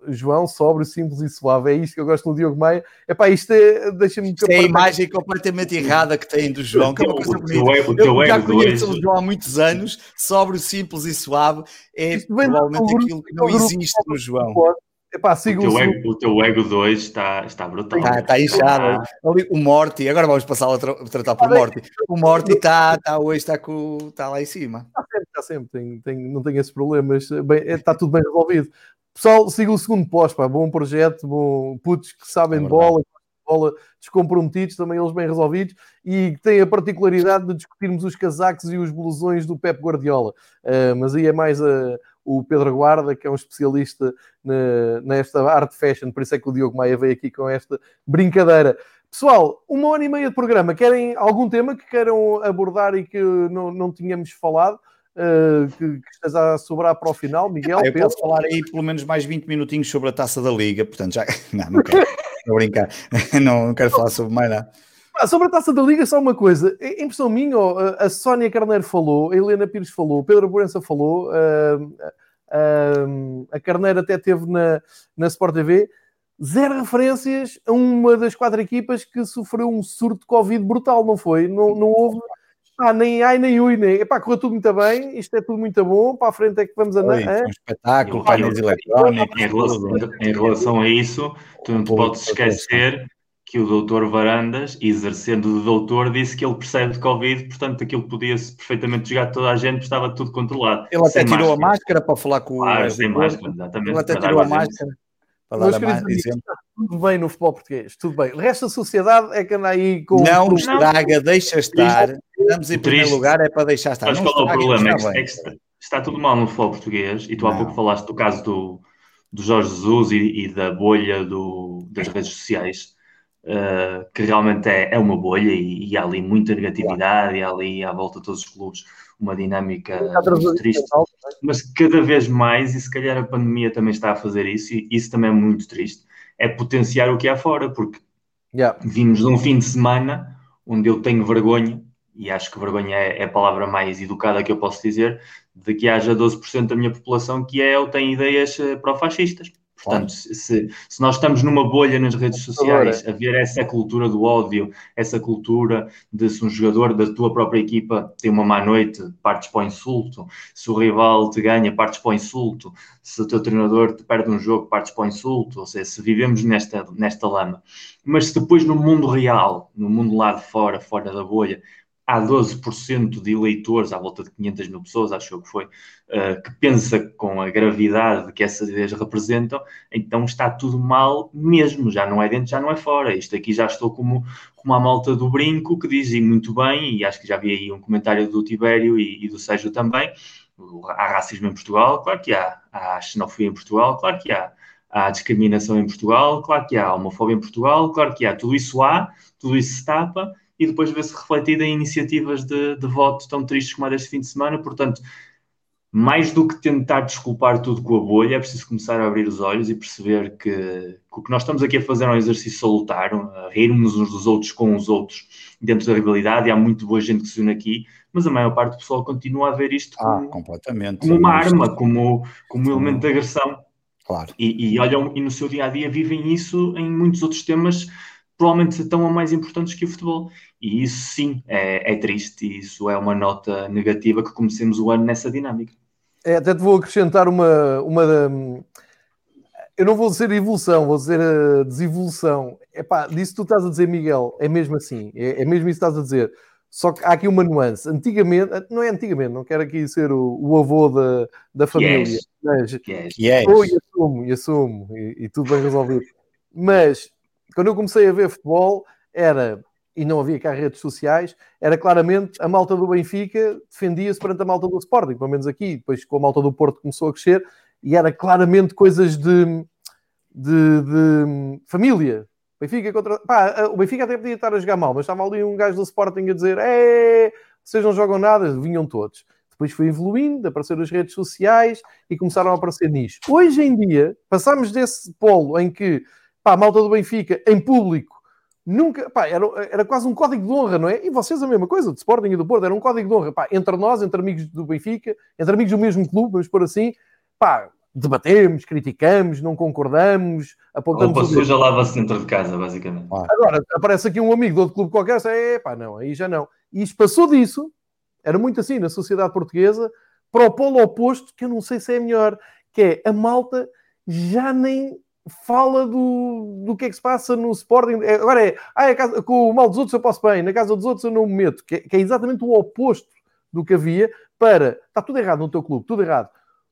João, sóbrio, simples e suave. É isto que eu gosto no Diogo Maia. Epá, isto é, deixa-me... É a imagem completamente errada que tem do João, que é uma coisa bonita. Eu já conheço o João há muitos anos, sóbrio, simples e suave. É provavelmente aquilo que não existe no João. Epá, o, teu ego, o teu ego 2 está, está brutal. Está, está inchado. Ali, o Morty, agora vamos passar a tra tratar por Morty. O Morty está, está hoje está, com, está lá em cima. Está sempre, está sempre. Tem, tem, não tem esses problemas. Bem, é, está tudo bem resolvido. Pessoal, siga o segundo pós, pá. Bom projeto, bom, putos que sabem é de bola, bola descomprometidos, também eles bem resolvidos, e que têm a particularidade de discutirmos os casacos e os blusões do Pep Guardiola. Uh, mas aí é mais a o Pedro Guarda, que é um especialista na, nesta arte fashion, por isso é que o Diogo Maia veio aqui com esta brincadeira. Pessoal, uma hora e meia de programa. Querem algum tema que queiram abordar e que não, não tínhamos falado? Uh, que, que esteja a sobrar para o final, Miguel. Ah, eu Pedro. posso falar aí pelo menos mais 20 minutinhos sobre a taça da Liga, portanto já. Não, não quero, não brincar, não, não quero falar sobre mais nada. Ah, sobre a taça da Liga, só uma coisa. Em impressão minha, a Sónia Carneiro falou, a Helena Pires falou, o Pedro Borença falou, a Carneiro até teve na, na Sport TV. Zero referências a uma das quatro equipas que sofreu um surto de Covid brutal, não foi? Não, não houve Ah, nem ai, nem ui, nem. Epá, correu tudo muito bem, isto é tudo muito bom, para a frente é que vamos andar. Oi, um espetáculo, painéis eletrónicos. Em relação, em relação a isso, tu não te podes esquecer que o doutor Varandas, exercendo de doutor, disse que ele percebe de Covid, portanto aquilo podia-se perfeitamente jogar toda a gente, estava tudo controlado. Ele até tirou máscara. a máscara para falar com o. sem máscara, exatamente. Ele até tirou a máscara. Para dar mais exemplo. Tudo bem no futebol português, tudo bem. O resto da sociedade é que anda aí com. Não estraga, deixa estar. Estamos em primeiro lugar, é para deixar estar. Mas qual é o problema? É que, é que, está tudo mal no futebol português e tu há pouco falaste do caso do, do Jorge Jesus e, e da bolha do, das redes sociais uh, que realmente é, é uma bolha e, e, há ali muita negatividade e há ali à volta de todos os clubes uma dinâmica muito triste. Mas cada vez mais, e se calhar a pandemia também está a fazer isso, e isso também é muito triste, é potenciar o que há fora, porque yeah. vimos de um fim de semana onde eu tenho vergonha, e acho que vergonha é, é a palavra mais educada que eu posso dizer, de que haja 12% da minha população que é ou tem ideias eh, pró-fascistas. Portanto, se, se, nós estamos numa bolha nas redes sociais, a ver essa cultura do ódio, essa cultura de se um jogador da tua própria equipa tem uma má noite, partes para o insulto, se o rival te ganha, partes para o insulto, se o teu treinador te perde um jogo, partes para o insulto, ou seja, se vivemos nesta, nesta lama. Mas se depois no mundo real, no mundo lá de fora, fora da bolha, há 12% de eleitores, à volta de 500 mil pessoas, acho que foi, uh, que pensa com a gravidade que essas ideias representam, então está tudo mal mesmo, já não é dentro, já não é fora. Isto aqui já estou como, como a malta do brinco, que dizem muito bem, e acho que já vi aí um comentário do Tibério e, e do Sérgio também, há racismo em Portugal, claro que há, há xenofobia em Portugal, claro que há, há discriminação em Portugal, claro que há homofobia em Portugal, claro que há, tudo isso há, tudo isso se tapa, e depois vê-se refletida em iniciativas de, de voto tão tristes como a deste fim de semana. Portanto, mais do que tentar desculpar tudo com a bolha, é preciso começar a abrir os olhos e perceber que, que o que nós estamos aqui a fazer é um exercício salutar, a rirmos uns dos outros com os outros dentro da rivalidade, e há muito boa gente que se une aqui, mas a maior parte do pessoal continua a ver isto ah, como, completamente. como uma arma, como, como um elemento de agressão. Claro. E, e olham, e no seu dia a dia vivem isso em muitos outros temas provavelmente tão ou mais importantes que o futebol. E isso sim é, é triste, e isso é uma nota negativa que comecemos o ano nessa dinâmica. É, até te vou acrescentar uma, uma. Eu não vou dizer evolução, vou dizer a desevolução. Epá, disso que tu estás a dizer, Miguel, é mesmo assim, é, é mesmo isso que estás a dizer. Só que há aqui uma nuance. Antigamente, não é antigamente, não quero aqui ser o, o avô da, da família, yes. mas yes. yes. Oh, e assumo, e assumo, e, e tudo bem resolvido. Mas quando eu comecei a ver futebol, era, e não havia cá redes sociais, era claramente a malta do Benfica defendia-se perante a malta do Sporting, pelo menos aqui, depois com a malta do Porto começou a crescer, e era claramente coisas de, de, de família. Benfica contra. Pá, o Benfica até podia estar a jogar mal, mas estava ali um gajo do Sporting a dizer: é, vocês não jogam nada, vinham todos. Depois foi evoluindo, apareceram as redes sociais e começaram a aparecer nisso. Hoje em dia, passamos desse polo em que pá, a malta do Benfica em público nunca, pá, era, era quase um código de honra, não é? E vocês a mesma coisa, de Sporting e do Porto, era um código de honra, pá, entre nós, entre amigos do Benfica, entre amigos do mesmo clube, vamos por assim, pá, debatemos, criticamos, não concordamos, apontamos... Roupa suja lava-se dentro de casa, basicamente. Agora, aparece aqui um amigo de outro clube qualquer, é pá, não, aí já não. E isto passou disso, era muito assim na sociedade portuguesa, para o polo oposto, que eu não sei se é melhor, que é a malta já nem fala do, do que é que se passa no Sporting. É, agora é, ah, é casa, com o mal dos outros eu posso bem, na casa dos outros eu não me meto, que é, que é exatamente o oposto do que havia para. Está tudo errado no teu clube, tudo errado.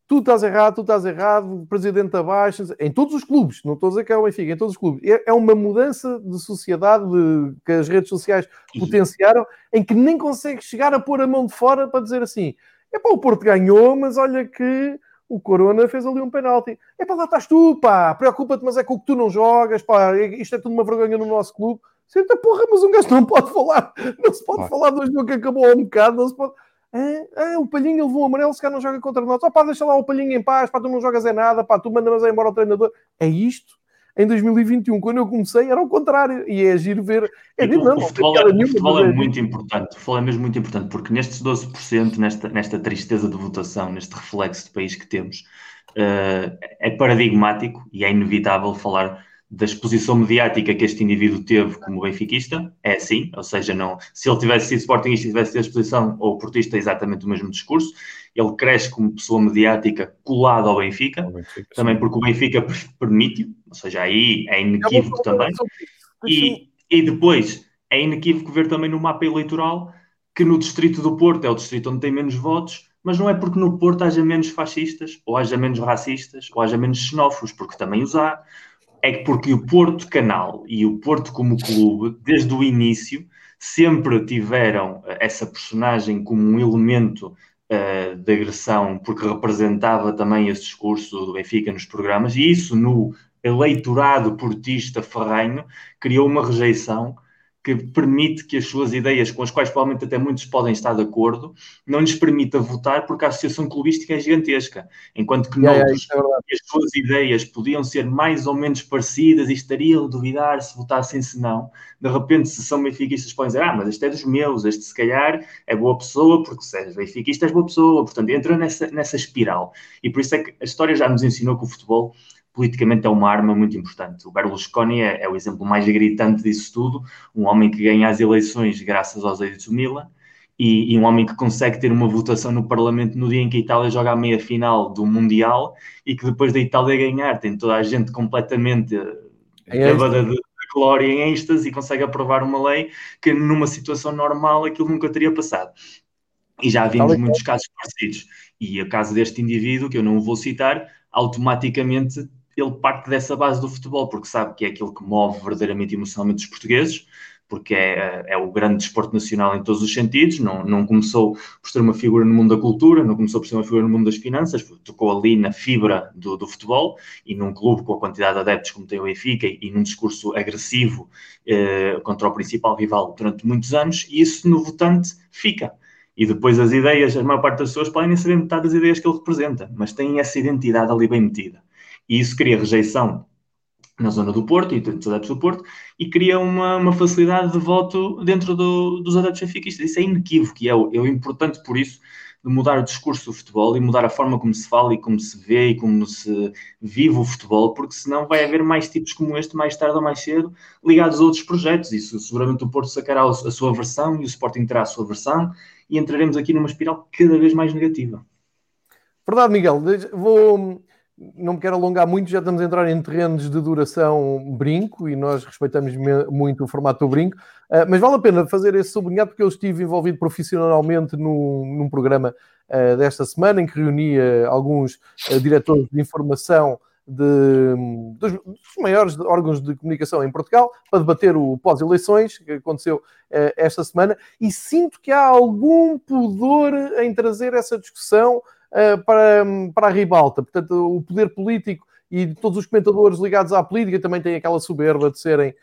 Tu estás errado, tu estás errado, presidente abaixo, em todos os clubes, não estou a dizer que é o Benfica, em todos os clubes. É, é uma mudança de sociedade de, que as redes sociais potenciaram, em que nem consegues chegar a pôr a mão de fora para dizer assim: é para o Porto ganhou, mas olha que o Corona fez ali um penalti. É para lá estás tu, pá, preocupa-te, mas é com o que tu não jogas, pá, isto é tudo uma vergonha no nosso clube. Senta, porra, mas um gajo não pode falar, não se pode ah. falar do jogo que acabou há um bocado, não se pode. É, é, o Palhinho levou um amarelo, se calhar não joga contra nós. Oh, pá, deixa lá o Palhinho em paz, pá, tu não jogas é nada, pá, tu mandas embora o treinador. É isto em 2021, quando eu comecei, era o contrário. E é agir ver. É, o, não, o futebol, é, o futebol é, é muito importante. O futebol é mesmo muito importante, porque nestes 12%, nesta, nesta tristeza de votação, neste reflexo de país que temos, uh, é paradigmático e é inevitável falar da exposição mediática que este indivíduo teve como benfiquista, é assim, ou seja, não, se ele tivesse sido sportingista e tivesse tido exposição, ou portista, é exatamente o mesmo discurso, ele cresce como pessoa mediática colada ao Benfica, Benfica também porque o Benfica permite, ou seja, aí é inequívoco é também, e, e depois é inequívoco ver também no mapa eleitoral que no distrito do Porto é o distrito onde tem menos votos, mas não é porque no Porto haja menos fascistas, ou haja menos racistas, ou haja menos xenófobos, porque também os há, é porque o Porto Canal e o Porto como clube, desde o início, sempre tiveram eh, essa personagem como um elemento uh, de agressão, porque representava também esse discurso do Benfica nos programas, e isso no eleitorado portista ferranho criou uma rejeição que permite que as suas ideias, com as quais provavelmente até muitos podem estar de acordo, não lhes permita votar porque a associação clubística é gigantesca. Enquanto que yeah, noutros, yeah, é as suas ideias podiam ser mais ou menos parecidas e estariam a duvidar se votassem se não, de repente, se são benfiquistas, podem dizer: Ah, mas este é dos meus, este se calhar é boa pessoa, porque se és benfiquista, és boa pessoa. Portanto, entra nessa, nessa espiral. E por isso é que a história já nos ensinou que o futebol politicamente é uma arma muito importante. O Berlusconi é, é, o exemplo mais gritante disso tudo, um homem que ganha as eleições graças aos êxitos do Milan e, e, um homem que consegue ter uma votação no Parlamento no dia em que a Itália joga a meia-final do Mundial e que depois da Itália ganhar tem toda a gente completamente é de, de glória em êxtase e consegue aprovar uma lei que numa situação normal aquilo nunca teria passado. E já vimos muitos casos parecidos. E o caso deste indivíduo, que eu não vou citar, automaticamente ele parte dessa base do futebol, porque sabe que é aquilo que move verdadeiramente emocionalmente os portugueses, porque é, é, o grande desporto nacional em todos os sentidos, não, não começou por ser uma figura no mundo da cultura, não começou por ser uma figura no mundo das finanças, tocou ali na fibra do, do futebol e num clube com a quantidade de adeptos como tem o Benfica e, num discurso agressivo eh, contra o principal rival durante muitos anos, e isso no votante fica. E depois as ideias, a maior parte das pessoas podem nem saber metade das ideias que ele representa, mas tem essa identidade ali bem metida. E isso cria rejeição na zona do Porto e dos adeptos do Porto e cria uma, uma facilidade de voto dentro do, dos adeptos benfiquistas. Isso é inequívoco e é, é importante por isso de mudar o discurso do futebol e mudar a forma como se fala e como se vê e como se vive o futebol, porque senão vai haver mais tipos como este mais tarde ou mais cedo ligados a outros projetos. Isso seguramente o Porto sacará a sua versão e o Sporting terá a sua versão e entraremos aqui numa espiral cada vez mais negativa. Verdade, Miguel. Vou não me quero alongar muito, já estamos a entrar em terrenos de duração brinco e nós respeitamos muito o formato do brinco, uh, mas vale a pena fazer esse sublinhado porque eu estive envolvido profissionalmente no, num programa uh, desta semana em que reunia alguns uh, diretores de informação de, dos, dos, maiores órgãos de comunicação em Portugal para debater o pós-eleições que aconteceu esta semana. E sinto que há algum pudor em trazer essa discussão para, para a ribalta. Portanto, o poder político e todos os comentadores ligados à política também têm aquela soberba de serem,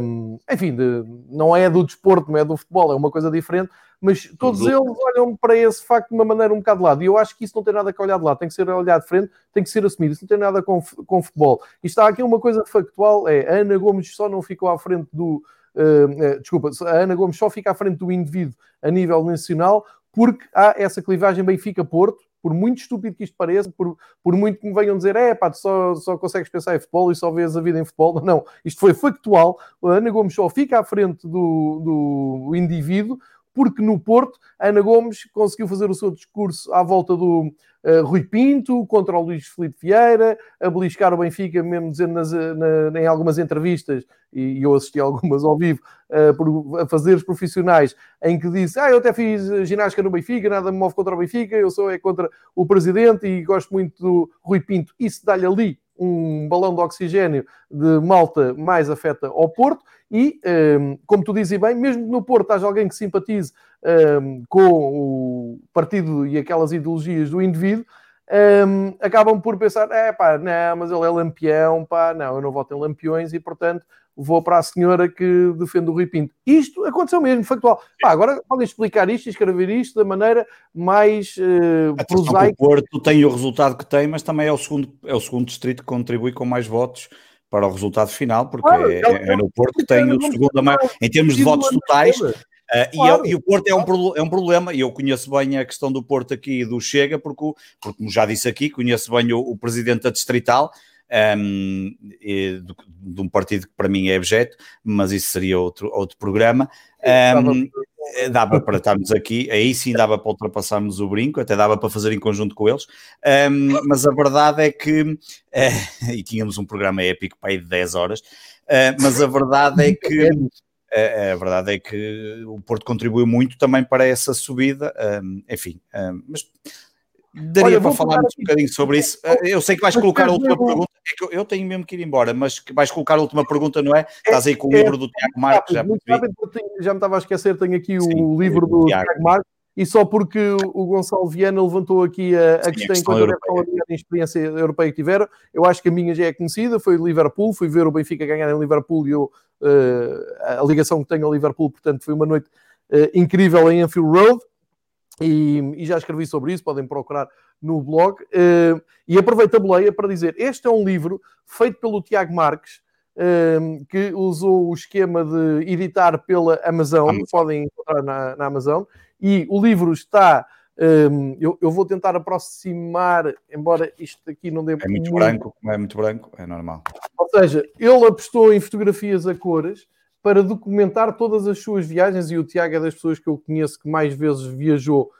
um, ehm, enfim, de, não é do desporto, não é do futebol, é uma coisa diferente, mas todos eles olham para esse facto de uma maneira um bocado de lado. E eu acho que isso não tem nada a olhar de lado, tem que ser olhado de frente, tem que ser assumido. Isso não tem nada com, com futebol. E está aqui uma coisa factual: é a Ana Gomes só não ficou à frente do. Uh, desculpa, a Ana Gomes só fica à frente do indivíduo a nível nacional porque há essa clivagem Benfica-Porto, por muito estúpido que isto pareça, por, por muito que me venham dizer, é pá, tu só, só consegues pensar em futebol e só vês a vida em futebol. Não, isto foi factual. A Ana Gomes só fica à frente do, do indivíduo porque no Porto, Ana Gomes conseguiu fazer o seu discurso à volta do uh, Rui Pinto, contra o Luís Felipe Vieira, a beliscar o Benfica, mesmo dizendo nas, na, em algumas entrevistas, e, eu assisti algumas ao vivo, uh, por, a profissionais, em que disse, ah, eu até fiz ginástica no Benfica, nada me move contra o Benfica, eu sou é contra o presidente e gosto muito do Rui Pinto. Isso dá-lhe ali um balão de oxigênio de malta mais afeta ao Porto e, um, como tu dizes bem, mesmo que no Porto haja alguém que simpatize um, com o partido e aquelas ideologias do indivíduo, um, acabam por pensar, é pá, não, mas ele é lampião, pá, não, eu não voto em lampiões e, portanto, vou para a senhora que defende o Rui Pinto. Isto aconteceu mesmo, factual. Pá, agora podem explicar isto e escrever isto da maneira mais uh, prosaica. O Porto tem o resultado que tem, mas também é o segundo, é o segundo distrito que contribui com mais votos para o resultado final, porque ah, é, é, é, no Porto que tem o segundo maior, em termos de votos totais. Uh, claro. e, e, o Porto é um, é um problema, e eu conheço bem a questão do Porto aqui e do Chega, porque, porque como já disse aqui, conheço bem o, o presidente da Distrital, um, de, de, um partido que para mim é objeto, mas isso seria outro, outro programa. Um, dava para estarmos aqui, aí sim dava para ultrapassarmos o brinco, até dava para fazer em conjunto com eles, um, mas a verdade é que, é, e tínhamos um programa épico para aí de 10 horas, uh, mas a verdade é que a, a, verdade é que o Porto contribuiu muito também para essa subida, um, enfim, um, mas daria Olha, para falarmos um bocadinho sobre isso. Eu sei que vais colocar a última pergunta, é que eu tenho mesmo que ir embora, mas que vais colocar a última pergunta, não é? é Estás aí com o é, livro do Tiago Marques, já, já me estava a esquecer, tenho aqui Sim, o livro do Tiago, Tiago Marques, e só porque o Gonçalo Viana levantou aqui a, a Sim, questão enquanto a experiência europeia que tiveram, eu acho que a minha já é conhecida, foi o Liverpool, fui ver o Benfica ganhar em Liverpool e eu, uh, a ligação que tenho ao Liverpool, portanto foi uma noite uh, incrível em Anfield Road, e, e, já escrevi sobre isso, podem procurar no blog. Uh, e aproveito a boleia para dizer: este é um livro feito pelo Tiago Marques, uh, que usou o esquema de editar pela Amazon, Amazon. podem encontrar na, na, Amazon. E o livro está. Um, eu, eu, vou tentar aproximar, embora isto aqui não dê É muito, muito branco, é muito branco, é normal. Ou seja, ele apostou em fotografias a cores para documentar todas as suas viagens, e o Tiago é das pessoas que eu conheço que mais vezes viajou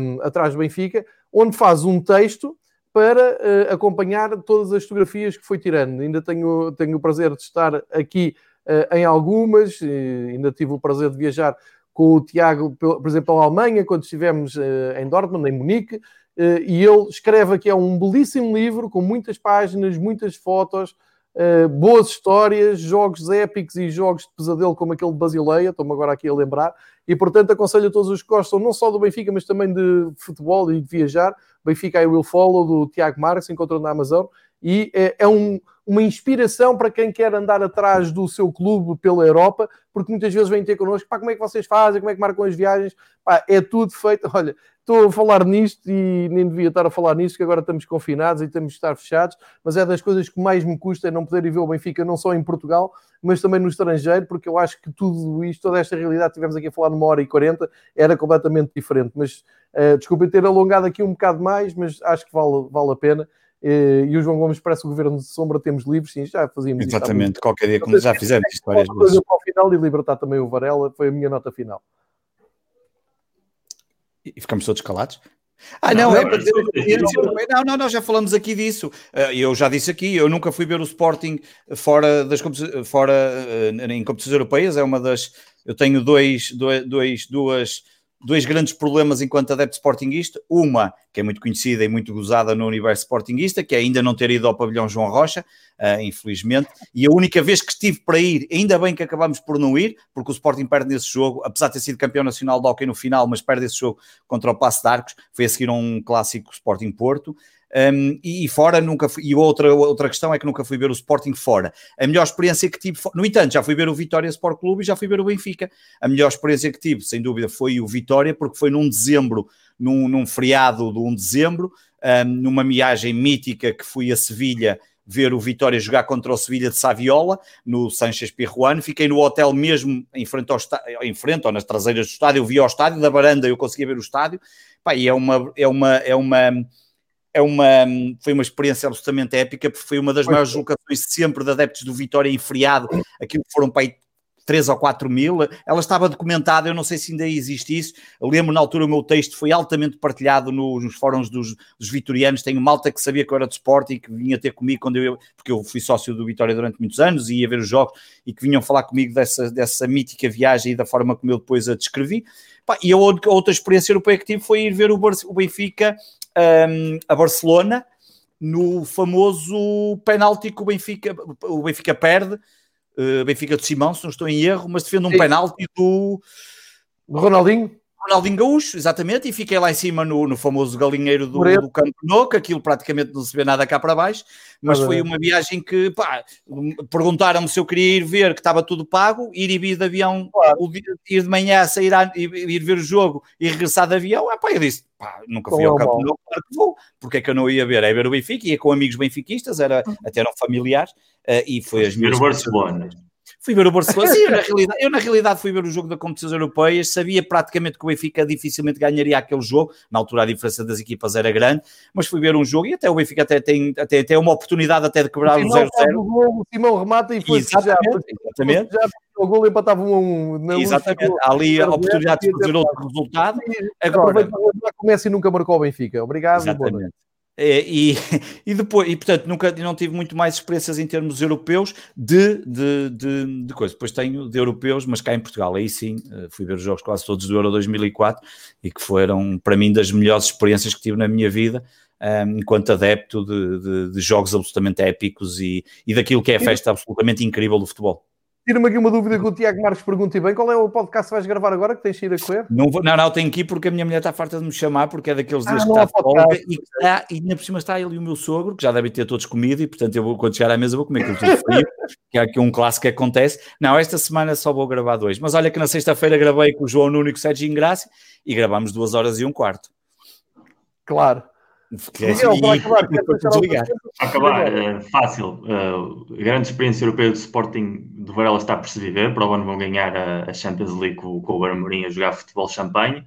um, atrás do Benfica, onde faz um texto para uh, acompanhar todas as fotografias que foi tirando. Ainda tenho, tenho o prazer de estar aqui uh, em algumas, ainda tive o prazer de viajar com o Tiago, por exemplo, à Alemanha, quando estivemos uh, em Dortmund, em Munique, e ele escreve aqui é um belíssimo livro com muitas páginas, muitas fotos, Uh, boas histórias, jogos épicos e jogos de pesadelo como aquele de Basileia, estou-me agora aqui a lembrar, e portanto aconselho a todos os que gostam não só do Benfica, mas também de futebol e de viajar. Benfica I Will Follow, do Tiago Marques, encontrou na Amazon, e é, é um, uma inspiração para quem quer andar atrás do seu clube pela Europa, porque muitas vezes vêm ter connosco, pá, como é que vocês fazem, como é que marcam as viagens, pá, é tudo feito, olha, estou a falar nisto e nem devia estar a falar nisto, que agora estamos confinados e temos de estar fechados, mas é das coisas que mais me custa é não poder ir ver o Benfica, não só em Portugal, mas também no estrangeiro, porque eu acho que tudo isto, toda esta realidade que tivemos aqui a falar numa hora e quarenta, era completamente diferente. Mas uh, desculpem ter alongado aqui um bocado mais, mas acho que vale, vale a pena. Uh, e o João Gomes parece o governo de sombra, temos livros, sim, já fazíamos Exatamente, qualquer dia, como já fizemos histórias. Coisa para o final e libertar também o Varela, foi a minha nota final. E ficamos todos calados? Ah, não, não, é para dizer, não, não, nós já falamos aqui disso. Eh, eu já disse aqui, eu nunca fui ver o Sporting fora das fora eh, em competições europeias. É uma das. Eu tenho dois, dois, duas dois grandes problemas enquanto adepto sportinguista. Uma, que é muito conhecida e muito gozada no universo sportinguista, que é ainda não ter ido ao pavilhão João Rocha, uh, infelizmente. E a única vez que estive para ir, ainda bem que acabamos por não ir, porque o Sporting perde nesse jogo, apesar de ter sido campeão nacional de hockey no final, mas perde esse jogo contra o Passo de Arcos, foi a seguir um clássico Sporting Porto. Um, e, fora nunca fui, e outra, outra questão é que nunca fui ver o Sporting fora. A melhor experiência que tive, no entanto, já fui ver o Vitória Sport Clube e já fui ver o Benfica. A melhor experiência que tive, sem dúvida, foi o Vitória, porque foi num dezembro, num, num feriado de 1 de dezembro, um, numa viagem mítica que fui a Sevilha ver o Vitória jogar contra o Sevilha de Saviola, no Sanchez Pirruano. Fiquei no hotel mesmo em frente, ao em frente ou nas traseiras do estádio. Vi ao estádio, da varanda eu conseguia ver o estádio. Pá, e é uma, é uma, é uma é uma, foi uma experiência absolutamente épica, porque foi uma das maiores deslocações sempre de adeptos do Vitória em feriado, aquilo foram para aí 3 ou 4 mil, ela estava documentada, eu não sei se ainda existe isso, eu lembro na altura o meu texto foi altamente partilhado nos fóruns dos, dos vitorianos, tenho malta que sabia que eu era de esporte e que vinha ter comigo quando eu, porque eu fui sócio do Vitória durante muitos anos e ia ver os jogos e que vinham falar comigo dessa, dessa mítica viagem e da forma como eu depois a descrevi. e a outra experiência europeia que tive foi ir ver o Benfica um, a Barcelona no famoso penalti que o Benfica, o Benfica perde, uh, Benfica de Simão, se não estou em erro, mas defende um Sim. penalti do Ronaldinho. Ronaldinho Gaúcho, exatamente, e fiquei lá em cima no, no famoso galinheiro do, do Campo aquilo praticamente não se vê nada cá para baixo, mas foi uma viagem que, pá, perguntaram-me se eu queria ir ver, que estava tudo pago, ir e vir de avião, claro. ir de manhã, sair, a, ir, ir, ver o jogo e regressar de avião, é pá, eu disse, pá, nunca fui ao Campo Nou, claro que vou, porque é que eu não ia ver? É ver o Benfica, ia com amigos benfiquistas, era, uhum. até eram familiares, uh, e foi as minhas... Ver o Barcelona Fui ver o Barcelona. Sim, eu na, realidade, eu na realidade fui ver o jogo da competições europeias, sabia praticamente que o Benfica dificilmente ganharia aquele jogo, na altura a diferença das equipas era grande, mas fui ver um jogo e até o Benfica até tem até, tem uma oportunidade até de quebrar o 0-0. O Simão remata e foi exatamente, já, exatamente. O gol empatava um a um. Exatamente, há ali a oportunidade de fazer outro resultado. Agora, o Messi nunca marcou o Benfica. Obrigado. Exatamente. É, e, e depois, e portanto, nunca não tive muito mais experiências em termos europeus de, de, de, de coisa. Depois tenho de europeus, mas cá em Portugal, aí sim, eh, fui ver os jogos quase todos do Euro 2004 e que foram, para mim, das melhores experiências que tive na minha vida. Um, ehm, enquanto adepto de, de, de, jogos absolutamente épicos e, e daquilo que é a festa absolutamente incrível do futebol. Tira-me aqui uma dúvida que o Tiago Marques pergunta e bem: qual é o podcast que vais gravar agora que tens de ir a correr? Não, vou, não, não, tenho que ir porque a minha mulher está farta de me chamar, porque é daqueles dias ah, que está de folga e, está, e ainda por cima está ele e o meu sogro, que já devem ter todos comido, e portanto eu vou, quando chegar à mesa vou comer aquilo tudo frio, que é aqui um clássico que acontece. Não, esta semana só vou gravar dois, mas olha que na sexta-feira gravei com o João Nuno e com o Sérgio Ingrácia e gravámos duas horas e um quarto. Claro. Acabar, uh, fácil. Uh, grande experiência europeia do Sporting do Varela está por se viver. Para o ano vão ganhar a, a Champions League com, com o Barmarim a jogar futebol champanhe.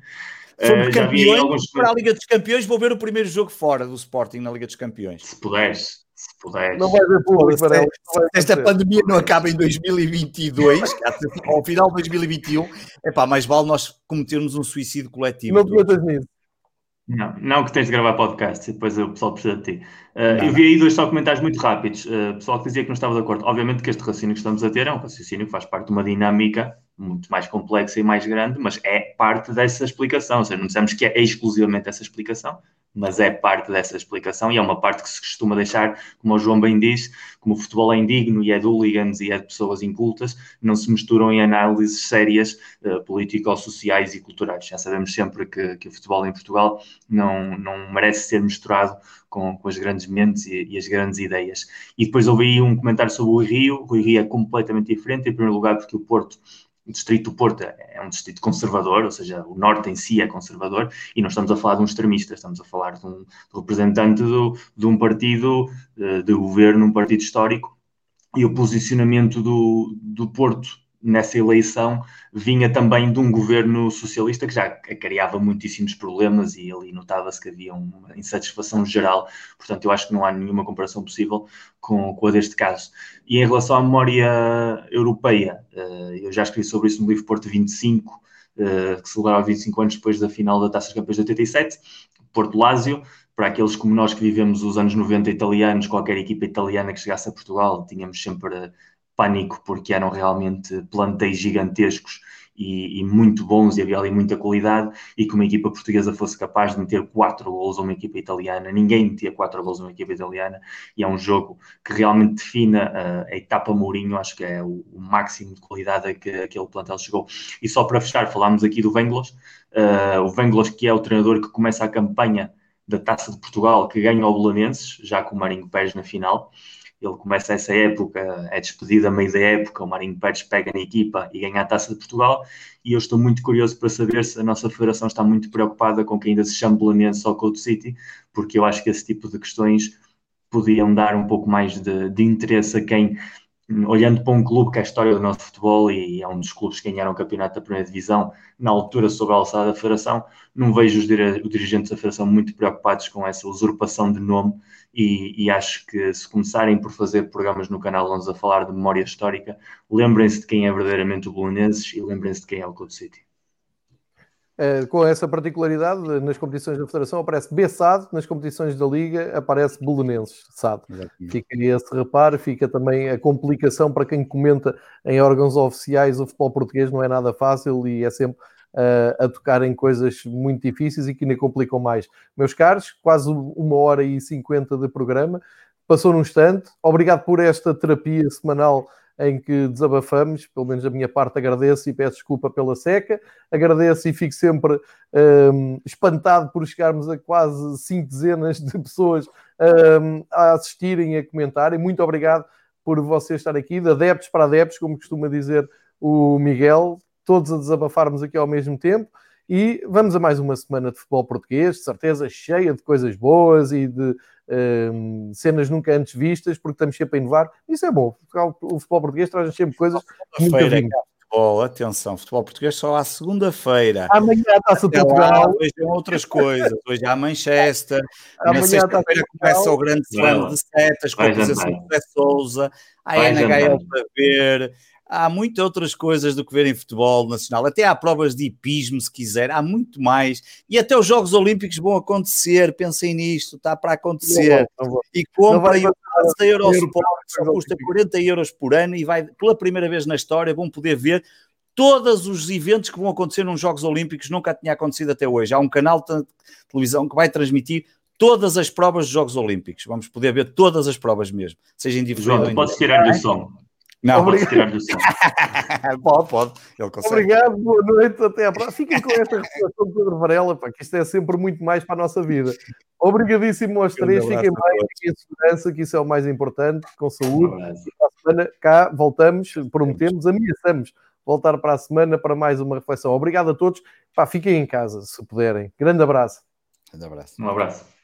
Somos uh, campeões alguns... para a Liga dos Campeões. Vou ver o primeiro jogo fora do Sporting na Liga dos Campeões. Se puderes. Se puderes. Não vai ver público, Varela. esta pandemia não acaba em 2022, ao final de 2021, é pá, mais vale nós cometermos um suicídio coletivo. Não te nisso. Não, não que tens de gravar podcast e depois o pessoal precisa de ti. Uh, eu vi aí dois só comentários muito rápidos. Uh, pessoal que dizia que não estava de acordo. Obviamente que este raciocínio que estamos a ter é um raciocínio que faz parte de uma dinâmica muito mais complexa e mais grande, mas é parte dessa explicação. Ou seja, não dizemos que é exclusivamente essa explicação, mas é parte dessa explicação e é uma parte que se costuma deixar, como o João bem disse, como o futebol é indigno e é de hooligans e é de pessoas incultas, não se misturam em análises sérias uh, político-sociais e culturais. Já sabemos sempre que, que, o futebol em Portugal não, não merece ser misturado com, com as grandes mentes e, e, as grandes ideias. E depois aí um comentário sobre o Rio. O Rio é completamente diferente, em primeiro lugar porque o Porto o distrito do Porto é um distrito conservador, ou seja, o norte em si é conservador, e não estamos a falar de um extremista, estamos a falar de um representante do, de um partido de, de governo, um partido histórico, e o posicionamento do, do Porto nessa eleição vinha também de um governo socialista que já criava muitíssimos problemas e ali notava-se que havia uma insatisfação geral. Portanto, eu acho que não há nenhuma comparação possível com, com a deste caso. E em relação à memória europeia, eh, eu já escrevi sobre isso no livro Porto 25, eh, que celebrava 25 anos depois da final da Taça dos Campeões de 87, Porto Lásio, para aqueles como nós que vivemos os anos 90 italianos, qualquer equipa italiana que chegasse a Portugal, tínhamos sempre pânico porque eram realmente plantéis gigantescos e, e, muito bons e havia ali muita qualidade e que uma equipa portuguesa fosse capaz de meter quatro gols a uma equipa italiana, ninguém metia quatro gols a uma equipa italiana e é um jogo que realmente define a, a etapa Mourinho, acho que é o, o, máximo de qualidade a que aquele plantel chegou. E só para fechar, falámos aqui do Venglos, uh, o Venglos que é o treinador que começa a campanha da Taça de Portugal, que ganha o Belenenses, já com o Marinho Pérez na final, ele começa essa época, é despedido a meio da época, o Marinho Pérez pega na equipa e ganha a Taça de Portugal, e eu estou muito curioso para saber se a nossa federação está muito preocupada com quem ainda se chama Belenense ou Code City, porque eu acho que esse tipo de questões podiam dar um pouco mais de, de interesse a quem olhando para um clube que é a história do nosso futebol e é um dos clubes que ganharam o campeonato da primeira divisão na altura sobre a alçada da federação, não vejo os, dirigentes da federação muito preocupados com essa usurpação de nome e, e, acho que se começarem por fazer programas no canal onde a falar de memória histórica, lembrem-se de quem é verdadeiramente o Bolonenses e lembrem-se de quem é o Code City. Uh, com essa particularidade, nas competições da Federação aparece Bessado, nas competições da Liga aparece Bolonenses, SAD. Fica esse reparo, fica também a complicação para quem comenta em órgãos oficiais o futebol português, não é nada fácil e é sempre uh, a tocar em coisas muito difíceis e que ainda complicam mais. Meus caros, quase uma hora e cinquenta de programa, passou num instante. Obrigado por esta terapia semanal em que desabafamos, pelo menos da minha parte agradeço e peço desculpa pela seca, agradeço e fico sempre um, espantado por chegarmos a quase cinco dezenas de pessoas um, a assistirem e a comentarem, muito obrigado por você estar aqui, de adeptos para adeptos, como costuma dizer o Miguel, todos a desabafarmos aqui ao mesmo tempo. E vamos a mais uma semana de futebol português, de certeza cheia de coisas boas e de um, cenas nunca antes vistas, porque estamos sempre a inovar. Isso é bom. O futebol português traz sempre coisas muito futebol, atenção, futebol português só à segunda-feira. Amanhã está-se Portugal. Hoje é outras coisas, hoje há Manchester, Amanhã na sexta-feira começa o grande slam de setas com a acusação de Zé Souza, a NHL para ver, há muitas outras coisas do que ver em futebol nacional. Até há provas de hipismo, se quiser, há muito mais. E até os Jogos Olímpicos vão acontecer. Pensem nisto, está para acontecer. Não vou, não E comprem o da Eurosport, que só custa 40 euros por ano e vai, pela primeira vez na história, vão poder ver todos os eventos que vão acontecer nos Jogos Olímpicos. Nunca tinha acontecido até hoje. Há um canal de televisão que vai transmitir todas as provas dos Jogos Olímpicos. Vamos poder ver todas as provas mesmo, seja individual. João, podes tirar o som. Não, Obrigado. tirar do som. pode, pode. Ele consegue. Obrigado, boa noite, até à próxima. Fiquem com esta reflexão de Pedro Varela, pá, que isto é sempre muito mais para a nossa vida. Obrigadíssimo aos três, fiquem bem, fiquem em segurança, que isso é o mais importante, com saúde. E para a semana cá voltamos, prometemos, ameaçamos voltar para a semana para mais uma reflexão. Obrigado a todos, pá, fiquem em casa, se puderem. Grande abraço. Grande abraço. Um abraço.